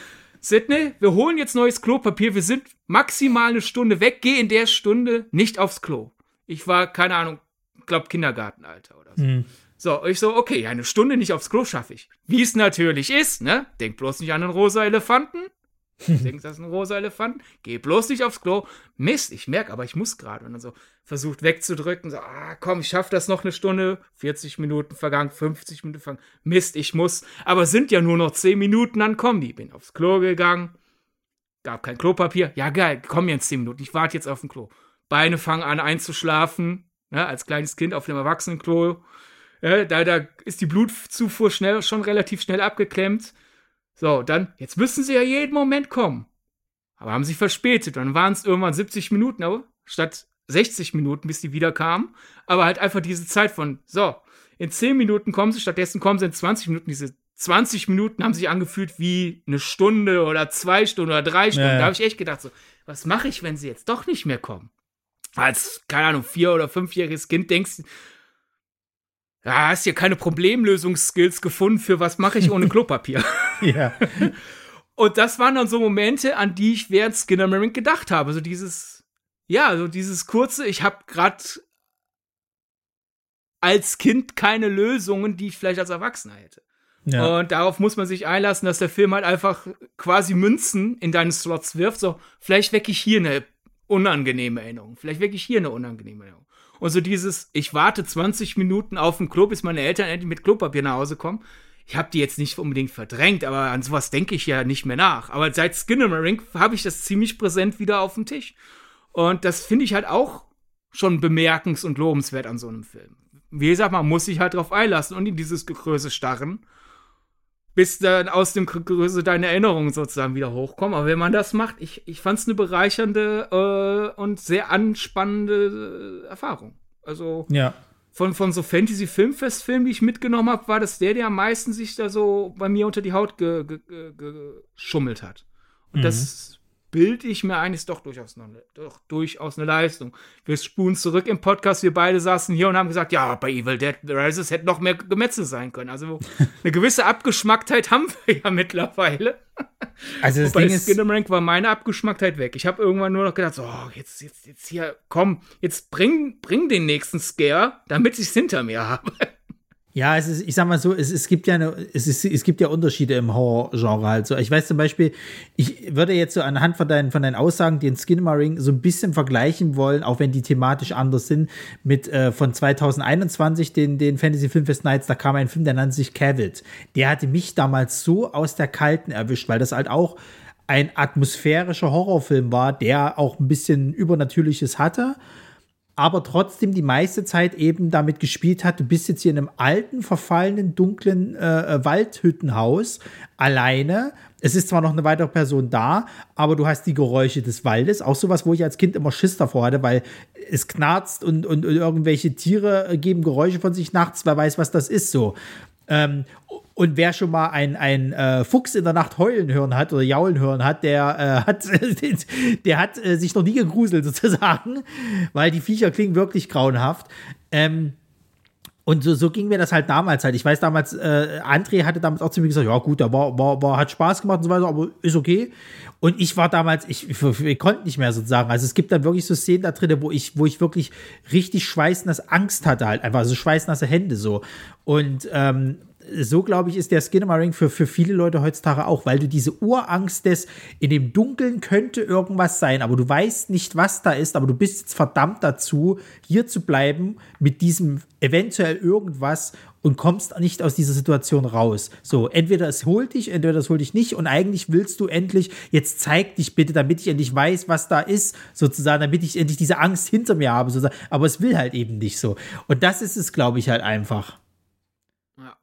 Sidney, wir holen jetzt neues Klopapier, wir sind maximal eine Stunde weg, geh in der Stunde nicht aufs Klo. Ich war, keine Ahnung, glaub Kindergartenalter oder so. Mhm. So, ich so, okay, eine Stunde nicht aufs Klo schaffe ich. Wie es natürlich ist, ne? Denk bloß nicht an einen rosa Elefanten. Denkst, das ist ein rosa Elefant? Geh bloß nicht aufs Klo. Mist, ich merke, aber ich muss gerade. Und dann so versucht wegzudrücken. So, ah, komm, ich schaff das noch eine Stunde. 40 Minuten vergangen, 50 Minuten vergangen. Mist, ich muss. Aber sind ja nur noch 10 Minuten, dann kommen die. Bin aufs Klo gegangen. Gab kein Klopapier. Ja, geil, komm jetzt 10 Minuten. Ich warte jetzt auf dem Klo. Beine fangen an einzuschlafen. Ja, ne, als kleines Kind auf dem Erwachsenenklo. Ja, da, da ist die Blutzufuhr schnell, schon relativ schnell abgeklemmt. So, dann, jetzt müssen sie ja jeden Moment kommen. Aber haben sie verspätet. Dann waren es irgendwann 70 Minuten, aber statt 60 Minuten, bis die wieder kamen. Aber halt einfach diese Zeit von, so, in 10 Minuten kommen sie, stattdessen kommen sie in 20 Minuten. Diese 20 Minuten haben sich angefühlt wie eine Stunde oder zwei Stunden oder drei Stunden. Ja. Da habe ich echt gedacht, so, was mache ich, wenn sie jetzt doch nicht mehr kommen? Als, keine Ahnung, vier- oder fünfjähriges Kind denkst ja, hast hier keine Problemlösungsskills gefunden für was mache ich ohne Klopapier. ja. Und das waren dann so Momente, an die ich während Skinner Marink gedacht habe. So dieses, ja, so dieses kurze, ich habe gerade als Kind keine Lösungen, die ich vielleicht als Erwachsener hätte. Ja. Und darauf muss man sich einlassen, dass der Film halt einfach quasi Münzen in deine Slots wirft. So, vielleicht wecke ich hier eine unangenehme Erinnerung. Vielleicht wecke ich hier eine unangenehme Erinnerung. Und so dieses, ich warte 20 Minuten auf dem Klo, bis meine Eltern endlich mit Klopapier nach Hause kommen. Ich habe die jetzt nicht unbedingt verdrängt, aber an sowas denke ich ja nicht mehr nach. Aber seit Skinnamarink habe ich das ziemlich präsent wieder auf dem Tisch. Und das finde ich halt auch schon bemerkens- und lobenswert an so einem Film. Wie gesagt, man muss sich halt drauf einlassen und in dieses Gekröse starren bis dann aus dem Größe deine Erinnerungen sozusagen wieder hochkommen. Aber wenn man das macht, ich, ich fand es eine bereichernde äh, und sehr anspannende äh, Erfahrung. Also ja. von, von so Fantasy-Filmfest-Filmen, die ich mitgenommen habe, war das der, der am meisten sich da so bei mir unter die Haut ge, ge, ge, geschummelt hat. Und mhm. das bild ich mir eigentlich doch durchaus, eine, doch durchaus eine Leistung. Wir spulen zurück im Podcast, wir beide saßen hier und haben gesagt, ja, bei Evil Dead Rises hätte noch mehr Gemetzel sein können. Also eine gewisse Abgeschmacktheit haben wir ja mittlerweile. Also das Wobei Ding Skinnamarink war meine Abgeschmacktheit weg. Ich habe irgendwann nur noch gedacht, so, oh, jetzt, jetzt, jetzt hier, komm, jetzt bring, bring den nächsten Scare, damit ich es hinter mir habe. Ja, es ist, ich sag mal so, es, es gibt ja eine, es, ist, es gibt ja Unterschiede im Horror-Genre halt. So, ich weiß zum Beispiel, ich würde jetzt so anhand von deinen, von deinen Aussagen den Skinmaring so ein bisschen vergleichen wollen, auch wenn die thematisch anders sind, mit äh, von 2021, den, den Fantasy Filmfest Nights, da kam ein Film, der nannte sich Cavit. Der hatte mich damals so aus der Kalten erwischt, weil das halt auch ein atmosphärischer Horrorfilm war, der auch ein bisschen Übernatürliches hatte aber trotzdem die meiste Zeit eben damit gespielt hat, du bist jetzt hier in einem alten, verfallenen, dunklen äh, äh, Waldhüttenhaus alleine. Es ist zwar noch eine weitere Person da, aber du hast die Geräusche des Waldes. Auch sowas, wo ich als Kind immer Schiss davor hatte, weil es knarzt und, und, und irgendwelche Tiere geben Geräusche von sich nachts. Wer weiß, was das ist so. Ähm, und wer schon mal ein, ein äh, Fuchs in der Nacht heulen hören hat oder jaulen hören hat, der äh, hat, der hat äh, sich noch nie gegruselt sozusagen, weil die Viecher klingen wirklich grauenhaft. Ähm, und so, so ging mir das halt damals halt. Ich weiß damals, äh, André hatte damals auch zu mir gesagt, ja gut, da war, war, war, hat Spaß gemacht und so weiter, aber ist okay. Und ich war damals, ich, ich, ich konnte nicht mehr sozusagen. Also es gibt dann wirklich so Szenen da drin, wo ich, wo ich wirklich richtig schweißnass Angst hatte halt einfach, also schweißnasse Hände so. Und ähm, so glaube ich, ist der Skinnamarink für, für viele Leute heutzutage auch, weil du diese Urangst des, in dem Dunkeln könnte irgendwas sein, aber du weißt nicht, was da ist, aber du bist jetzt verdammt dazu, hier zu bleiben mit diesem eventuell irgendwas und kommst nicht aus dieser Situation raus. So, entweder es holt dich, entweder es holt dich nicht und eigentlich willst du endlich, jetzt zeig dich bitte, damit ich endlich weiß, was da ist, sozusagen, damit ich endlich diese Angst hinter mir habe, sozusagen. aber es will halt eben nicht so. Und das ist es, glaube ich, halt einfach.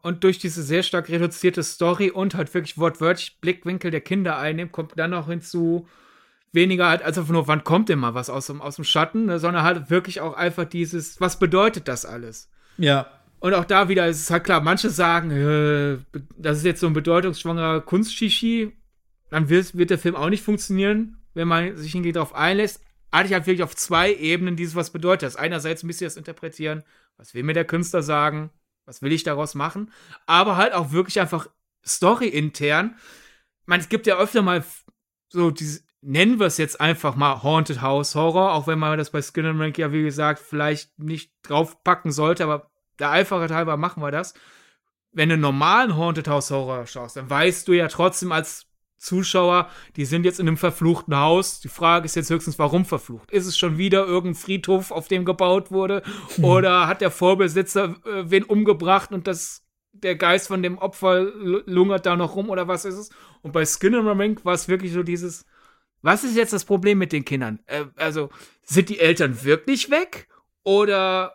Und durch diese sehr stark reduzierte Story und halt wirklich wortwörtlich Blickwinkel der Kinder einnehmen, kommt dann noch hinzu, weniger halt als einfach nur, wann kommt denn mal was aus dem, aus dem Schatten, ne, sondern halt wirklich auch einfach dieses, was bedeutet das alles? Ja. Und auch da wieder ist es halt klar, manche sagen, äh, das ist jetzt so ein bedeutungsschwangerer Kunstshishi, dann wird, wird der Film auch nicht funktionieren, wenn man sich irgendwie darauf einlässt. Hatte ich halt wirklich auf zwei Ebenen dieses, was bedeutet das. Einerseits ein bisschen das interpretieren, was will mir der Künstler sagen, was will ich daraus machen? Aber halt auch wirklich einfach Story-intern. Ich meine, es gibt ja öfter mal so diese, nennen wir es jetzt einfach mal Haunted House Horror, auch wenn man das bei Skin and Rank ja, wie gesagt, vielleicht nicht draufpacken sollte, aber der Einfachheit halber machen wir das. Wenn du normalen Haunted House Horror schaust, dann weißt du ja trotzdem als Zuschauer, die sind jetzt in einem verfluchten Haus. Die Frage ist jetzt höchstens, warum verflucht? Ist es schon wieder irgendein Friedhof, auf dem gebaut wurde? Mhm. Oder hat der Vorbesitzer äh, wen umgebracht und das, der Geist von dem Opfer lungert da noch rum oder was ist es? Und bei Skinner Mink war es wirklich so dieses, was ist jetzt das Problem mit den Kindern? Äh, also, sind die Eltern wirklich weg? Oder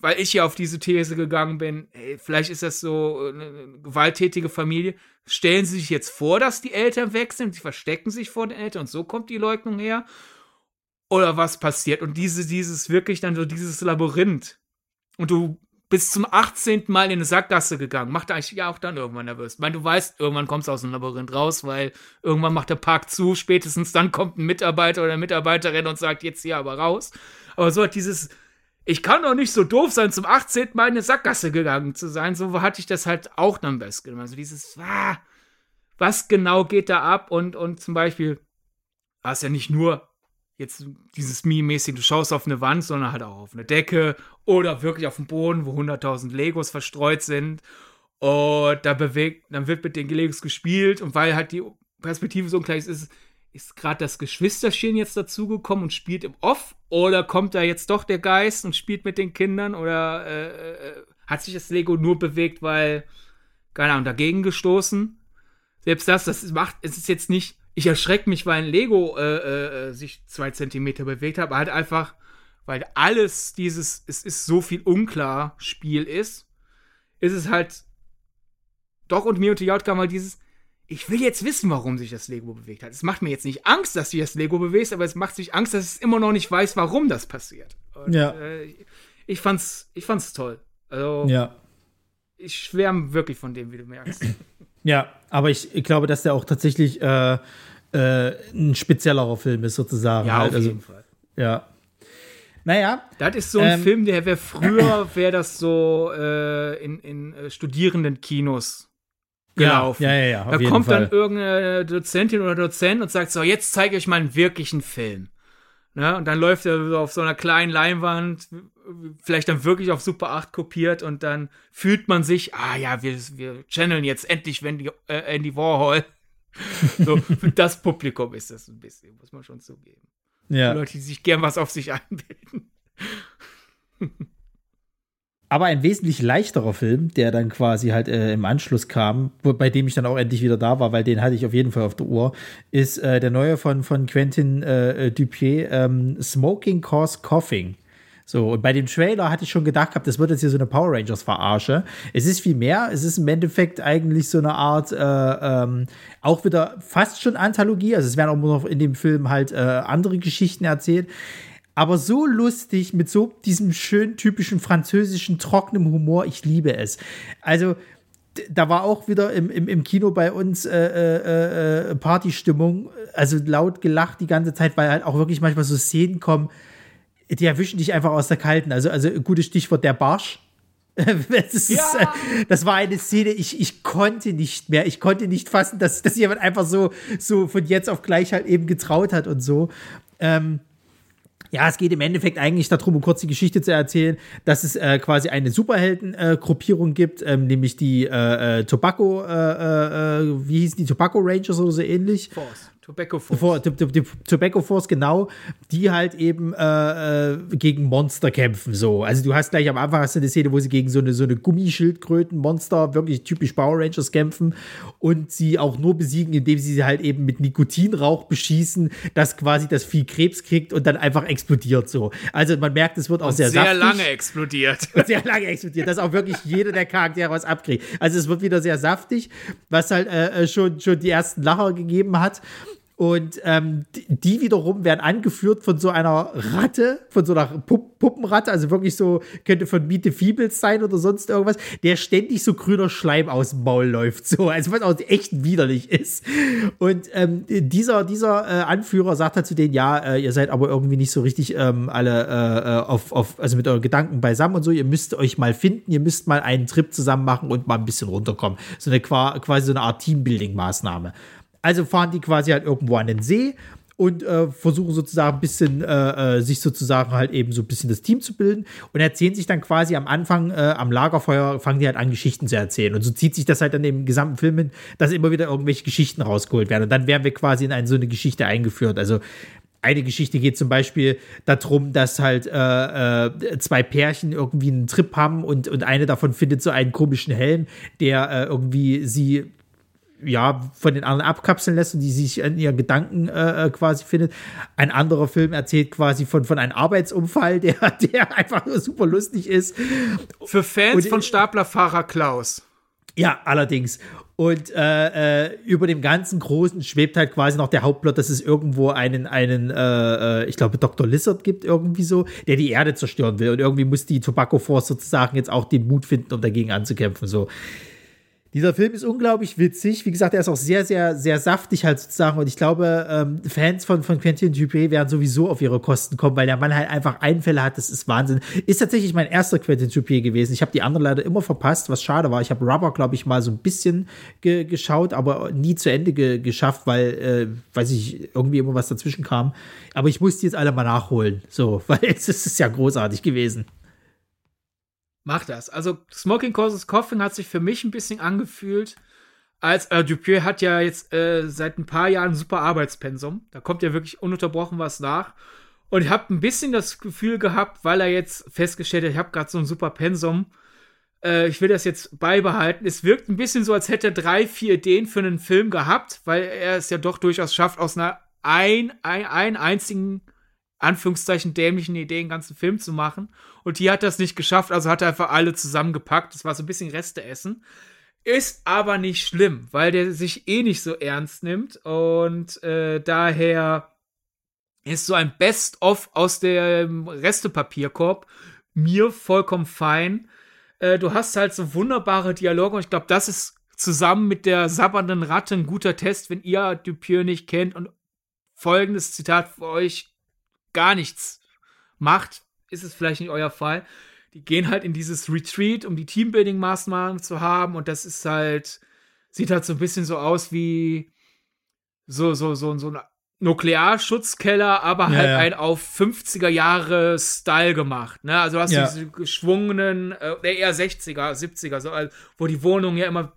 weil ich ja auf diese These gegangen bin, hey, vielleicht ist das so eine gewalttätige Familie. Stellen Sie sich jetzt vor, dass die Eltern weg sind, sie verstecken sich vor den Eltern und so kommt die Leugnung her? Oder was passiert? Und diese, dieses wirklich dann so dieses Labyrinth. Und du bist zum 18. Mal in eine Sackgasse gegangen. Macht eigentlich ja auch dann irgendwann nervös. Ich meine, du weißt, irgendwann kommst du aus dem Labyrinth raus, weil irgendwann macht der Park zu, spätestens dann kommt ein Mitarbeiter oder eine Mitarbeiterin und sagt, jetzt hier aber raus. Aber so hat dieses, ich kann doch nicht so doof sein, zum 18. Mal in eine Sackgasse gegangen zu sein. So hatte ich das halt auch dann best genommen. Also dieses, ah, was genau geht da ab? Und, und zum Beispiel, war es ja nicht nur jetzt dieses Meme-mäßig, du schaust auf eine Wand, sondern halt auch auf eine Decke oder wirklich auf dem Boden, wo 100.000 Legos verstreut sind. Und da bewegt, dann wird mit den Legos gespielt und weil halt die Perspektive so ungleich ist, ist gerade das Geschwisterchen jetzt dazugekommen und spielt im Off oder kommt da jetzt doch der Geist und spielt mit den Kindern oder äh, äh, hat sich das Lego nur bewegt, weil, keine Ahnung, dagegen gestoßen? Selbst das, das macht, es ist jetzt nicht, ich erschrecke mich, weil ein Lego äh, äh, sich zwei Zentimeter bewegt hat, aber halt einfach, weil alles dieses, es ist so viel unklar Spiel ist, ist es halt doch und mir und die J mal dieses, ich will jetzt wissen, warum sich das Lego bewegt hat. Es macht mir jetzt nicht Angst, dass sich das Lego bewegt, aber es macht sich Angst, dass es immer noch nicht weiß, warum das passiert. Und, ja. Äh, ich fand's, ich fand's toll. Also, ja. ich schwärme wirklich von dem, wie du merkst. Ja, aber ich, ich glaube, dass der auch tatsächlich äh, äh, ein speziellerer Film ist, sozusagen. Ja, halt. auf also, jeden Fall. Ja. Naja. Das ist so ein ähm, Film, der wäre früher, wäre das so äh, in, in äh, Studierendenkinos gelaufen. Ja, ja, ja. da kommt Fall. dann irgendeine Dozentin oder Dozent und sagt so, jetzt zeige ich euch mal einen wirklichen Film. Ne? Und dann läuft er so auf so einer kleinen Leinwand, vielleicht dann wirklich auf Super 8 kopiert und dann fühlt man sich, ah ja, wir, wir channeln jetzt endlich Wendy, äh, Andy Warhol. so, für das Publikum ist das ein bisschen, muss man schon zugeben. Ja. Die Leute, die sich gern was auf sich einbilden. Aber ein wesentlich leichterer Film, der dann quasi halt äh, im Anschluss kam, bei dem ich dann auch endlich wieder da war, weil den hatte ich auf jeden Fall auf der Uhr, ist äh, der neue von, von Quentin äh, Dupier, ähm, Smoking Cause Coughing. So, und bei dem Trailer hatte ich schon gedacht gehabt, das wird jetzt hier so eine Power Rangers-Verarsche. Es ist viel mehr. Es ist im Endeffekt eigentlich so eine Art, äh, ähm, auch wieder fast schon Anthologie. Also es werden auch noch in dem Film halt äh, andere Geschichten erzählt. Aber so lustig mit so diesem schön typischen französischen trockenen Humor. Ich liebe es. Also, da war auch wieder im, im, im Kino bei uns äh, äh, äh, Partystimmung, also laut gelacht die ganze Zeit, weil halt auch wirklich manchmal so Szenen kommen, die erwischen dich einfach aus der Kalten. Also, also gutes Stichwort der Barsch. Das, ist, Ja. das war eine Szene, ich, ich konnte nicht mehr. Ich konnte nicht fassen, dass, dass jemand einfach so, so von jetzt auf gleich halt eben getraut hat und so. Ähm, ja, es geht im Endeffekt eigentlich darum, um kurz die Geschichte zu erzählen, dass es äh, quasi eine Superhelden-Gruppierung äh, gibt, ähm, nämlich die äh, äh, Tobacco, äh, äh, wie hießen die, Tobacco Rangers oder so ähnlich. Force. Tobacco Force. Vor, die, die, die Tobacco Force, genau, die halt eben äh, äh, gegen Monster kämpfen. So. Also du hast gleich am Anfang hast du eine Szene, wo sie gegen so eine, so eine Gummischildkröten-Monster, wirklich typisch Power Rangers kämpfen und sie auch nur besiegen, indem sie sie halt eben mit Nikotinrauch beschießen, dass quasi das Vieh Krebs kriegt und dann einfach explodiert so. Also man merkt, es wird auch Und sehr, sehr saftig lange explodiert. und sehr lange explodiert, dass auch wirklich jeder der Charaktere was abkriegt. Also es wird wieder sehr saftig, was halt äh, schon, schon die ersten Lacher gegeben hat. Und ähm, die- wiederum werden angeführt von so einer Ratte, von so einer Pupp Puppenratte, also wirklich so, könnte von Miete Fiebels sein oder sonst irgendwas, der ständig so grüner Schleim aus dem Maul läuft, so, also was auch echt widerlich ist. Und ähm, dieser, dieser äh, Anführer sagt halt zu denen, ja, äh, ihr seid aber irgendwie nicht so richtig ähm, alle äh, äh, auf, auf, also mit euren Gedanken beisammen und so, ihr müsst euch mal finden, ihr müsst mal einen Trip zusammen machen und mal ein bisschen runterkommen. So eine qua- quasi so eine Art Teambuilding-Maßnahme. Also fahren die quasi halt irgendwo an den See und äh, versuchen sozusagen ein bisschen äh, äh, sich sozusagen halt eben so ein bisschen das Team zu bilden und erzählen sich dann quasi am Anfang äh, am Lagerfeuer fangen die halt an Geschichten zu erzählen und so zieht sich das halt dann im gesamten Film hin, dass immer wieder irgendwelche Geschichten rausgeholt werden und dann werden wir quasi in eine, so eine Geschichte eingeführt. Also eine Geschichte geht zum Beispiel darum, dass halt äh, äh, zwei Pärchen irgendwie einen Trip haben und, und eine davon findet so einen komischen Helm, der äh, irgendwie sie ja, von den anderen abkapseln lässt und die sich in ihren Gedanken äh, äh, quasi findet. Ein anderer Film erzählt quasi von, von einem Arbeitsunfall, der, der einfach nur super lustig ist. Für Fans Und- von Staplerfahrer Klaus. Ja, allerdings. Und äh, äh, über dem ganzen Großen schwebt halt quasi noch der Hauptplot, dass es irgendwo einen, einen äh, äh, ich glaube, Dr. Lizard gibt, irgendwie so, der die Erde zerstören will. Und irgendwie muss die Tobacco Force sozusagen jetzt auch den Mut finden, um dagegen anzukämpfen. So. Dieser Film ist unglaublich witzig. Wie gesagt, er ist auch sehr, sehr, sehr saftig halt sozusagen. Und ich glaube, ähm, Fans von, von Quentin Dupier werden sowieso auf ihre Kosten kommen, weil der Mann halt einfach Einfälle hat. Das ist Wahnsinn. Ist tatsächlich mein erster Quentin Dupier gewesen. Ich habe die anderen leider immer verpasst, was schade war. Ich habe Rubber, glaube ich, mal so ein bisschen ge geschaut, aber nie zu Ende ge geschafft, weil, äh, weiß ich, irgendwie immer was dazwischen kam. Aber ich musste jetzt alle mal nachholen. So, weil es ist ja großartig gewesen. Mach das. Also Smoking Causes Coughing hat sich für mich ein bisschen angefühlt, als äh, Dupieux hat ja jetzt äh, seit ein paar Jahren ein super Arbeitspensum. Da kommt ja wirklich ununterbrochen was nach. Und ich habe ein bisschen das Gefühl gehabt, weil er jetzt festgestellt hat, ich habe gerade so ein super Pensum, äh, ich will das jetzt beibehalten. Es wirkt ein bisschen so, als hätte er drei, vier Ideen für einen Film gehabt, weil er es ja doch durchaus schafft, aus einer ein, ein, ein einzigen Anführungszeichen dämlichen Idee einen ganzen Film zu machen. Und die hat das nicht geschafft, also hat er einfach alle zusammengepackt. Das war so ein bisschen Resteessen. Ist aber nicht schlimm, weil der sich eh nicht so ernst nimmt. Und äh, daher ist so ein Best-of aus dem Restepapierkorb mir vollkommen fein. Äh, du hast halt so wunderbare Dialoge und ich glaube, das ist zusammen mit der sabbernden Ratte ein guter Test, wenn ihr Dupieux nicht kennt und folgendes Zitat für euch gar nichts macht, ist es vielleicht nicht euer Fall. Die gehen halt in dieses Retreat, um die Teambuilding-Maßnahmen zu haben und das ist halt, sieht halt so ein bisschen so aus wie so, so, so, so ein Nuklearschutzkeller, aber halt ja. ein auf 50er Jahre Style gemacht. Ne? Also hast du ja. diese geschwungenen, äh, eher 60er, 70er, so, also, wo die Wohnungen ja immer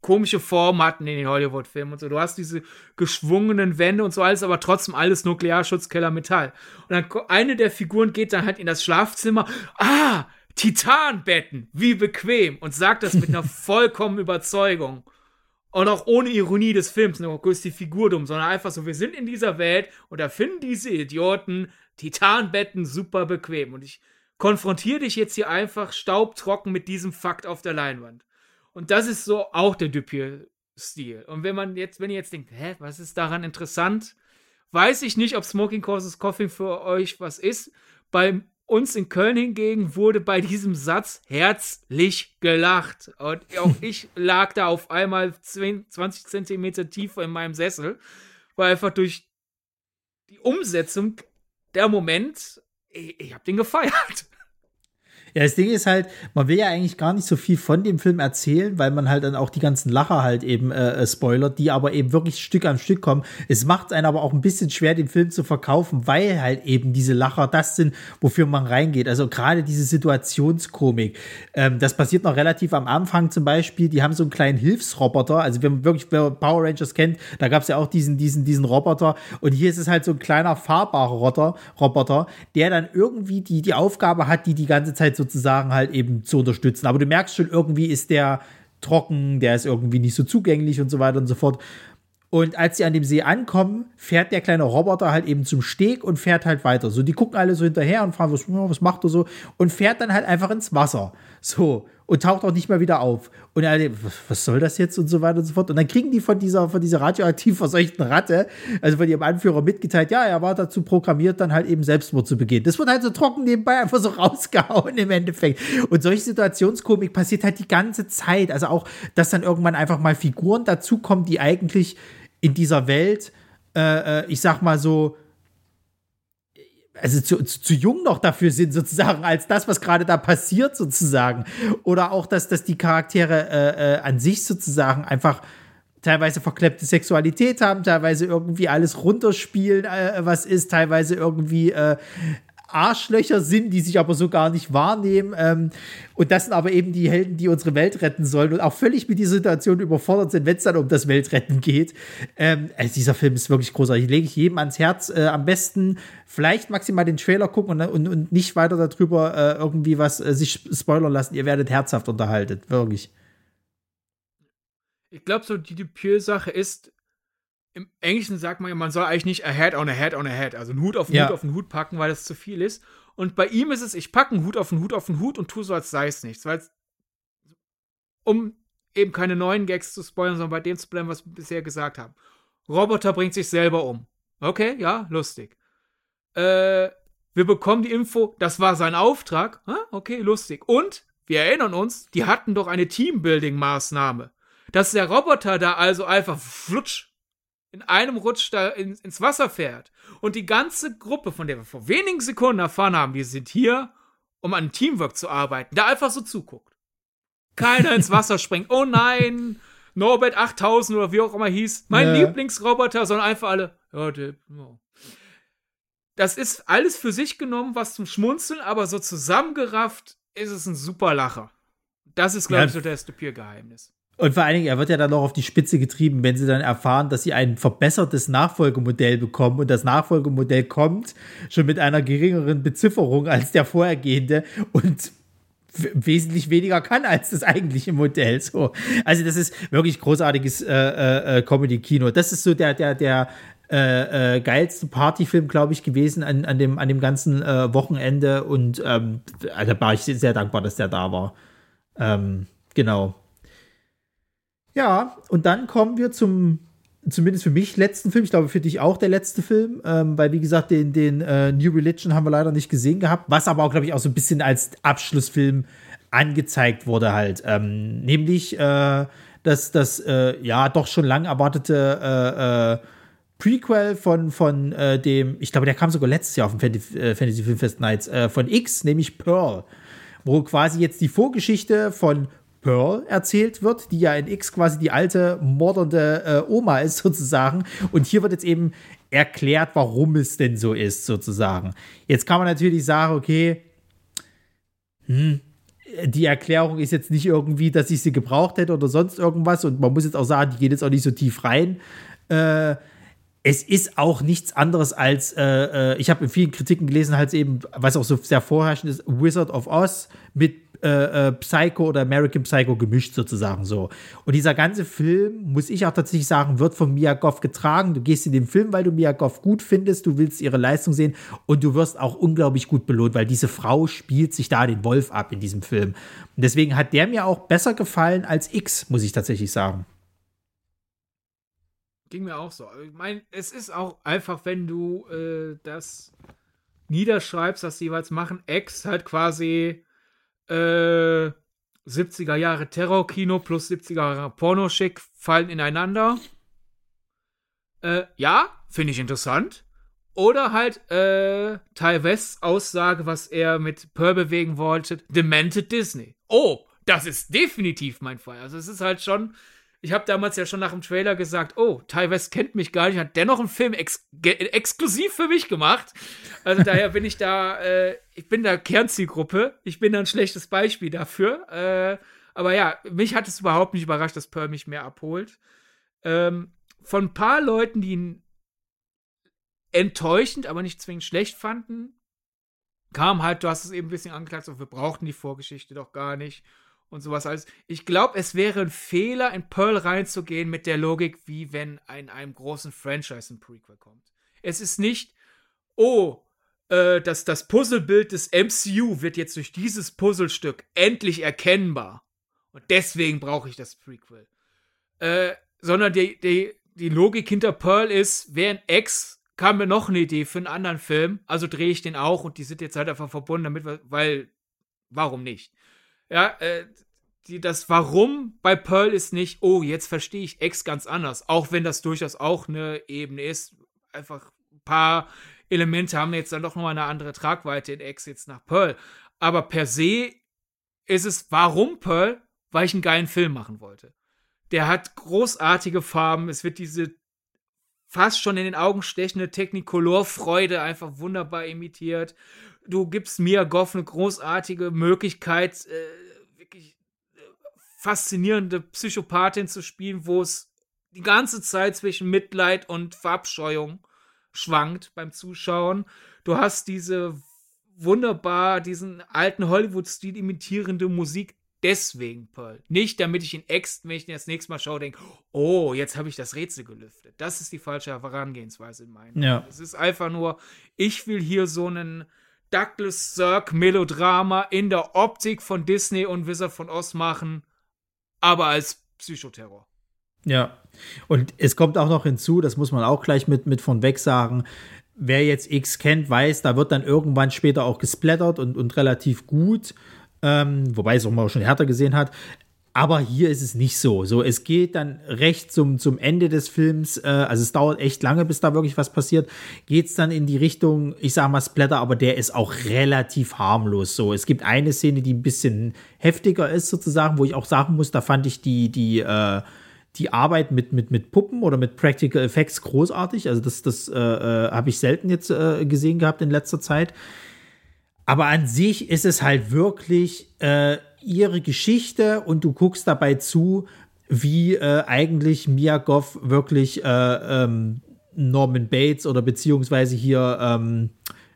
komische Form hatten in den Hollywood-Filmen und so. Du hast diese geschwungenen Wände und so alles, aber trotzdem alles Nuklearschutzkeller Metall. Und dann eine der Figuren geht dann halt in das Schlafzimmer. Ah, Titanbetten, wie bequem. Und sagt das mit einer vollkommen Überzeugung. Und auch ohne Ironie des Films, nur ist die Figur dumm, sondern einfach so, wir sind in dieser Welt und da finden diese Idioten Titanbetten super bequem. Und ich konfrontiere dich jetzt hier einfach staubtrocken mit diesem Fakt auf der Leinwand. Und das ist so auch der Dupieux-Stil. Und wenn man jetzt, wenn ihr jetzt denkt, hä, was ist daran interessant? Weiß ich nicht, ob Smoking Causes Coffee für euch was ist. Bei uns in Köln hingegen wurde bei diesem Satz herzlich gelacht. Und auch ich lag da auf einmal 20 Zentimeter tiefer in meinem Sessel, weil einfach durch die Umsetzung der Moment, ich, ich habe den gefeiert. Ja, das Ding ist halt, man will ja eigentlich gar nicht so viel von dem Film erzählen, weil man halt dann auch die ganzen Lacher halt eben äh, äh spoilert, die aber eben wirklich Stück an Stück kommen. Es macht einen aber auch ein bisschen schwer, den Film zu verkaufen, weil halt eben diese Lacher das sind, wofür man reingeht. Also gerade diese Situationskomik. Ähm, das passiert noch relativ am Anfang zum Beispiel. Die haben so einen kleinen Hilfsroboter. Also wenn man wirklich wer Power Rangers kennt, da gab es ja auch diesen, diesen, diesen Roboter. Und hier ist es halt so ein kleiner fahrbarer Roboter, Roboter, der dann irgendwie die, die Aufgabe hat, die die ganze Zeit sozusagen halt eben zu unterstützen. Aber du merkst schon, irgendwie ist der trocken, der ist irgendwie nicht so zugänglich und so weiter und so fort. Und als sie an dem See ankommen, fährt der kleine Roboter halt eben zum Steg und fährt halt weiter. So, die gucken alle so hinterher und fragen, was, was macht er so? Und fährt dann halt einfach ins Wasser. So und taucht auch nicht mehr wieder auf. Und er, was soll das jetzt und so weiter und so fort. Und dann kriegen die von dieser, von dieser radioaktiv verseuchten Ratte, also von ihrem Anführer mitgeteilt, ja, er war dazu programmiert, dann halt eben Selbstmord zu begehen. Das wird halt so trocken nebenbei einfach so rausgehauen im Endeffekt. Und solche Situationskomik passiert halt die ganze Zeit. Also auch, dass dann irgendwann einfach mal Figuren dazukommen, die eigentlich in dieser Welt, äh, äh ich sag mal so, also zu, zu, zu, jung noch dafür sind, sozusagen, als das, was gerade da passiert, sozusagen. Oder auch, dass, dass die Charaktere äh, äh, an sich sozusagen einfach teilweise verkleppte Sexualität haben, teilweise irgendwie alles runterspielen, äh, was ist, teilweise irgendwie äh, Arschlöcher sind, die sich aber so gar nicht wahrnehmen. Ähm, und das sind aber eben die Helden, die unsere Welt retten sollen und auch völlig mit dieser Situation überfordert sind, wenn es dann um das Weltretten geht. Ähm, also dieser Film ist wirklich großartig. Lege ich jedem ans Herz. Äh, am besten vielleicht maximal den Trailer gucken und, und, und nicht weiter darüber äh, irgendwie was äh, sich spoilern lassen. Ihr werdet herzhaft unterhalten. Wirklich. Ich glaube, so die Dupieux-Sache ist, im Englischen sagt man ja, man soll eigentlich nicht a head on a head on a head, also einen Hut auf einen ja. Hut auf einen Hut packen, weil das zu viel ist. Und bei ihm ist es, ich packe einen Hut auf einen Hut auf einen Hut und tue so, als sei es nichts, weil um eben keine neuen Gags zu spoilern, sondern bei dem zu bleiben, was wir bisher gesagt haben. Roboter bringt sich selber um. Okay, ja, lustig. Äh, wir bekommen die Info, das war sein Auftrag. Okay, lustig. Und wir erinnern uns, die hatten doch eine Teambuilding-Maßnahme. Dass der Roboter da also einfach flutsch in einem Rutsch da in, ins Wasser fährt. Und die ganze Gruppe, von der wir vor wenigen Sekunden erfahren haben, die sind hier, um an Teamwork zu arbeiten, da einfach so zuguckt. Keiner ins Wasser springt. Oh nein, Norbert 8000 oder wie auch immer hieß, mein ja. Lieblingsroboter, sondern einfach alle, ja, der, ja. Das ist alles für sich genommen, was zum Schmunzeln, aber so zusammengerafft ist es ein super Lacher. Das ist, glaube ja. ich, so das Stupir-Geheimnis. Und vor allen Dingen, er wird ja dann noch auf die Spitze getrieben, wenn sie dann erfahren, dass sie ein verbessertes Nachfolgemodell bekommen und das Nachfolgemodell kommt schon mit einer geringeren Bezifferung als der vorhergehende und wesentlich weniger kann als das eigentliche Modell. So. Also das ist wirklich großartiges äh, äh, äh, Comedy-Kino. Das ist so der, der, der äh, äh, geilste Partyfilm, glaube ich, gewesen an, an, dem, an dem ganzen äh, Wochenende. Und ähm, da war ich sehr dankbar, dass der da war. Ähm, genau. Ja, und dann kommen wir zum, zumindest für mich, letzten Film. Ich glaube, für dich auch der letzte Film, ähm, weil, wie gesagt, den, den äh, New Religion haben wir leider nicht gesehen gehabt, was aber auch, glaube ich, auch so ein bisschen als Abschlussfilm angezeigt wurde halt. Ähm, nämlich äh, das, das äh, ja, doch schon lang erwartete äh, äh, Prequel von, von äh, dem, ich glaube, der kam sogar letztes Jahr auf dem Fantasy Filmfest Nights, von X, nämlich Pearl wo quasi jetzt die Vorgeschichte von Pearl erzählt wird, die ja in X quasi die alte mordernde äh, Oma ist sozusagen. Und hier wird jetzt eben erklärt, warum es denn so ist sozusagen. Jetzt kann man natürlich sagen, okay, hm, die Erklärung ist jetzt nicht irgendwie, dass ich sie gebraucht hätte oder sonst irgendwas. Und man muss jetzt auch sagen, die geht jetzt auch nicht so tief rein. Äh, es ist auch nichts anderes als, äh, äh ich habe in vielen Kritiken gelesen, halt eben, was auch so sehr vorherrschend ist, Wizard of Oz mit äh, äh, Psycho oder American Psycho gemischt sozusagen so. Und dieser ganze Film, muss ich auch tatsächlich sagen, wird von Mia Goff getragen. Du gehst in den Film, weil du Mia Goff gut findest, du willst ihre Leistung sehen und du wirst auch unglaublich gut belohnt, weil diese Frau spielt sich da den Wolf ab in diesem Film. Und deswegen hat der mir auch besser gefallen als X, muss ich tatsächlich sagen. Ging mir auch so. Ich meine, es ist auch einfach, wenn du äh, das niederschreibst, was sie jeweils machen. X halt quasi äh, 70er Jahre Terrorkino plus 70er Jahre Pornoschick fallen ineinander. Äh, ja, finde ich interessant. Oder halt äh, Ty Wests Aussage, was er mit Pearl bewegen wollte. Demented Disney. Oh, das ist definitiv mein Fall. Also es ist halt schon ich habe damals ja schon nach dem Trailer gesagt, oh, Ty West kennt mich gar nicht, hat dennoch einen Film ex exklusiv für mich gemacht. Also daher bin ich da, äh, ich bin da Kernzielgruppe. Ich bin da ein schlechtes Beispiel dafür. Äh, aber ja, mich hat es überhaupt nicht überrascht, dass Pearl mich mehr abholt. Ähm, von ein paar Leuten, die ihn enttäuschend, aber nicht zwingend schlecht fanden, kam halt, du hast es eben ein bisschen angeklagt, so, wir brauchten die Vorgeschichte doch gar nicht und sowas alles. Ich glaube, es wäre ein Fehler, in Pearl reinzugehen mit der Logik, wie wenn in einem großen Franchise ein Prequel kommt. Es ist nicht, oh, äh, das, das Puzzlebild des MCU wird jetzt durch dieses Puzzlestück endlich erkennbar. Und deswegen brauche ich das Prequel. Äh, sondern die, die, die Logik hinter Pearl ist, während X kam mir noch eine Idee für einen anderen Film, also drehe ich den auch und die sind jetzt halt einfach verbunden damit, weil, warum nicht? Ja, äh, die, das Warum bei Pearl ist nicht, oh, jetzt verstehe ich X ganz anders. Auch wenn das durchaus auch eine Ebene ist. Einfach ein paar Elemente haben jetzt dann doch nochmal eine andere Tragweite in X jetzt nach Pearl. Aber per se ist es, warum Pearl? Weil ich einen geilen Film machen wollte. Der hat großartige Farben. Es wird diese fast schon in den Augen stechende Technicolor-Freude einfach wunderbar imitiert du gibst Mia Goff eine großartige Möglichkeit, äh, wirklich äh, faszinierende Psychopathin zu spielen, wo es die ganze Zeit zwischen Mitleid und Verabscheuung schwankt beim Zuschauen. Du hast diese wunderbar, diesen alten Hollywood-Stil imitierende Musik deswegen, Pearl. Nicht, damit ich in Ex, wenn ich den das nächste Mal schaue, denke, oh, jetzt habe ich das Rätsel gelüftet. Das ist die falsche Herangehensweise in meinen. Ja. Es ist einfach nur, ich will hier so einen Douglas Sirk Melodrama in der Optik von Disney und Wizard von Oz machen, aber als Psychoterror. Ja, und es kommt auch noch hinzu, das muss man auch gleich mit, mit von weg sagen, wer jetzt X kennt, weiß, da wird dann irgendwann später auch gesplattert und, und relativ gut. ähm, wobei es auch mal schon härter gesehen hat. Aber hier ist es nicht so. So, es geht dann recht zum, zum Ende des Films, äh, also es dauert echt lange, bis da wirklich was passiert, geht es dann in die Richtung, ich sag mal Splatter, aber der ist auch relativ harmlos. So, es gibt eine Szene, die ein bisschen heftiger ist, sozusagen, wo ich auch sagen muss, da fand ich die, die, äh, die Arbeit mit, mit, mit Puppen oder mit Practical Effects großartig. Also, das, das äh, äh habe ich selten jetzt äh, gesehen gehabt in letzter Zeit. Aber an sich ist es halt wirklich äh, ihre Geschichte und du guckst dabei zu, wie äh, eigentlich Mia Goff wirklich äh, ähm, Norman Bates oder beziehungsweise hier ähm,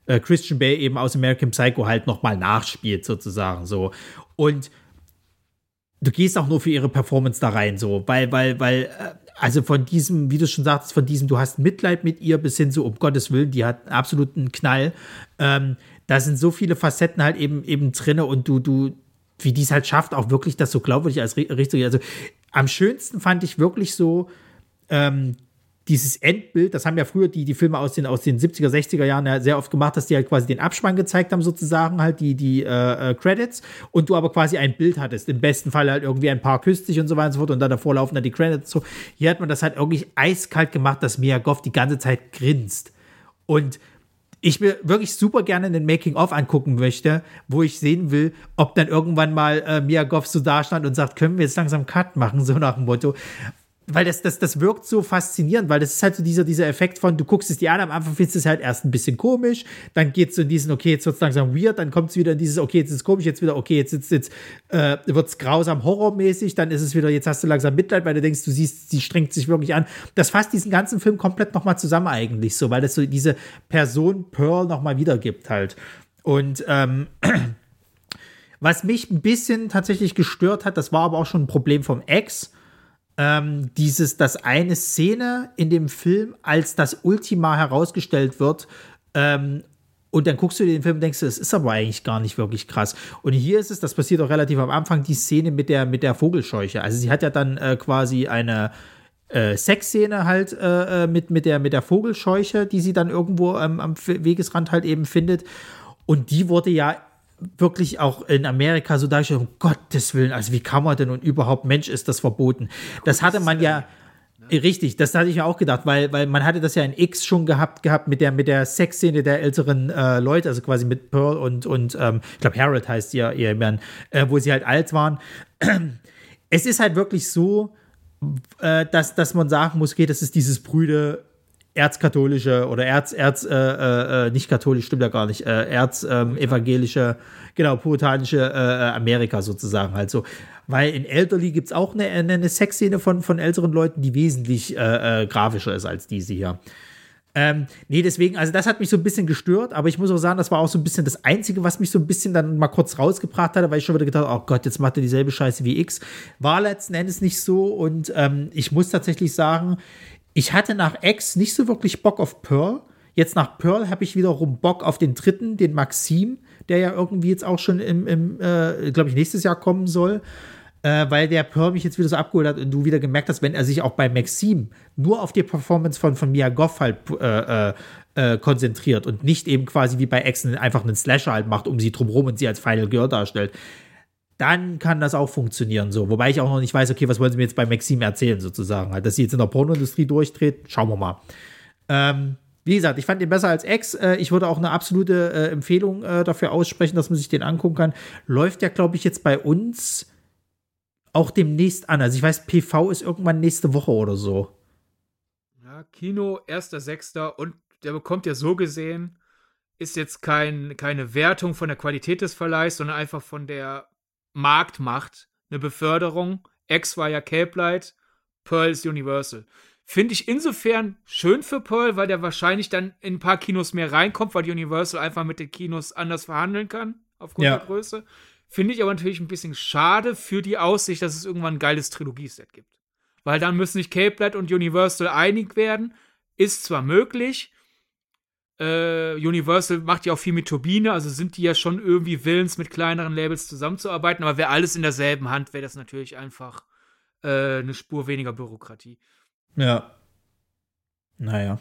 äh, Christian Bale eben aus American Psycho halt nochmal nachspielt, sozusagen so. Und du gehst auch nur für ihre Performance da rein, so, weil, weil, weil, äh, also von diesem, wie du schon sagst, von diesem, du hast Mitleid mit ihr bis hin zu, um Gottes Willen, die hat absoluten Knall. Ähm, da sind so viele Facetten halt eben, eben drinne und du, du, wie die es halt schafft, auch wirklich das so glaubwürdig als richtig. Also am schönsten fand ich wirklich so ähm, dieses Endbild, das haben ja früher die, die Filme aus den, aus den 70er, 60er Jahren ja sehr oft gemacht, dass die halt quasi den Abspann gezeigt haben, sozusagen halt die, die äh, äh, Credits und du aber quasi ein Bild hattest. Im besten Fall halt irgendwie ein paar küsst sich und so weiter und so fort und dann davor laufen dann die Credits so. Hier hat man das halt irgendwie eiskalt gemacht, dass Mia Goff die ganze Zeit grinst. Und ich mir wirklich super gerne einen Making-of angucken möchte, wo ich sehen will, ob dann irgendwann mal äh, Mia Goff so da stand und sagt, können wir jetzt langsam Cut machen, so nach dem Motto weil das, das, das wirkt so faszinierend, weil das ist halt so dieser, dieser Effekt von, du guckst es dir an, am Anfang findest du es halt erst ein bisschen komisch, dann geht es so in diesen, okay, jetzt wird es langsam weird, dann kommt es wieder in dieses, okay, jetzt ist es komisch, jetzt wieder, okay, jetzt, jetzt, jetzt äh, wird es grausam horrormäßig, dann ist es wieder, jetzt hast du langsam Mitleid, weil du denkst, du siehst, sie strengt sich wirklich an. Das fasst diesen ganzen Film komplett nochmal zusammen eigentlich so, weil das so diese Person Pearl nochmal wiedergibt halt. Und ähm, was mich ein bisschen tatsächlich gestört hat, das war aber auch schon ein Problem vom Ex, ähm, dieses, dass eine Szene in dem Film als das Ultima herausgestellt wird, ähm, und dann guckst du den Film und denkst, das ist aber eigentlich gar nicht wirklich krass. Und hier ist es, das passiert auch relativ am Anfang, die Szene mit der, mit der Vogelscheuche. Also sie hat ja dann äh, quasi eine äh, Sexszene halt äh, äh mit, mit, der, mit der Vogelscheuche, die sie dann irgendwo ähm, am Wegesrand halt eben findet. Und die wurde ja wirklich auch in Amerika so dargestellt, um Gottes Willen, also wie kann man denn und überhaupt, Mensch, ist das verboten. Das hatte man ja, richtig, das hatte ich ja auch gedacht, weil, weil man hatte das ja in X schon gehabt, gehabt mit der, mit der Sexszene der älteren äh, Leute, also quasi mit Pearl und, und ähm, ich glaube Harold heißt ihr, ihr Mann, äh, wo sie halt alt waren. Es ist halt wirklich so, äh, dass, dass man sagen muss, okay, das ist dieses Brüde erzkatholische oder Erz, Erz, äh, äh, äh, nicht katholisch, stimmt ja gar nicht, äh, erz-evangelische, ähm, genau, puritanische äh, Amerika sozusagen halt so. Weil in Elderly gibt es auch eine, eine Sexszene von, von älteren Leuten, die wesentlich äh, äh, grafischer ist als diese hier. Ähm, nee, deswegen, also das hat mich so ein bisschen gestört, aber ich muss auch sagen, das war auch so ein bisschen das Einzige, was mich so ein bisschen dann mal kurz rausgebracht hatte, weil ich schon wieder gedacht, oh Gott, jetzt macht er dieselbe Scheiße wie X. War letzten Endes nicht so und ähm, ich muss tatsächlich sagen, ich hatte nach X nicht so wirklich Bock auf Pearl. Jetzt nach Pearl habe ich wiederum Bock auf den dritten, den Maxim, der ja irgendwie jetzt auch schon im, im äh, glaube ich, nächstes Jahr kommen soll. Äh, weil der Pearl mich jetzt wieder so abgeholt hat und du wieder gemerkt hast, wenn er sich auch bei Maxim nur auf die Performance von, von Mia Goff halt äh, äh, äh konzentriert und nicht eben quasi wie bei X einfach einen Slasher halt macht, um sie drumherum und sie als Final Girl darstellt, dann kann das auch funktionieren so. Wobei ich auch noch nicht weiß, okay, was wollen sie mir jetzt bei Maxim erzählen, sozusagen. Halt, dass sie jetzt in der Pornoindustrie durchdreht, schauen wir mal. Ähm, wie gesagt, ich fand den besser als X. Äh, ich würde auch eine absolute äh, Empfehlung äh, dafür aussprechen, dass man sich den angucken kann. Läuft ja, glaube ich, jetzt bei uns auch demnächst an. Also ich weiß, PV ist irgendwann nächste Woche oder so. Ja, Kino, 1.6. und der bekommt ja so gesehen, ist jetzt kein, keine Wertung von der Qualität des Verleihs, sondern einfach von der Marktmacht eine Beförderung. X war ja Cape Light, Pearl ist Universal. Finde ich insofern schön für Pearl, weil der wahrscheinlich dann in ein paar Kinos mehr reinkommt, weil Universal einfach mit den Kinos anders verhandeln kann, aufgrund ja. der Größe. Finde ich aber natürlich ein bisschen schade für die Aussicht, dass es irgendwann ein geiles Trilogieset gibt. Weil dann müssen sich Cape Light und Universal einig werden. Ist zwar möglich, äh, Universal macht ja auch viel mit Turbine, also sind die ja schon irgendwie willens, mit kleineren Labels zusammenzuarbeiten, aber wäre alles in derselben Hand, wäre das natürlich einfach äh, eine Spur weniger Bürokratie. Ja. Naja.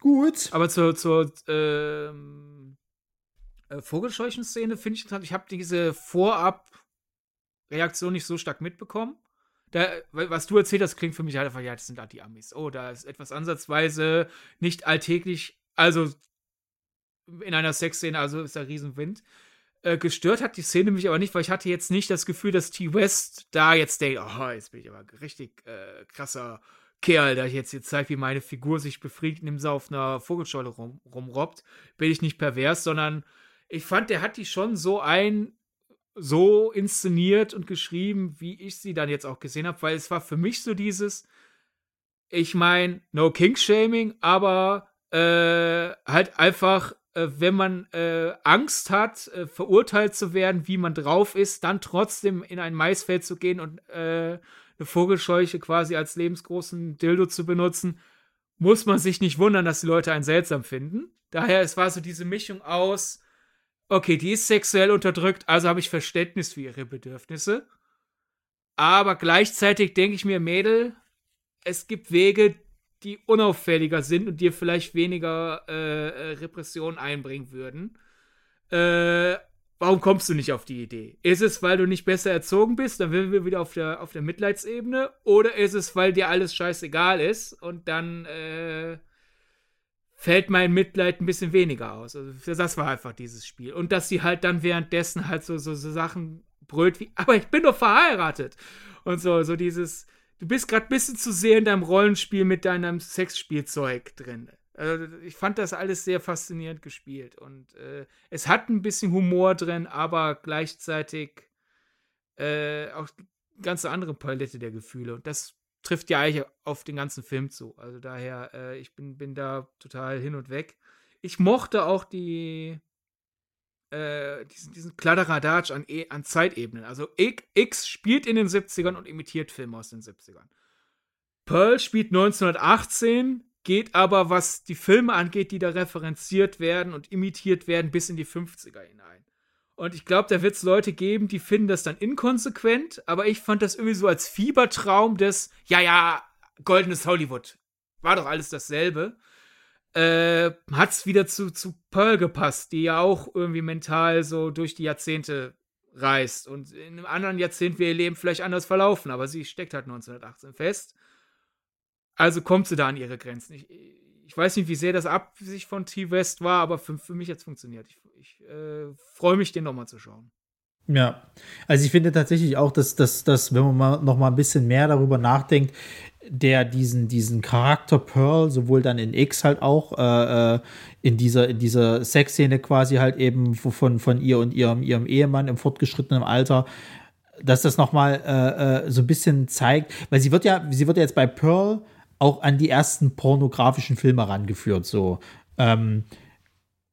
Gut. Aber zur, zur ähm, äh, Vogelscheuchen-Szene finde ich interessant. Ich habe diese Vorab-Reaktion nicht so stark mitbekommen. Da, was du erzählt hast, klingt für mich halt einfach, ja, das sind Anti-Amis. Oh, da ist etwas ansatzweise nicht alltäglich, also in einer Sexszene, also ist da Riesenwind. Äh, gestört hat die Szene mich aber nicht, weil ich hatte jetzt nicht das Gefühl, dass T. West da jetzt denkt, oh, jetzt bin ich aber richtig äh, krasser Kerl, der ich jetzt hier zeigt, wie meine Figur sich befriedigt, indem sie auf einer Vogelscheule rum, rumrobbt. Bin ich nicht pervers, sondern ich fand, der hat die schon so ein, so inszeniert und geschrieben, wie ich sie dann jetzt auch gesehen habe, weil es war für mich so dieses, ich meine, no King-Shaming, aber äh, halt einfach äh, wenn man äh, Angst hat, äh, verurteilt zu werden, wie man drauf ist, dann trotzdem in ein Maisfeld zu gehen und äh, eine Vogelscheuche quasi als lebensgroßen Dildo zu benutzen, muss man sich nicht wundern, dass die Leute einen seltsam finden. Daher, es war so diese Mischung aus, okay, die ist sexuell unterdrückt, also habe ich Verständnis für ihre Bedürfnisse. Aber gleichzeitig denke ich mir, Mädel, es gibt Wege, die unauffälliger sind und dir vielleicht weniger äh, äh, Repression einbringen würden. Äh, warum kommst du nicht auf die Idee? Ist es, weil du nicht besser erzogen bist, dann sind wir wieder auf der, auf der Mitleidsebene? Oder ist es, weil dir alles scheißegal ist und dann äh, fällt mein Mitleid ein bisschen weniger aus? Also, das war einfach dieses Spiel. Und dass sie halt dann währenddessen halt so, so, so Sachen brüllt wie, aber ich bin doch verheiratet. Und so, so dieses, du bist gerade ein bisschen zu sehr in deinem Rollenspiel mit deinem Sexspielzeug drin. Also ich fand das alles sehr faszinierend gespielt und äh, es hat ein bisschen Humor drin, aber gleichzeitig äh, auch ganz andere Palette der Gefühle und das trifft ja eigentlich auf den ganzen Film zu. Also daher, äh, ich bin, bin da total hin und weg. Ich mochte auch die äh, diesen, diesen Kladderadatsch an, e an Zeitebenen. Also X spielt in den 70ern und imitiert Filme aus den 70ern. Pearl spielt 1918, geht aber, was die Filme angeht, die da referenziert werden und imitiert werden, bis in die 50er hinein. Und ich glaube, da wird es Leute geben, die finden das dann inkonsequent, aber ich fand das irgendwie so als Fiebertraum des, ja, ja, goldenes Hollywood. War doch alles dasselbe äh, hat es wieder zu, zu Pearl gepasst, die ja auch irgendwie mental so durch die Jahrzehnte reist und in einem anderen Jahrzehnt wir ihr Leben vielleicht anders verlaufen, aber sie steckt halt 1918 fest. Also kommt sie da an ihre Grenzen. Ich, ich weiß nicht, wie sehr das Absicht von T-West war, aber für, für mich jetzt funktioniert. Ich, ich äh, freue mich, den nochmal zu schauen. Ja, also ich finde tatsächlich auch, dass, dass, dass wenn man mal noch mal ein bisschen mehr darüber nachdenkt, der diesen, diesen Charakter Pearl, sowohl dann in X halt auch, äh, äh in dieser, in dieser Sexszene quasi halt eben von, von ihr und ihrem, ihrem Ehemann im fortgeschrittenen Alter, dass das nochmal äh, äh, so ein bisschen zeigt, weil sie wird ja, sie wird ja jetzt bei Pearl auch an die ersten pornografischen Filme rangeführt, so. Ähm,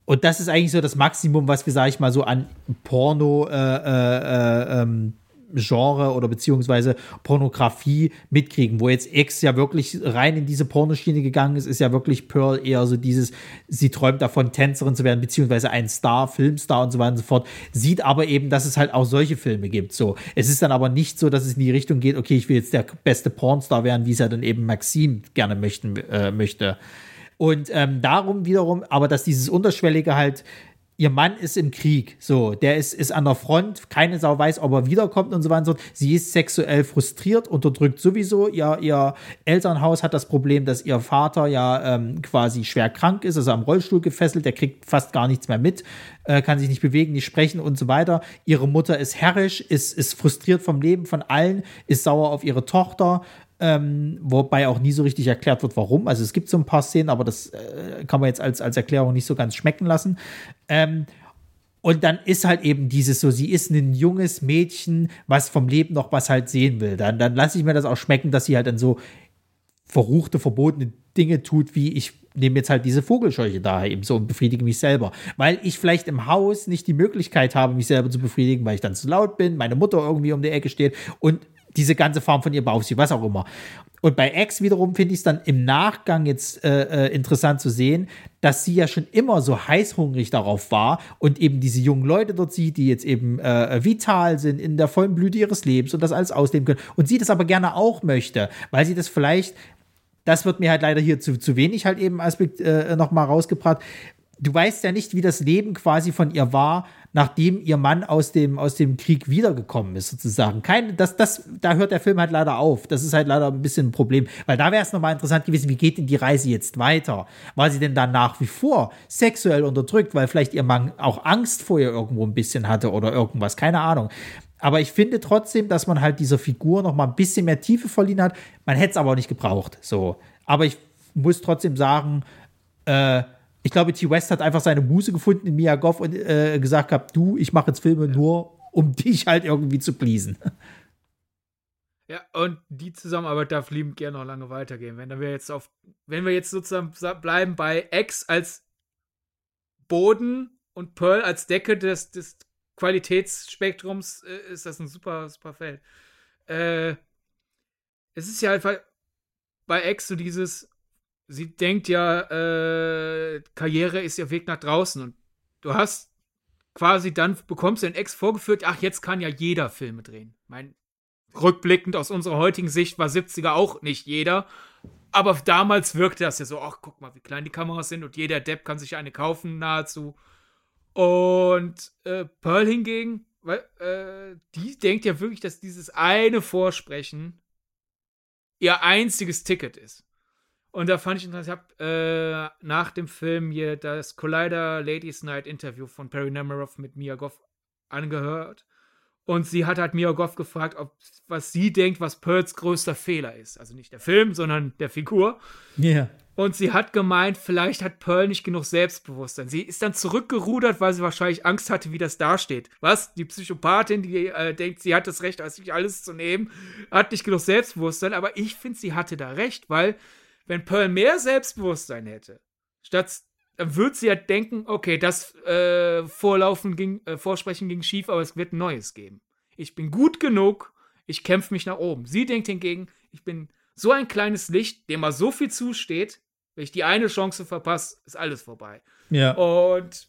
und das ist eigentlich so das Maximum, was wir, sag ich mal, so an Porno äh, äh, äh ähm, Genre oder beziehungsweise Pornografie mitkriegen. Wo jetzt X ja wirklich rein in diese Pornoschiene gegangen ist, ist ja wirklich Pearl eher so dieses, sie träumt davon, Tänzerin zu werden, beziehungsweise ein Star, Filmstar und so weiter und so fort. Sieht aber eben, dass es halt auch solche Filme gibt. So. Es ist dann aber nicht so, dass es in die Richtung geht, okay, ich will jetzt der beste Pornstar werden, wie es ja dann eben Maxim gerne möchten, äh, möchte. Und ähm, darum wiederum, aber dass dieses Unterschwellige halt ihr Mann ist im Krieg, so, der ist, ist an der Front, keine Sau weiß, ob er wiederkommt und so weiter. Sie ist sexuell frustriert, unterdrückt sowieso. Ihr, ihr Elternhaus hat das Problem, dass ihr Vater ja ähm, quasi schwer krank ist, also am Rollstuhl gefesselt, der kriegt fast gar nichts mehr mit, äh, kann sich nicht bewegen, nicht sprechen und so weiter. Ihre Mutter ist herrisch, ist, ist frustriert vom Leben von allen, ist sauer auf ihre Tochter, ähm, wobei auch nie so richtig erklärt wird, warum. Also es gibt so ein paar Szenen, aber das äh, kann man jetzt als, als Erklärung nicht so ganz schmecken lassen. Ähm, und dann ist halt eben dieses so, sie ist ein junges Mädchen, was vom Leben noch was halt sehen will. Dann, dann lasse ich mir das auch schmecken, dass sie halt dann so verruchte, verbotene Dinge tut, wie ich nehme jetzt halt diese Vogelscheuche da eben so und befriedige mich selber. Weil ich vielleicht im Haus nicht die Möglichkeit habe, mich selber zu befriedigen, weil ich dann zu laut bin, meine Mutter irgendwie um die Ecke steht und diese ganze Form von ihr Bauchsee, was auch immer. Und bei X wiederum finde ich es dann im Nachgang jetzt äh, äh, interessant zu sehen, dass sie ja schon immer so heißhungrig darauf war und eben diese jungen Leute dort sieht, die jetzt eben äh, vital sind, in der vollen Blüte ihres Lebens und das alles ausleben können. Und sie das aber gerne auch möchte, weil sie das vielleicht, das wird mir halt leider hier zu, zu wenig halt eben Aspekt äh, nochmal rausgebracht, du weißt ja nicht, wie das Leben quasi von ihr war, nachdem ihr Mann aus dem, aus dem Krieg wiedergekommen ist, sozusagen. Kein, das, das, da hört der Film halt leider auf. Das ist halt leider ein bisschen ein Problem. Weil da wäre es nochmal interessant gewesen, wie geht denn die Reise jetzt weiter? War sie denn dann nach wie vor sexuell unterdrückt, weil vielleicht ihr Mann auch Angst vor ihr irgendwo ein bisschen hatte oder irgendwas? Keine Ahnung. Aber ich finde trotzdem, dass man halt dieser Figur noch mal ein bisschen mehr Tiefe verliehen hat. Man hätte es aber auch nicht gebraucht. So. Aber ich muss trotzdem sagen, äh, ich glaube, T. West hat einfach seine Muse gefunden in Mia Goff und äh, gesagt gehabt, du, ich mache jetzt Filme nur, um dich halt irgendwie zu pleasen. Ja, und die Zusammenarbeit darf liebend gerne noch lange weitergehen. Wenn wir jetzt auf, wenn wir jetzt sozusagen bleiben bei X als Boden und Pearl als Decke des, des Qualitätsspektrums, äh, ist das ein super, super Feld. Äh, es ist ja einfach bei X so dieses, sie denkt ja, äh, Karriere ist ihr Weg nach draußen und du hast quasi dann bekommst du den Ex vorgeführt, ach, jetzt kann ja jeder Filme drehen. Mein rückblickend aus unserer heutigen Sicht war 70er auch nicht jeder, aber damals wirkte das ja so, ach, guck mal, wie klein die Kameras sind und jeder Depp kann sich eine kaufen nahezu. Und äh, Pearl hingegen, weil, äh, die denkt ja wirklich, dass dieses eine Vorsprechen ihr einziges Ticket ist. Und da fand ich interessant, ich habe äh, nach dem Film hier das Collider Ladies Night Interview von Perry Nemiroff mit Mia Goff angehört. Und sie hat halt Mia Goff gefragt, ob was sie denkt, was Pearls größter Fehler ist. Also nicht der Film, sondern der Figur. Ja. Yeah. Und sie hat gemeint, vielleicht hat Pearl nicht genug Selbstbewusstsein. Sie ist dann zurückgerudert, weil sie wahrscheinlich Angst hatte, wie das dasteht. Was? Die Psychopathin, die äh, denkt, sie hat das Recht, sich alles zu nehmen, hat nicht genug Selbstbewusstsein. Aber ich finde, sie hatte da recht, weil wenn Pearl mehr Selbstbewusstsein hätte, statt dann würde sie ja denken, okay, das äh, Vorlaufen ging, äh, Vorsprechen ging schief, aber es wird ein neues geben. Ich bin gut genug, ich kämpfe mich nach oben. Sie denkt hingegen, ich bin so ein kleines Licht, dem mal so viel zusteht, wenn ich die eine Chance verpasse, ist alles vorbei. Ja. Und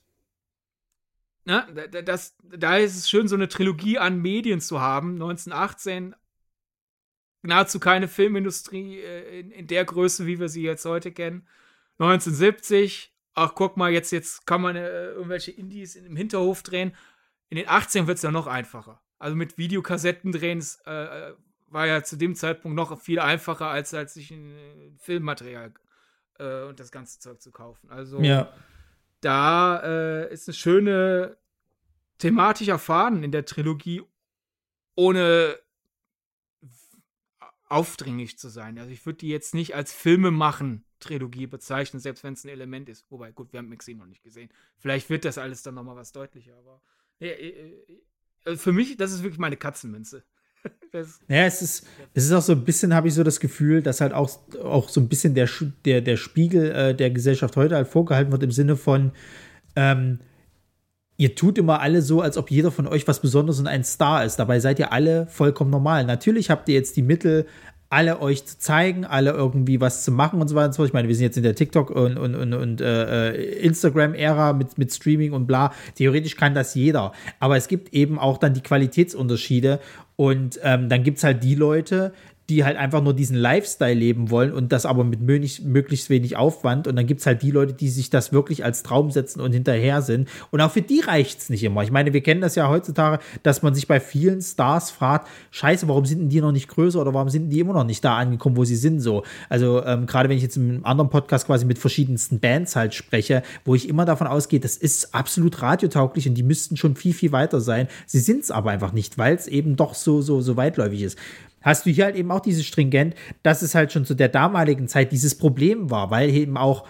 na, das, da ist es schön, so eine Trilogie an Medien zu haben. 1918 nahezu keine Filmindustrie äh, in, in, der Größe, wie wir sie jetzt heute kennen. 1970, ach guck mal, jetzt, jetzt kann man äh, irgendwelche Indies im Hinterhof drehen. In den 18 wird es ja noch einfacher. Also mit Videokassetten drehen äh, äh, war ja zu dem Zeitpunkt noch viel einfacher, als, als sich ein äh, Filmmaterial äh, und das ganze Zeug zu kaufen. Also ja. da ist eine schöne thematischer Faden in der Trilogie, ohne aufdringlich zu sein. Also ich würde die jetzt nicht als Filme machen Trilogie bezeichnen, selbst wenn es ein Element ist. Wobei, gut, wir haben Maxine noch nicht gesehen. Vielleicht wird das alles dann noch mal was deutlicher, aber nee, äh, äh, für mich, das ist wirklich meine Katzenmünze. ja, es ist, es ist auch so ein bisschen, habe ich so das Gefühl, dass halt auch, auch so ein bisschen der, der, der Spiegel äh, der Gesellschaft heute halt vorgehalten wird im Sinne von, ähm, ihr tut immer alle so, als ob jeder von euch was Besonderes und ein Star ist. Dabei seid ihr alle vollkommen normal. Natürlich habt ihr jetzt die Mittel, alle euch zu zeigen, alle irgendwie was zu machen und so weiter und so fort. Ich meine, wir sind jetzt in der TikTok- und, und, und, und äh, Instagram-Ära mit, mit Streaming und bla. Theoretisch kann das jeder. Aber es gibt eben auch dann die Qualitätsunterschiede. Und ähm, dann gibt es halt die Leute, die halt einfach nur diesen Lifestyle leben wollen und das aber mit möglichst, möglichst wenig Aufwand. Und dann gibt es halt die Leute, die sich das wirklich als Traum setzen und hinterher sind. Und auch für die reicht es nicht immer. Ich meine, wir kennen das ja heutzutage, dass man sich bei vielen Stars fragt, scheiße, warum sind denn die noch nicht größer oder warum sind die immer noch nicht da angekommen, wo sie sind so. Also ähm, gerade wenn ich jetzt in einem anderen Podcast quasi mit verschiedensten Bands halt spreche, wo ich immer davon ausgehe, das ist absolut radiotauglich und die müssten schon viel, viel weiter sein. Sie sind es aber einfach nicht, weil es eben doch so, so, so weitläufig ist hast du hier halt eben auch dieses Stringent, dass es halt schon zu der damaligen Zeit dieses Problem war, weil eben auch,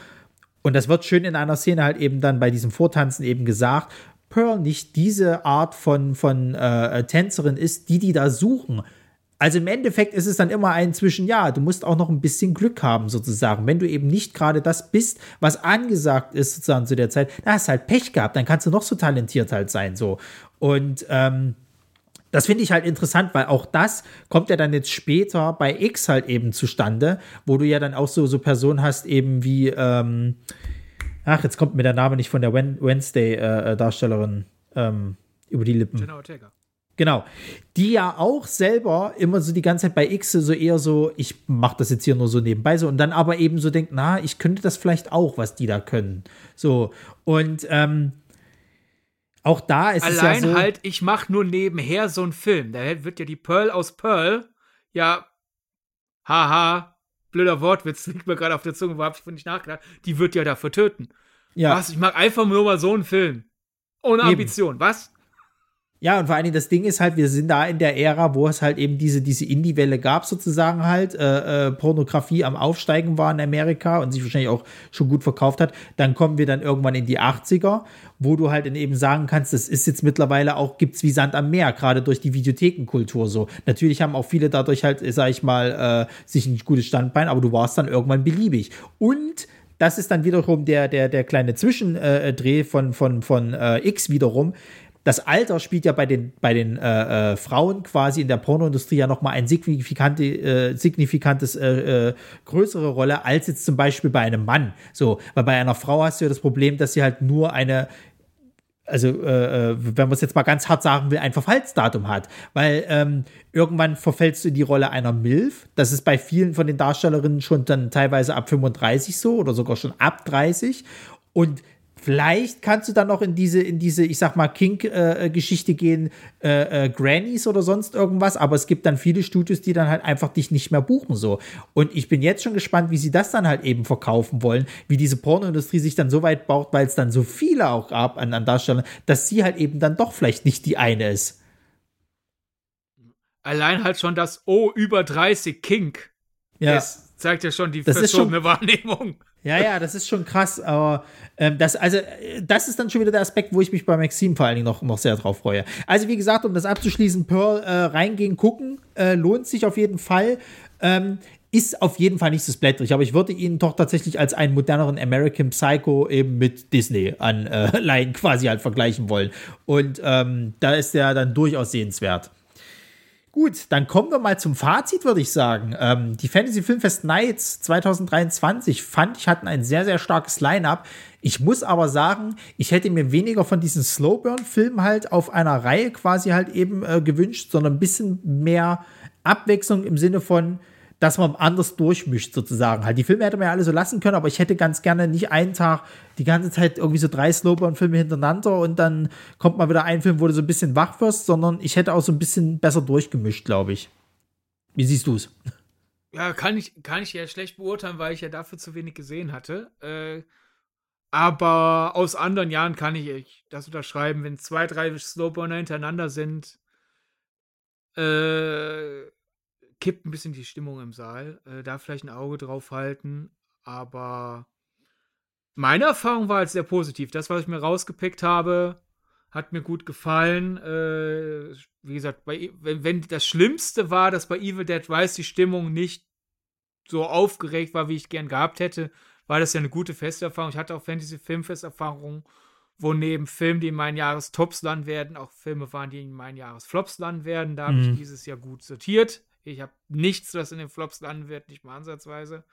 und das wird schön in einer Szene halt eben dann bei diesem Vortanzen eben gesagt, Pearl nicht diese Art von, von äh, Tänzerin ist, die die da suchen. Also im Endeffekt ist es dann immer ein zwischen, ja, du musst auch noch ein bisschen Glück haben, sozusagen. Wenn du eben nicht gerade das bist, was angesagt ist, sozusagen zu der Zeit, da hast du halt Pech gehabt, dann kannst du noch so talentiert halt sein, so. Und ähm, das finde ich halt interessant, weil auch das kommt ja dann jetzt später bei X halt eben zustande, wo du ja dann auch so, so Personen hast, eben wie, ähm, ach, jetzt kommt mir der Name nicht von der Wednesday-Darstellerin äh, ähm, über die Lippen. Jenna Ortega. Genau. Die ja auch selber immer so die ganze Zeit bei X so eher so, ich mache das jetzt hier nur so nebenbei so und dann aber eben so denkt, na, ich könnte das vielleicht auch, was die da können. So. Und ähm, auch da ist Allein es ja so. halt, ich mache nur nebenher so einen Film. Da wird ja die Pearl aus Pearl, ja, haha, blöder Wortwitz, liegt mir gerade auf der Zunge, wo hab ich von nicht nachgedacht, die wird ja dafür töten. Ja. Was? Ich mag einfach nur mal so einen Film. Ohne Eben. Ambition, was? Ja, und vor allen Dingen das Ding ist halt, wir sind da in der Ära, wo es halt eben diese, diese Indie-Welle gab, sozusagen halt, äh, äh, Pornografie am Aufsteigen war in Amerika und sich wahrscheinlich auch schon gut verkauft hat. Dann kommen wir dann irgendwann in die 80er, wo du halt eben sagen kannst, das ist jetzt mittlerweile auch, gibt's wie Sand am Meer, gerade durch die Videothekenkultur so. Natürlich haben auch viele dadurch halt, sag ich mal, äh, sich ein gutes Standbein, aber du warst dann irgendwann beliebig. Und das ist dann wiederum der, der, der kleine Zwischendreh von, von, von äh, X wiederum. Das Alter spielt ja bei den, bei den äh, äh, Frauen quasi in der Pornoindustrie ja nochmal ein signifikante, äh, signifikantes äh, äh, größere Rolle als jetzt zum Beispiel bei einem Mann. So, weil bei einer Frau hast du ja das Problem, dass sie halt nur eine also äh, äh, wenn man es jetzt mal ganz hart sagen will, ein Verfallsdatum hat. Weil ähm, irgendwann verfällst du in die Rolle einer MILF. Das ist bei vielen von den Darstellerinnen schon dann teilweise ab 35 so oder sogar schon ab 30. Und Vielleicht kannst du dann noch in diese, in diese, ich sag mal, Kink-Geschichte äh, gehen, äh, äh, Grannies oder sonst irgendwas, aber es gibt dann viele Studios, die dann halt einfach dich nicht mehr buchen so. Und ich bin jetzt schon gespannt, wie sie das dann halt eben verkaufen wollen, wie diese Pornoindustrie sich dann so weit baut, weil es dann so viele auch gab an, an Darstellern, dass sie halt eben dann doch vielleicht nicht die eine ist. Allein halt schon das Oh, über 30 Kink. Ja. Das zeigt ja schon die Das ist schon- verschobene Wahrnehmung. Ja, ja, das ist schon krass, aber ähm, das, also, äh, das ist dann schon wieder der Aspekt, wo ich mich bei Maxim vor allen Dingen noch, noch sehr drauf freue. Also, wie gesagt, um das abzuschließen, Pearl äh, reingehen, gucken, äh, lohnt sich auf jeden Fall. Ähm, ist auf jeden Fall nicht so splatterig, aber ich würde ihn doch tatsächlich als einen moderneren American Psycho eben mit Disney an äh, quasi halt vergleichen wollen. Und ähm, da ist der dann durchaus sehenswert. Gut, dann kommen wir mal zum Fazit, würde ich sagen. Ähm, die Fantasy Filmfest Nights 2023 fand ich hatten ein sehr, sehr starkes Line-up. Ich muss aber sagen, ich hätte mir weniger von diesen Slowburn-Filmen halt auf einer Reihe quasi halt eben äh, gewünscht, sondern ein bisschen mehr Abwechslung im Sinne von, dass man anders durchmischt sozusagen. Halt, die Filme hätte man ja alle so lassen können, aber ich hätte ganz gerne nicht einen Tag die ganze Zeit irgendwie so drei Slowburn-Filme hintereinander und dann kommt mal wieder ein Film, wo du so ein bisschen wach wirst, sondern ich hätte auch so ein bisschen besser durchgemischt, glaube ich. Wie siehst du es? Ja, kann ich, kann ich ja schlecht beurteilen, weil ich ja dafür zu wenig gesehen hatte. Äh, aber aus anderen Jahren kann ich das unterschreiben, wenn zwei, drei Slowburner hintereinander sind, äh, kippt ein bisschen die Stimmung im Saal. Äh, da vielleicht ein Auge drauf halten. Aber meine Erfahrung war halt sehr positiv. Das, was ich mir rausgepickt habe, hat mir gut gefallen. Äh, wie gesagt, bei, wenn, wenn das Schlimmste war, dass bei Evil Dead Rise die Stimmung nicht so aufgeregt war, wie ich gern gehabt hätte, war das ja eine gute Festerfahrung. Ich hatte auch Fantasy-Filmfesterfahrungen, wo neben Filmen, die in meinen Jahrestops landen werden, auch Filme waren, die in meinen Jahresflops landen werden. Da habe Mhm. ich dieses Jahr gut sortiert. Ich habe nichts, was in den Flops landen wird, nicht mal ansatzweise.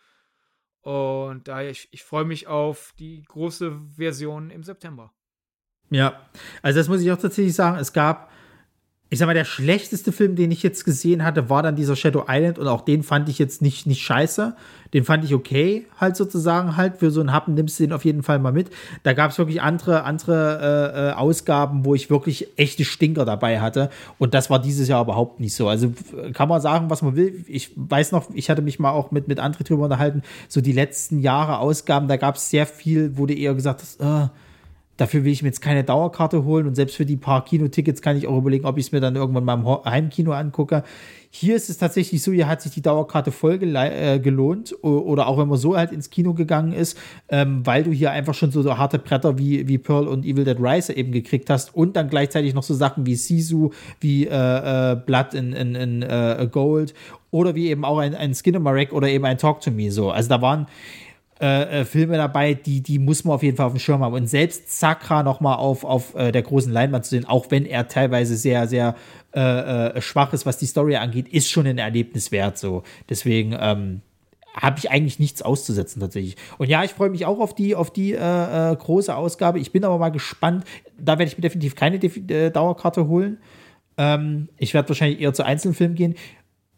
Und daher, ich, ich freue mich auf die große Version im September. Ja, also das muss ich auch tatsächlich sagen. Es gab, ich sag mal, der schlechteste Film, den ich jetzt gesehen hatte, war dann dieser Shadow Island und auch den fand ich jetzt nicht, nicht scheiße. Den fand ich okay, halt sozusagen halt. Für so einen Happen nimmst du den auf jeden Fall mal mit. Da gab es wirklich andere, andere äh, äh, Ausgaben, wo ich wirklich echte Stinker dabei hatte. Und das war dieses Jahr überhaupt nicht so. Also f- kann man sagen, was man will. Ich weiß noch, ich hatte mich mal auch mit, mit André drüber unterhalten. So die letzten Jahre Ausgaben, da gab es sehr viel, du eher gesagt hast, äh, Dafür will ich mir jetzt keine Dauerkarte holen und selbst für die paar Kinotickets kann ich auch überlegen, ob ich es mir dann irgendwann mal im Heimkino angucke. Hier ist es tatsächlich so, hier hat sich die Dauerkarte voll äh, gelohnt oder auch wenn man so halt ins Kino gegangen ist, ähm, weil du hier einfach schon so, so harte Bretter wie, wie Pearl und Evil Dead Rise eben gekriegt hast und dann gleichzeitig noch so Sachen wie Sisu, wie äh, äh, Blood in, in, in äh, Gold oder wie eben auch ein, ein Skinnamarink oder eben ein Talk to Me so. Also da waren äh, äh, Filme dabei, die, die muss man auf jeden Fall auf dem Schirm haben. Und selbst Sakra noch mal auf, auf äh, der großen Leinwand zu sehen, auch wenn er teilweise sehr, sehr äh, äh, schwach ist, was die Story angeht, ist schon ein Erlebnis wert. So. Deswegen ähm, habe ich eigentlich nichts auszusetzen tatsächlich. Und ja, ich freue mich auch auf die, auf die äh, große Ausgabe. Ich bin aber mal gespannt. Da werde ich mir definitiv keine Def Dauerkarte holen. Ähm, ich werde wahrscheinlich eher zu Einzelfilmen gehen.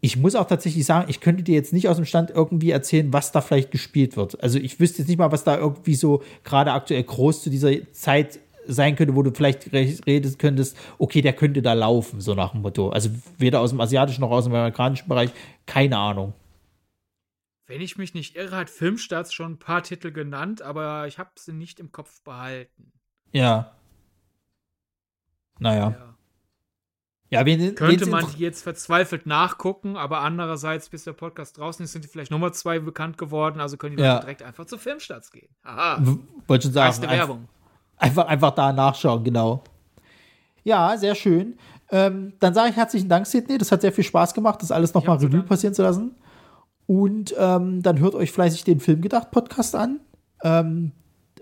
Ich muss auch tatsächlich sagen, ich könnte dir jetzt nicht aus dem Stand irgendwie erzählen, was da vielleicht gespielt wird. Also ich wüsste jetzt nicht mal, was da irgendwie so gerade aktuell groß zu dieser Zeit sein könnte, wo du vielleicht reden könntest, okay, der könnte da laufen, so nach dem Motto. Also weder aus dem asiatischen noch aus dem amerikanischen Bereich, keine Ahnung. Wenn ich mich nicht irre, hat Filmstarts schon ein paar Titel genannt, aber ich habe sie nicht im Kopf behalten. Ja. Naja. Ja. Ja, wen, Könnte man die jetzt verzweifelt nachgucken, aber andererseits, bis der Podcast draußen ist, sind die vielleicht Nummer zwei bekannt geworden, also können die ja. direkt einfach zu Filmstarts gehen. Aha. Wollte schon sagen. Werbung. Einfach, einfach da nachschauen, genau. Ja, sehr schön. Ähm, dann sage ich herzlichen Dank, Sidney. Das hat sehr viel Spaß gemacht, das alles nochmal Revue passieren zu lassen. Und ähm, dann hört euch fleißig den Filmgedacht-Podcast an. Ähm,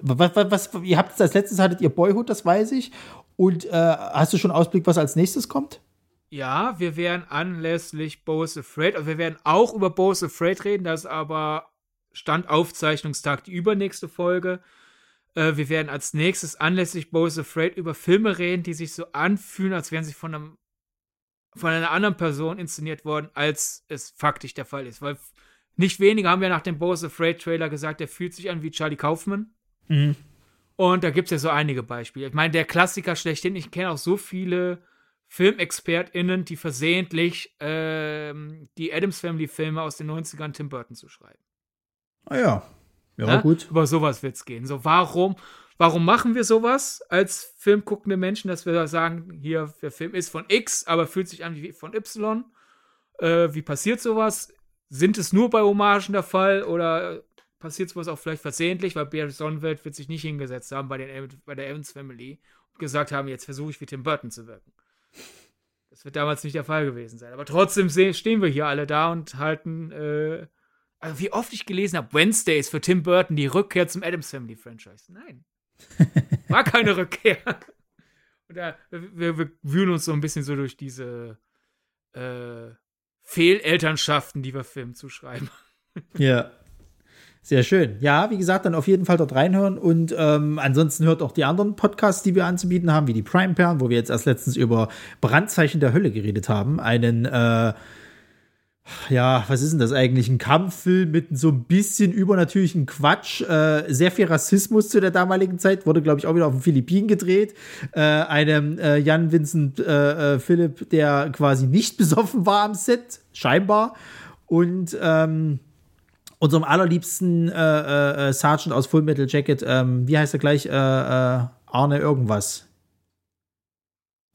was, was, was, ihr habt als letztes hattet ihr Boyhood, das weiß ich. Und äh, hast du schon Ausblick, was als nächstes kommt? Ja, wir werden anlässlich Bo's Afraid, also wir werden auch über Bo's Afraid reden, das ist aber Standaufzeichnungstag die übernächste Folge. Äh, wir werden als nächstes anlässlich Bo's Afraid über Filme reden, die sich so anfühlen, als wären sie von einem von einer anderen Person inszeniert worden, als es faktisch der Fall ist. Weil nicht wenige haben ja nach dem Bo's Afraid Trailer gesagt, der fühlt sich an wie Charlie Kaufman. Mhm. Und da gibt es ja so einige Beispiele. Ich meine, der Klassiker schlechthin, ich kenne auch so viele FilmexpertInnen, die versehentlich ähm, die Adams Family Filme aus den 90ern Tim Burton zu schreiben. Ah ja, ja, Na? gut. Über sowas wird es gehen. So, warum, warum machen wir sowas als filmguckende Menschen, dass wir sagen, hier, der Film ist von X, aber fühlt sich an wie von Y? Äh, wie passiert sowas? Sind es nur bei Hommagen der Fall oder passiert sowas auch vielleicht versehentlich, weil Barry Sonnenwelt wird sich nicht hingesetzt haben bei, den, bei der Evans Family und gesagt haben, jetzt versuche ich wie Tim Burton zu wirken. Das wird damals nicht der Fall gewesen sein. Aber trotzdem stehen wir hier alle da und halten äh, also wie oft ich gelesen habe, Wednesday ist für Tim Burton die Rückkehr zum Adams Family Franchise. Nein. War keine Rückkehr. Und da, wir, wir wühlen uns so ein bisschen so durch diese äh, Fehlelternschaften, die wir Filmen zuschreiben. Ja. Sehr schön. Ja, wie gesagt, dann auf jeden Fall dort reinhören und ähm, ansonsten hört auch die anderen Podcasts, die wir anzubieten haben, wie die Prime Perlen, wo wir jetzt erst letztens über Brandzeichen der Hölle geredet haben. Einen äh, ja, was ist denn das eigentlich? Ein Kampffilm mit so ein bisschen übernatürlichen Quatsch. Äh, sehr viel Rassismus zu der damaligen Zeit. Wurde, glaube ich, auch wieder auf den Philippinen gedreht. Äh, einem äh, Jan Vincent äh, äh, Philipp, der quasi nicht besoffen war am Set, scheinbar. Und ähm, unserem allerliebsten äh, Sergeant aus Full Metal Jacket, ähm, wie heißt er gleich? Arne irgendwas.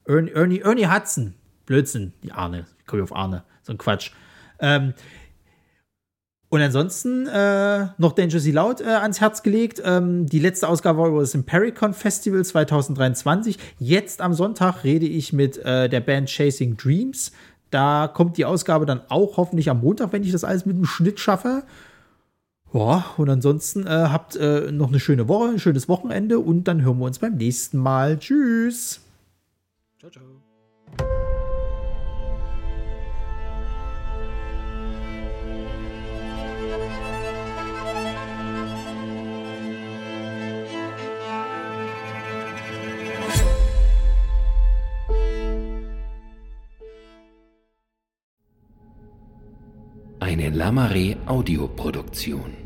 Ernie, Ernie, Ernie Hudson. Blödsinn, die Arne. Ich komme auf Arne. So ein Quatsch. Ähm, und ansonsten äh, noch Dangerously Loud äh, ans Herz gelegt. Ähm, die letzte Ausgabe war über das Impericon Festival 2023. Jetzt am Sonntag rede ich mit äh, der Band Chasing Dreams. Da kommt die Ausgabe dann auch hoffentlich am Montag, wenn ich das alles mit dem Schnitt schaffe. Ja, und ansonsten äh, habt äh, noch eine schöne Woche, ein schönes Wochenende und dann hören wir uns beim nächsten Mal. Tschüss. Ciao, ciao. Eine Lamare Audioproduktion.